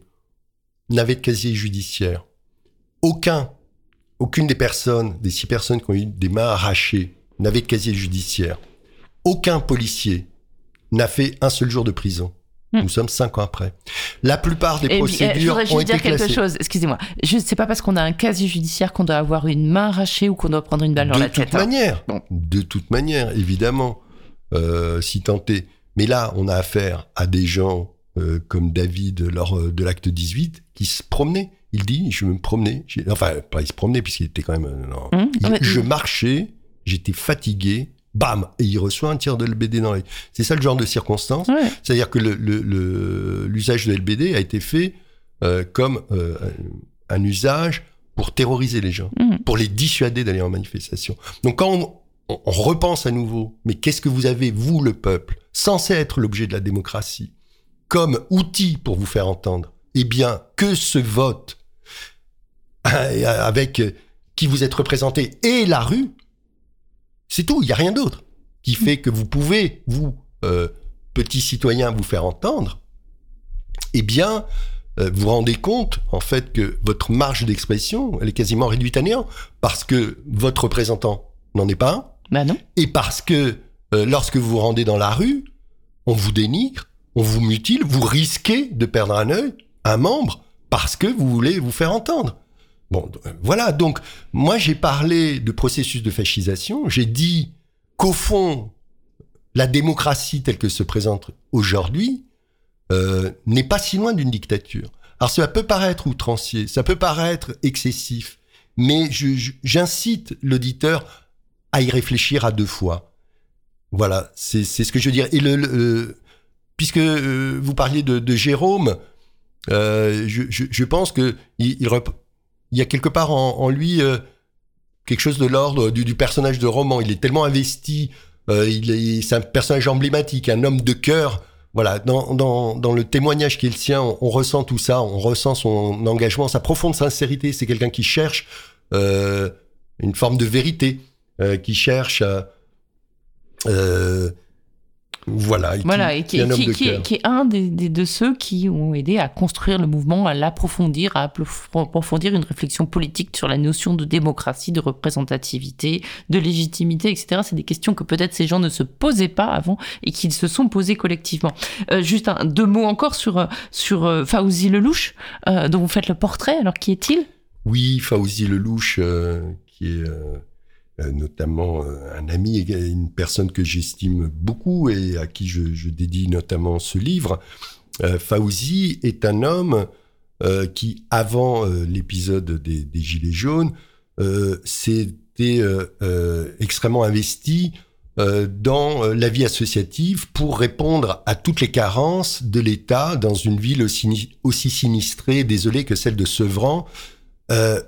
n'avait de casier judiciaire. Aucun, aucune des personnes, des six personnes qui ont eu des mains arrachées, n'avait de casier judiciaire. Aucun policier n'a fait un seul jour de prison. Hmm. Nous sommes cinq ans après. La plupart des procédures ont été
Je dire quelque chose. Excusez-moi. Je sais pas parce qu'on a un casier judiciaire qu'on doit avoir une main arrachée ou qu'on doit prendre une balle dans la tête.
De toute hein. manière. De toute manière, évidemment, euh, si tenté. Mais là, on a affaire à des gens euh, comme David lors euh, de l'acte 18 qui se promenait. Il dit, je me promenais. Enfin, pas il se promenait puisqu'il était quand même. Euh, mmh. je marchais, j'étais fatigué. Bam Et il reçoit un tir de LBD dans l'œil. C'est ça le genre de circonstance. C'est-à-dire que l'usage le, de LBD a été fait comme un usage pour terroriser les gens, mmh. pour les dissuader d'aller en manifestation. Donc quand on, on repense à nouveau, mais qu'est-ce que vous avez, vous, le peuple, censé être l'objet de la démocratie, comme outil pour vous faire entendre, eh bien, que ce vote avec qui vous êtes représenté et la rue, c'est tout, il n'y a rien d'autre qui fait que vous pouvez, vous, euh, petits citoyens, vous faire entendre, eh bien, euh, vous rendez compte, en fait, que votre marge d'expression, elle est quasiment réduite à néant, parce que votre représentant n'en est pas un,
bah non.
et parce que euh, lorsque vous vous rendez dans la rue, on vous dénigre, on vous mutile, vous risquez de perdre un œil, un membre, parce que vous voulez vous faire entendre. Bon, voilà, donc moi j'ai parlé de processus de fascisation, j'ai dit qu'au fond, la démocratie telle que se présente aujourd'hui euh, n'est pas si loin d'une dictature. Alors ça peut paraître outrancier, ça peut paraître excessif, mais j'incite l'auditeur à y réfléchir à deux fois. Voilà, c'est ce que je veux dire. Et le, puisque euh, vous parliez de, Jérôme, euh, je, pense que il, y a quelque part en, lui euh, quelque chose de l'ordre du, personnage de roman. Il est tellement investi, il est, c'est un personnage emblématique, un homme de cœur. Voilà, dans, le témoignage qui est le sien, on, ressent tout ça, on ressent son engagement, sa profonde sincérité. C'est quelqu'un qui cherche une forme de vérité, qui cherche voilà,
et, qui, est, un des, de ceux qui ont aidé à construire le mouvement, à l'approfondir, à approfondir une réflexion politique sur la notion de démocratie, de représentativité, de légitimité, etc. C'est des questions que peut-être ces gens ne se posaient pas avant et qu'ils se sont posées collectivement. Euh, juste un, deux mots encore sur, sur euh, Fauzi Lelouch, euh, dont vous faites le portrait. Alors, qui est-il?
Oui, Fauzi Lelouch, qui est euh, notamment euh, un ami et une personne que j'estime beaucoup et à qui je, dédie notamment ce livre. Euh, Fauzi est un homme qui, avant l'épisode des, Gilets jaunes, s'était extrêmement investi dans la vie associative pour répondre à toutes les carences de l'État dans une ville aussi, sinistrée désolée que celle de Sevran,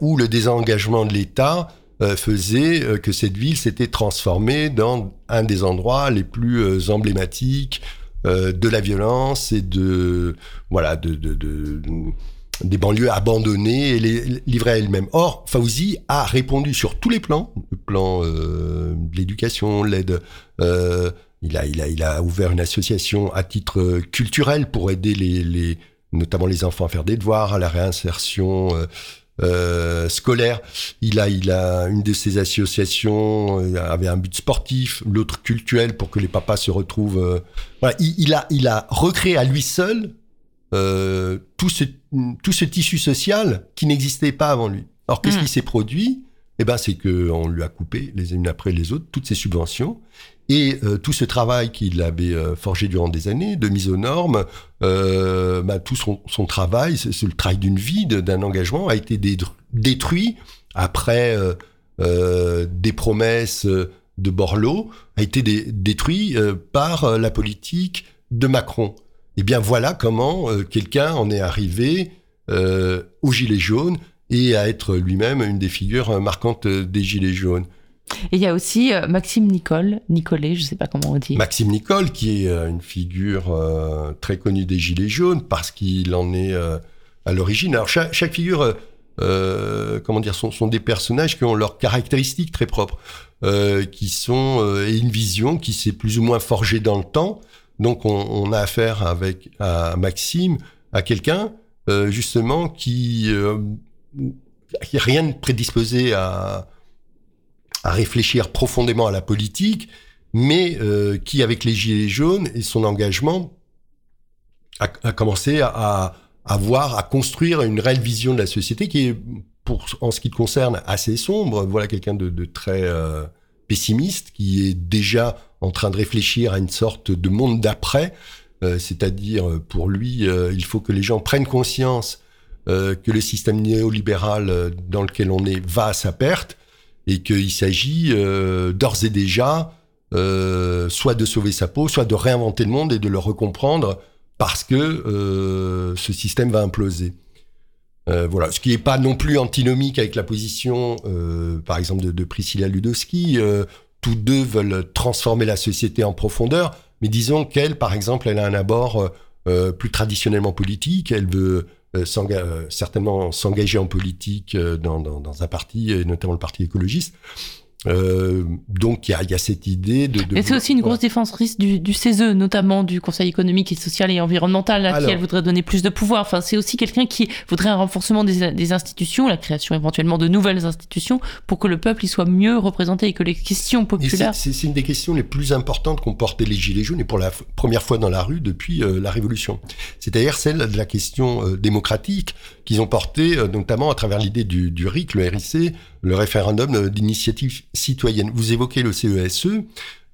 où le désengagement de l'État euh, faisait euh, que cette ville s'était transformée dans un des endroits les plus euh, emblématiques de la violence et de voilà de, de, de, des banlieues abandonnées et les, livrées à elles-mêmes. Or, Fauzi a répondu sur tous les plans, le plan de l'éducation, l'aide. il a, il, a, il a ouvert une association à titre culturel pour aider les, les notamment les enfants à faire des devoirs, à la réinsertion euh, scolaire. Il a, il a une de ses associations euh, avait un but sportif, l'autre culturel pour que les papas se retrouvent. Euh, voilà, il, a, il a recréé à lui seul tout ce tout ce tissu social qui n'existait pas avant lui. Alors qu'est-ce hmm. qui s'est produit? Eh ben, c'est qu'on lui a coupé les unes après les autres toutes ses subventions. Et euh, tout ce travail qu'il avait euh, forgé durant des années de mise aux normes, euh, bah, tout son, travail, c'est le travail d'une vie, d'un engagement, a été détruit après des promesses de Borloo, a été détruit par la politique de Macron. Eh bien voilà comment quelqu'un en est arrivé aux Gilets jaunes et à être lui-même une des figures marquantes des Gilets jaunes.
Et il y a aussi euh, Maxime Nicole, Nicolet, je ne sais pas comment on dit.
Maxime Nicole, qui est euh, une figure euh, très connue des Gilets jaunes parce qu'il en est à l'origine. Alors chaque, figure, comment dire, sont, sont, des personnages qui ont leurs caractéristiques très propres, qui sont et une vision qui s'est plus ou moins forgée dans le temps. Donc on, on a affaire avec à Maxime, à quelqu'un justement qui, qui rien de prédisposé à à réfléchir profondément à la politique, mais euh, qui, avec les Gilets jaunes et son engagement, a, commencé à, à, voir, à construire une réelle vision de la société qui est, en ce qui le concerne, assez sombre. Voilà quelqu'un de, de, très euh, pessimiste qui est déjà en train de réfléchir à une sorte de monde d'après, euh, c'est-à-dire pour lui, il faut que les gens prennent conscience que le système néolibéral dans lequel on est va à sa perte et qu'il s'agit euh, d'ores et déjà euh, soit de sauver sa peau, soit de réinventer le monde et de le recomprendre parce que euh, ce système va imploser. voilà, ce qui n'est pas non plus antinomique avec la position, par exemple, de Priscilla Ludowski. tous deux veulent transformer la société en profondeur, mais disons qu'elle, par exemple, elle a un abord plus traditionnellement politique. Elle veut euh, euh, certainement s'engager en politique euh, dans, dans, dans, un parti, et notamment le parti écologiste. Euh, donc il y a, y a, cette idée de. de
Mais c'est aussi une grosse défenseuse du, du CESE, notamment du Conseil économique et social et environnemental, à qui elle voudrait donner plus de pouvoir. Enfin, c'est aussi quelqu'un qui voudrait un renforcement des, des, institutions, la création éventuellement de nouvelles institutions, pour que le peuple y soit mieux représenté et que les questions populaires.
C'est une des questions les plus importantes qu'ont porté les Gilets jaunes et pour la première fois dans la rue depuis euh, la Révolution. C'est-à-dire celle de la question euh, démocratique qu'ils ont portée euh, notamment à travers l'idée du, RIC, le RIC, le référendum d'initiative citoyenne. Vous évoquez le CESE, e,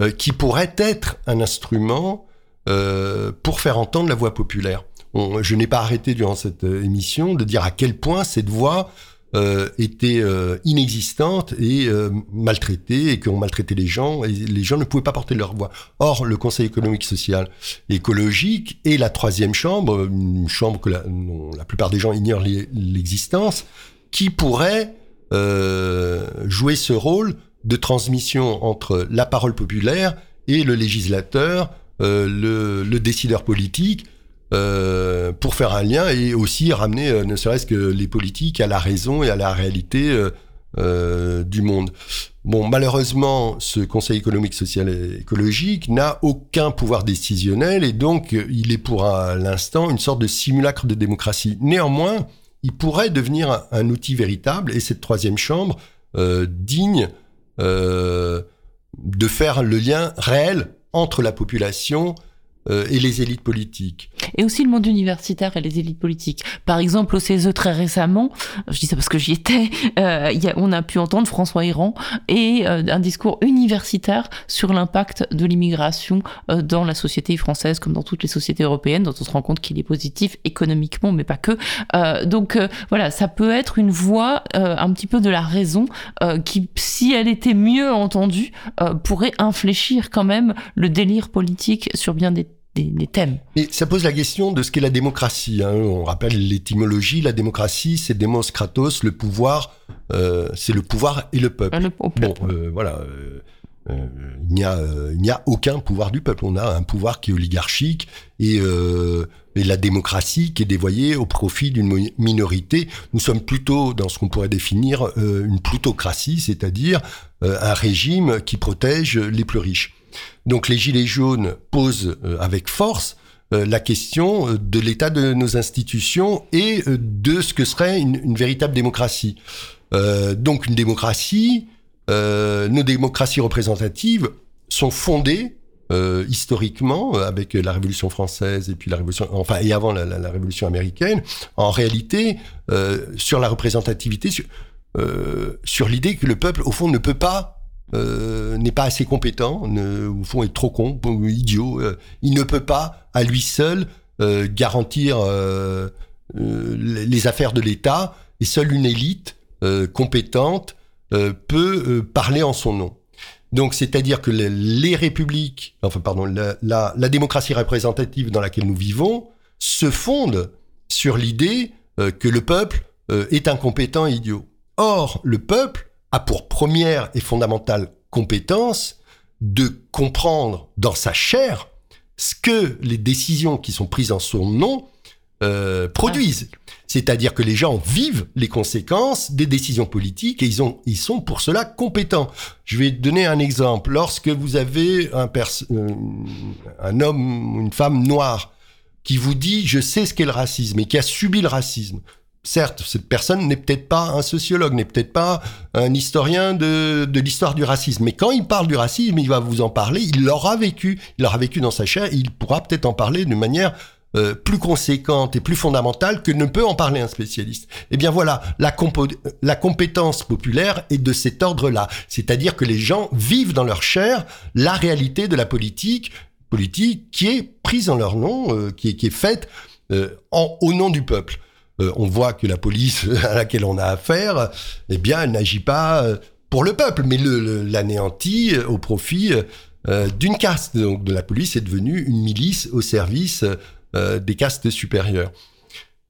euh, qui pourrait être un instrument euh, pour faire entendre la voix populaire. je n'ai pas arrêté durant cette euh, émission de dire à quel point cette voix était inexistante et maltraitée et qu'on maltraitait les gens et les gens ne pouvaient pas porter leur voix. Or, le Conseil économique, social et écologique est la troisième chambre, une chambre que la, plupart des gens ignorent l'existence, qui pourrait euh, jouer ce rôle de transmission entre la parole populaire et le législateur, euh, le, décideur politique, euh, pour faire un lien et aussi ramener euh, ne serait-ce que les politiques à la raison et à la réalité euh, du monde. Bon, malheureusement, ce Conseil économique, social et écologique n'a aucun pouvoir décisionnel et donc il est pour l'instant une sorte de simulacre de démocratie. Néanmoins, il pourrait devenir un, outil véritable et cette troisième chambre digne de faire le lien réel entre la population euh, et les élites politiques.
Et aussi le monde universitaire et les élites politiques. Par exemple, au CESE très récemment, je dis ça parce que j'y étais, euh, on a pu entendre François Héran et euh, un discours universitaire sur l'impact de l'immigration dans la société française comme dans toutes les sociétés européennes, dont on se rend compte qu'il est positif économiquement, mais pas que. Donc voilà, ça peut être une voix un petit peu de la raison qui, si elle était mieux entendue, pourrait infléchir quand même le délire politique sur bien des des, thèmes.
Et ça pose la question de ce qu'est la démocratie. Hein. On rappelle l'étymologie, la démocratie, c'est demos kratos, le pouvoir, euh, c'est le pouvoir et le peuple. bon, euh, voilà. Euh, euh il n'y a, euh, aucun pouvoir du peuple. On a un pouvoir qui est oligarchique et, et la démocratie qui est dévoyée au profit d'une minorité. Nous sommes plutôt dans ce qu'on pourrait définir une plutocratie, c'est-à-dire un régime qui protège les plus riches. Donc les Gilets jaunes posent euh, avec force euh, la question euh, de l'état de nos institutions et de ce que serait une, véritable démocratie. donc une démocratie, nos démocraties représentatives sont fondées historiquement avec la Révolution française et puis la Révolution, enfin et avant la, Révolution américaine, en réalité sur la représentativité, sur l'idée que le peuple, au fond, ne peut pas n'est pas assez compétent, au fond est trop con, idiot. il ne peut pas à lui seul garantir les affaires de l'État et seule une élite compétente peut parler en son nom. Donc, c'est-à-dire que les, républiques, enfin, pardon, la, démocratie représentative dans laquelle nous vivons se fonde sur l'idée euh, que le peuple euh, est incompétent et idiot. Or, le peuple a pour première et fondamentale compétence de comprendre dans sa chair ce que les décisions qui sont prises en son nom euh, produisent. C'est-à-dire que les gens vivent les conséquences des décisions politiques et ils, ont, ils sont pour cela compétents. Je vais donner un exemple. Lorsque vous avez un, euh, un homme ou une femme noire qui vous dit je sais ce qu'est le racisme et qui a subi le racisme, certes, cette personne n'est peut-être pas un sociologue, n'est peut-être pas un historien de, de l'histoire du racisme, mais quand il parle du racisme, il va vous en parler, il l'aura vécu, il l'aura vécu dans sa chair, il pourra peut-être en parler de manière euh, plus conséquente et plus fondamentale que ne peut en parler un spécialiste. Eh bien voilà, la, compétence populaire est de cet ordre-là, c'est-à-dire que les gens vivent dans leur chair la réalité de la politique, politique qui est prise en leur nom, euh, qui, est, faite euh, au nom du peuple. On voit que la police à laquelle on a affaire, eh bien, elle n'agit pas pour le peuple, mais l'anéantit le, au profit d'une caste. Donc, la police est devenue une milice au service euh, des castes supérieures.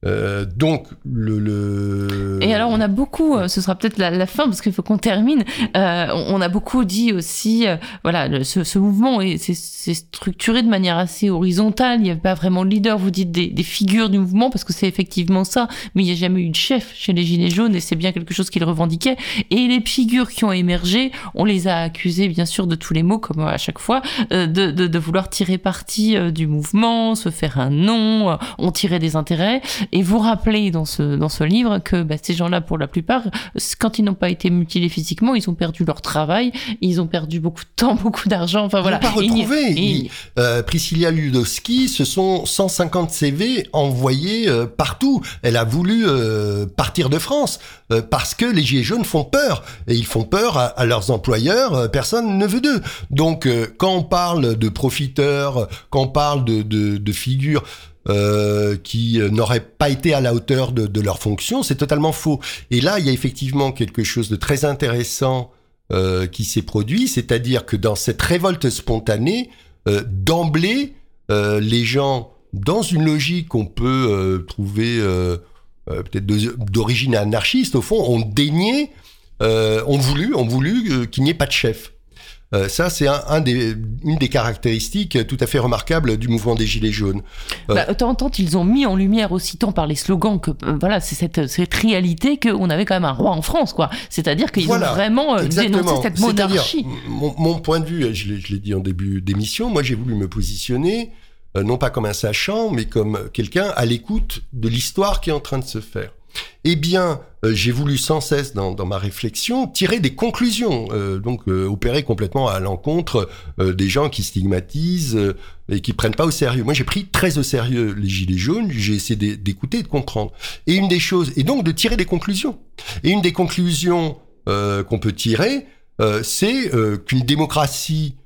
Euh, donc le,
Et alors on a beaucoup, euh, ce sera peut-être la, fin parce qu'il faut qu'on termine. Euh, on a beaucoup dit aussi, voilà, ce, ce, mouvement c'est structuré de manière assez horizontale. Il n'y a pas vraiment de leader. Vous dites des, figures du mouvement parce que c'est effectivement ça, mais il n'y a jamais eu de chef chez les Gilets jaunes et c'est bien quelque chose qu'ils revendiquaient. Et les figures qui ont émergé, on les a accusées bien sûr de tous les mots comme à chaque fois, de, de, de vouloir tirer parti du mouvement, se faire un nom, on tirait des intérêts et vous rappelez dans ce, dans ce livre que bah, ces gens-là, pour la plupart, quand ils n'ont pas été mutilés physiquement, ils ont perdu leur travail, ils ont perdu beaucoup de temps, beaucoup d'argent. Enfin voilà.
Pas retrouvé. Euh, Priscilla Ludowski, ce sont 150 CV envoyés euh, partout. Elle a voulu euh, partir de France parce que les gilets jaunes font peur et ils font peur à, leurs employeurs. personne ne veut d'eux. Donc quand on parle de profiteurs, quand on parle de, de, de figures euh, qui n'auraient pas été à la hauteur de, de leur fonction, c'est totalement faux. Et là, il y a effectivement quelque chose de très intéressant euh, qui s'est produit, c'est-à-dire que dans cette révolte spontanée, euh, d'emblée, euh, les gens, dans une logique qu'on peut euh, trouver peut-être d'origine anarchiste, au fond, ont daigné, ont voulu, ont voulu qu'il n'y ait pas de chef. Euh, ça, c'est un, des, une des caractéristiques tout à fait remarquables du mouvement des Gilets jaunes.
Euh, bah, tant, tant, ils ont mis en lumière aussi tant par les slogans que euh, voilà, c'est cette, cette réalité qu'on avait quand même un roi en France, quoi. C'est-à-dire qu'ils ont vraiment dénoncé cette monarchie.
Mon, mon, point de vue, je l'ai dit en début d'émission, moi j'ai voulu me positionner non pas comme un sachant, mais comme quelqu'un à l'écoute de l'histoire qui est en train de se faire eh bien, j'ai voulu sans cesse dans, ma réflexion tirer des conclusions, euh, donc euh, opérer complètement à l'encontre des gens qui stigmatisent et qui prennent pas au sérieux. Moi, j'ai pris très au sérieux les gilets jaunes. J'ai essayé d'écouter de comprendre. Et une des choses, et donc de tirer des conclusions. Et une des conclusions qu'on peut tirer, c'est qu'une démocratie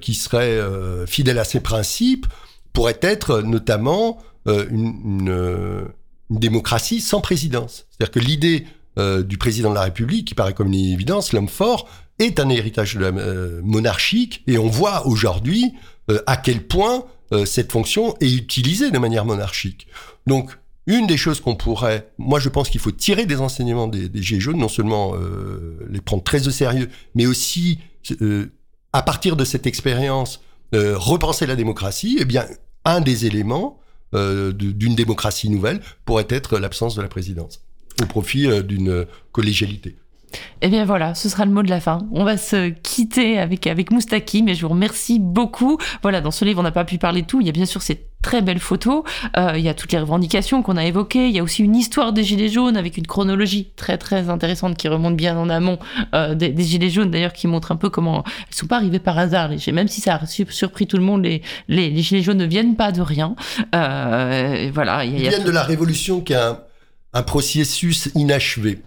qui serait fidèle à ses principes pourrait être notamment une une démocratie sans présidence. C'est-à-dire que l'idée euh, du président de la République, qui paraît comme une évidence, l'homme fort, est un héritage euh, monarchique, et on voit aujourd'hui euh, à quel point cette fonction est utilisée de manière monarchique. Donc, une des choses qu'on pourrait, moi je pense qu'il faut tirer des enseignements des, des Gilets jaunes, non seulement les prendre très au sérieux, mais aussi à partir de cette expérience repenser la démocratie. Eh bien, un des éléments, euh, d'une démocratie nouvelle pourrait être l'absence de la présidence, au profit euh, d'une collégialité.
Eh bien voilà, ce sera le mot de la fin. On va se quitter avec, avec Moustaki, mais je vous remercie beaucoup. Voilà, dans ce livre, on n'a pas pu parler de tout. Il y a bien sûr ces très belles photos, euh, il y a toutes les revendications qu'on a évoquées, il y a aussi une histoire des Gilets jaunes avec une chronologie très très intéressante qui remonte bien en amont euh, des, Gilets jaunes d'ailleurs, qui montre un peu comment ils sont pas arrivés par hasard. Les, même si ça a surpris tout le monde, les, les, Gilets jaunes ne viennent pas de rien. Euh, voilà,
ils viennent de la Révolution qui a un, processus inachevé.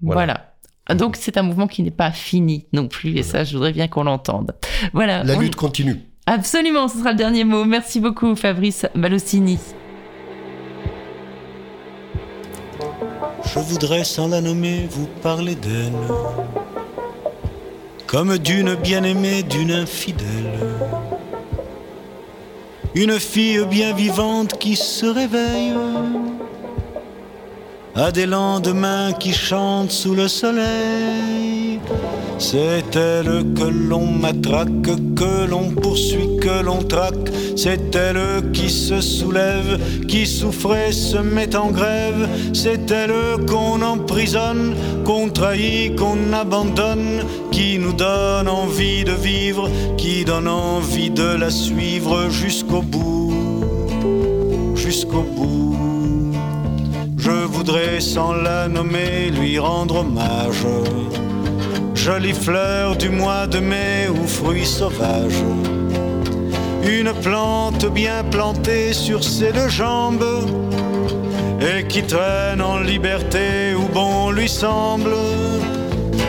voilà. Donc c'est un mouvement qui n'est pas fini non plus, et ça, je voudrais bien qu'on l'entende. Voilà.
La lutte continue.
Absolument, ce sera le dernier mot. Merci beaucoup, Fabrice Malocini.
Je voudrais, sans la nommer, vous parler d'elle, comme d'une bien-aimée, d'une infidèle. Une fille bien vivante qui se réveille à des lendemains qui chantent sous le soleil. C'est elle que l'on matraque, que l'on poursuit, que l'on traque. C'est elle qui se soulève, qui souffrait, se met en grève. C'est elle qu'on emprisonne, qu'on trahit, qu'on abandonne, qui nous donne envie de vivre, qui donne envie de la suivre jusqu'au bout, jusqu'au bout. Je voudrais sans la nommer lui rendre hommage. Jolie fleur du mois de mai ou fruit sauvage. Une plante bien plantée sur ses deux jambes et qui traîne en liberté où bon lui semble.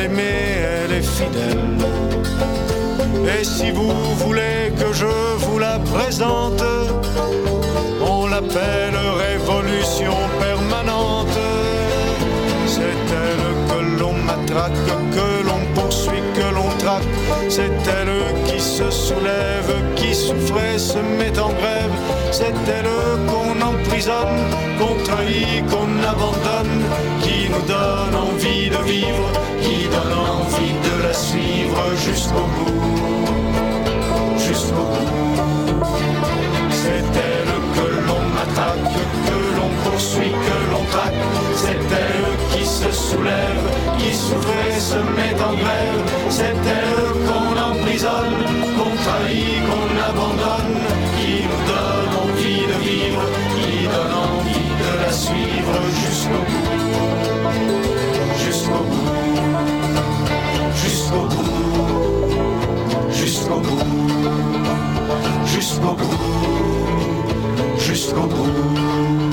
elle est fidèle. Et si vous voulez que je vous la présente, on l'appelle révolution permanente. C'est elle que l'on matraque, que l'on C'est elle qui se soulève, qui souffrait, se met en grève. C'est elle qu'on emprisonne, qu'on trahit, qu'on abandonne, qui nous donne envie de vivre, qui donne envie de la suivre jusqu'au bout, jusqu'au bout. C'est elle que l'on attaque, que l'on poursuit, que l'on traque. C'est elle se soulève, qui souffre se met en grève. C'est elle qu'on emprisonne, qu'on trahit, qu'on abandonne, qui nous donne envie de vivre, qui donne envie de la suivre jusqu'au bout, jusqu'au bout, jusqu'au bout, jusqu'au bout, jusqu'au bout, jusqu'au bout.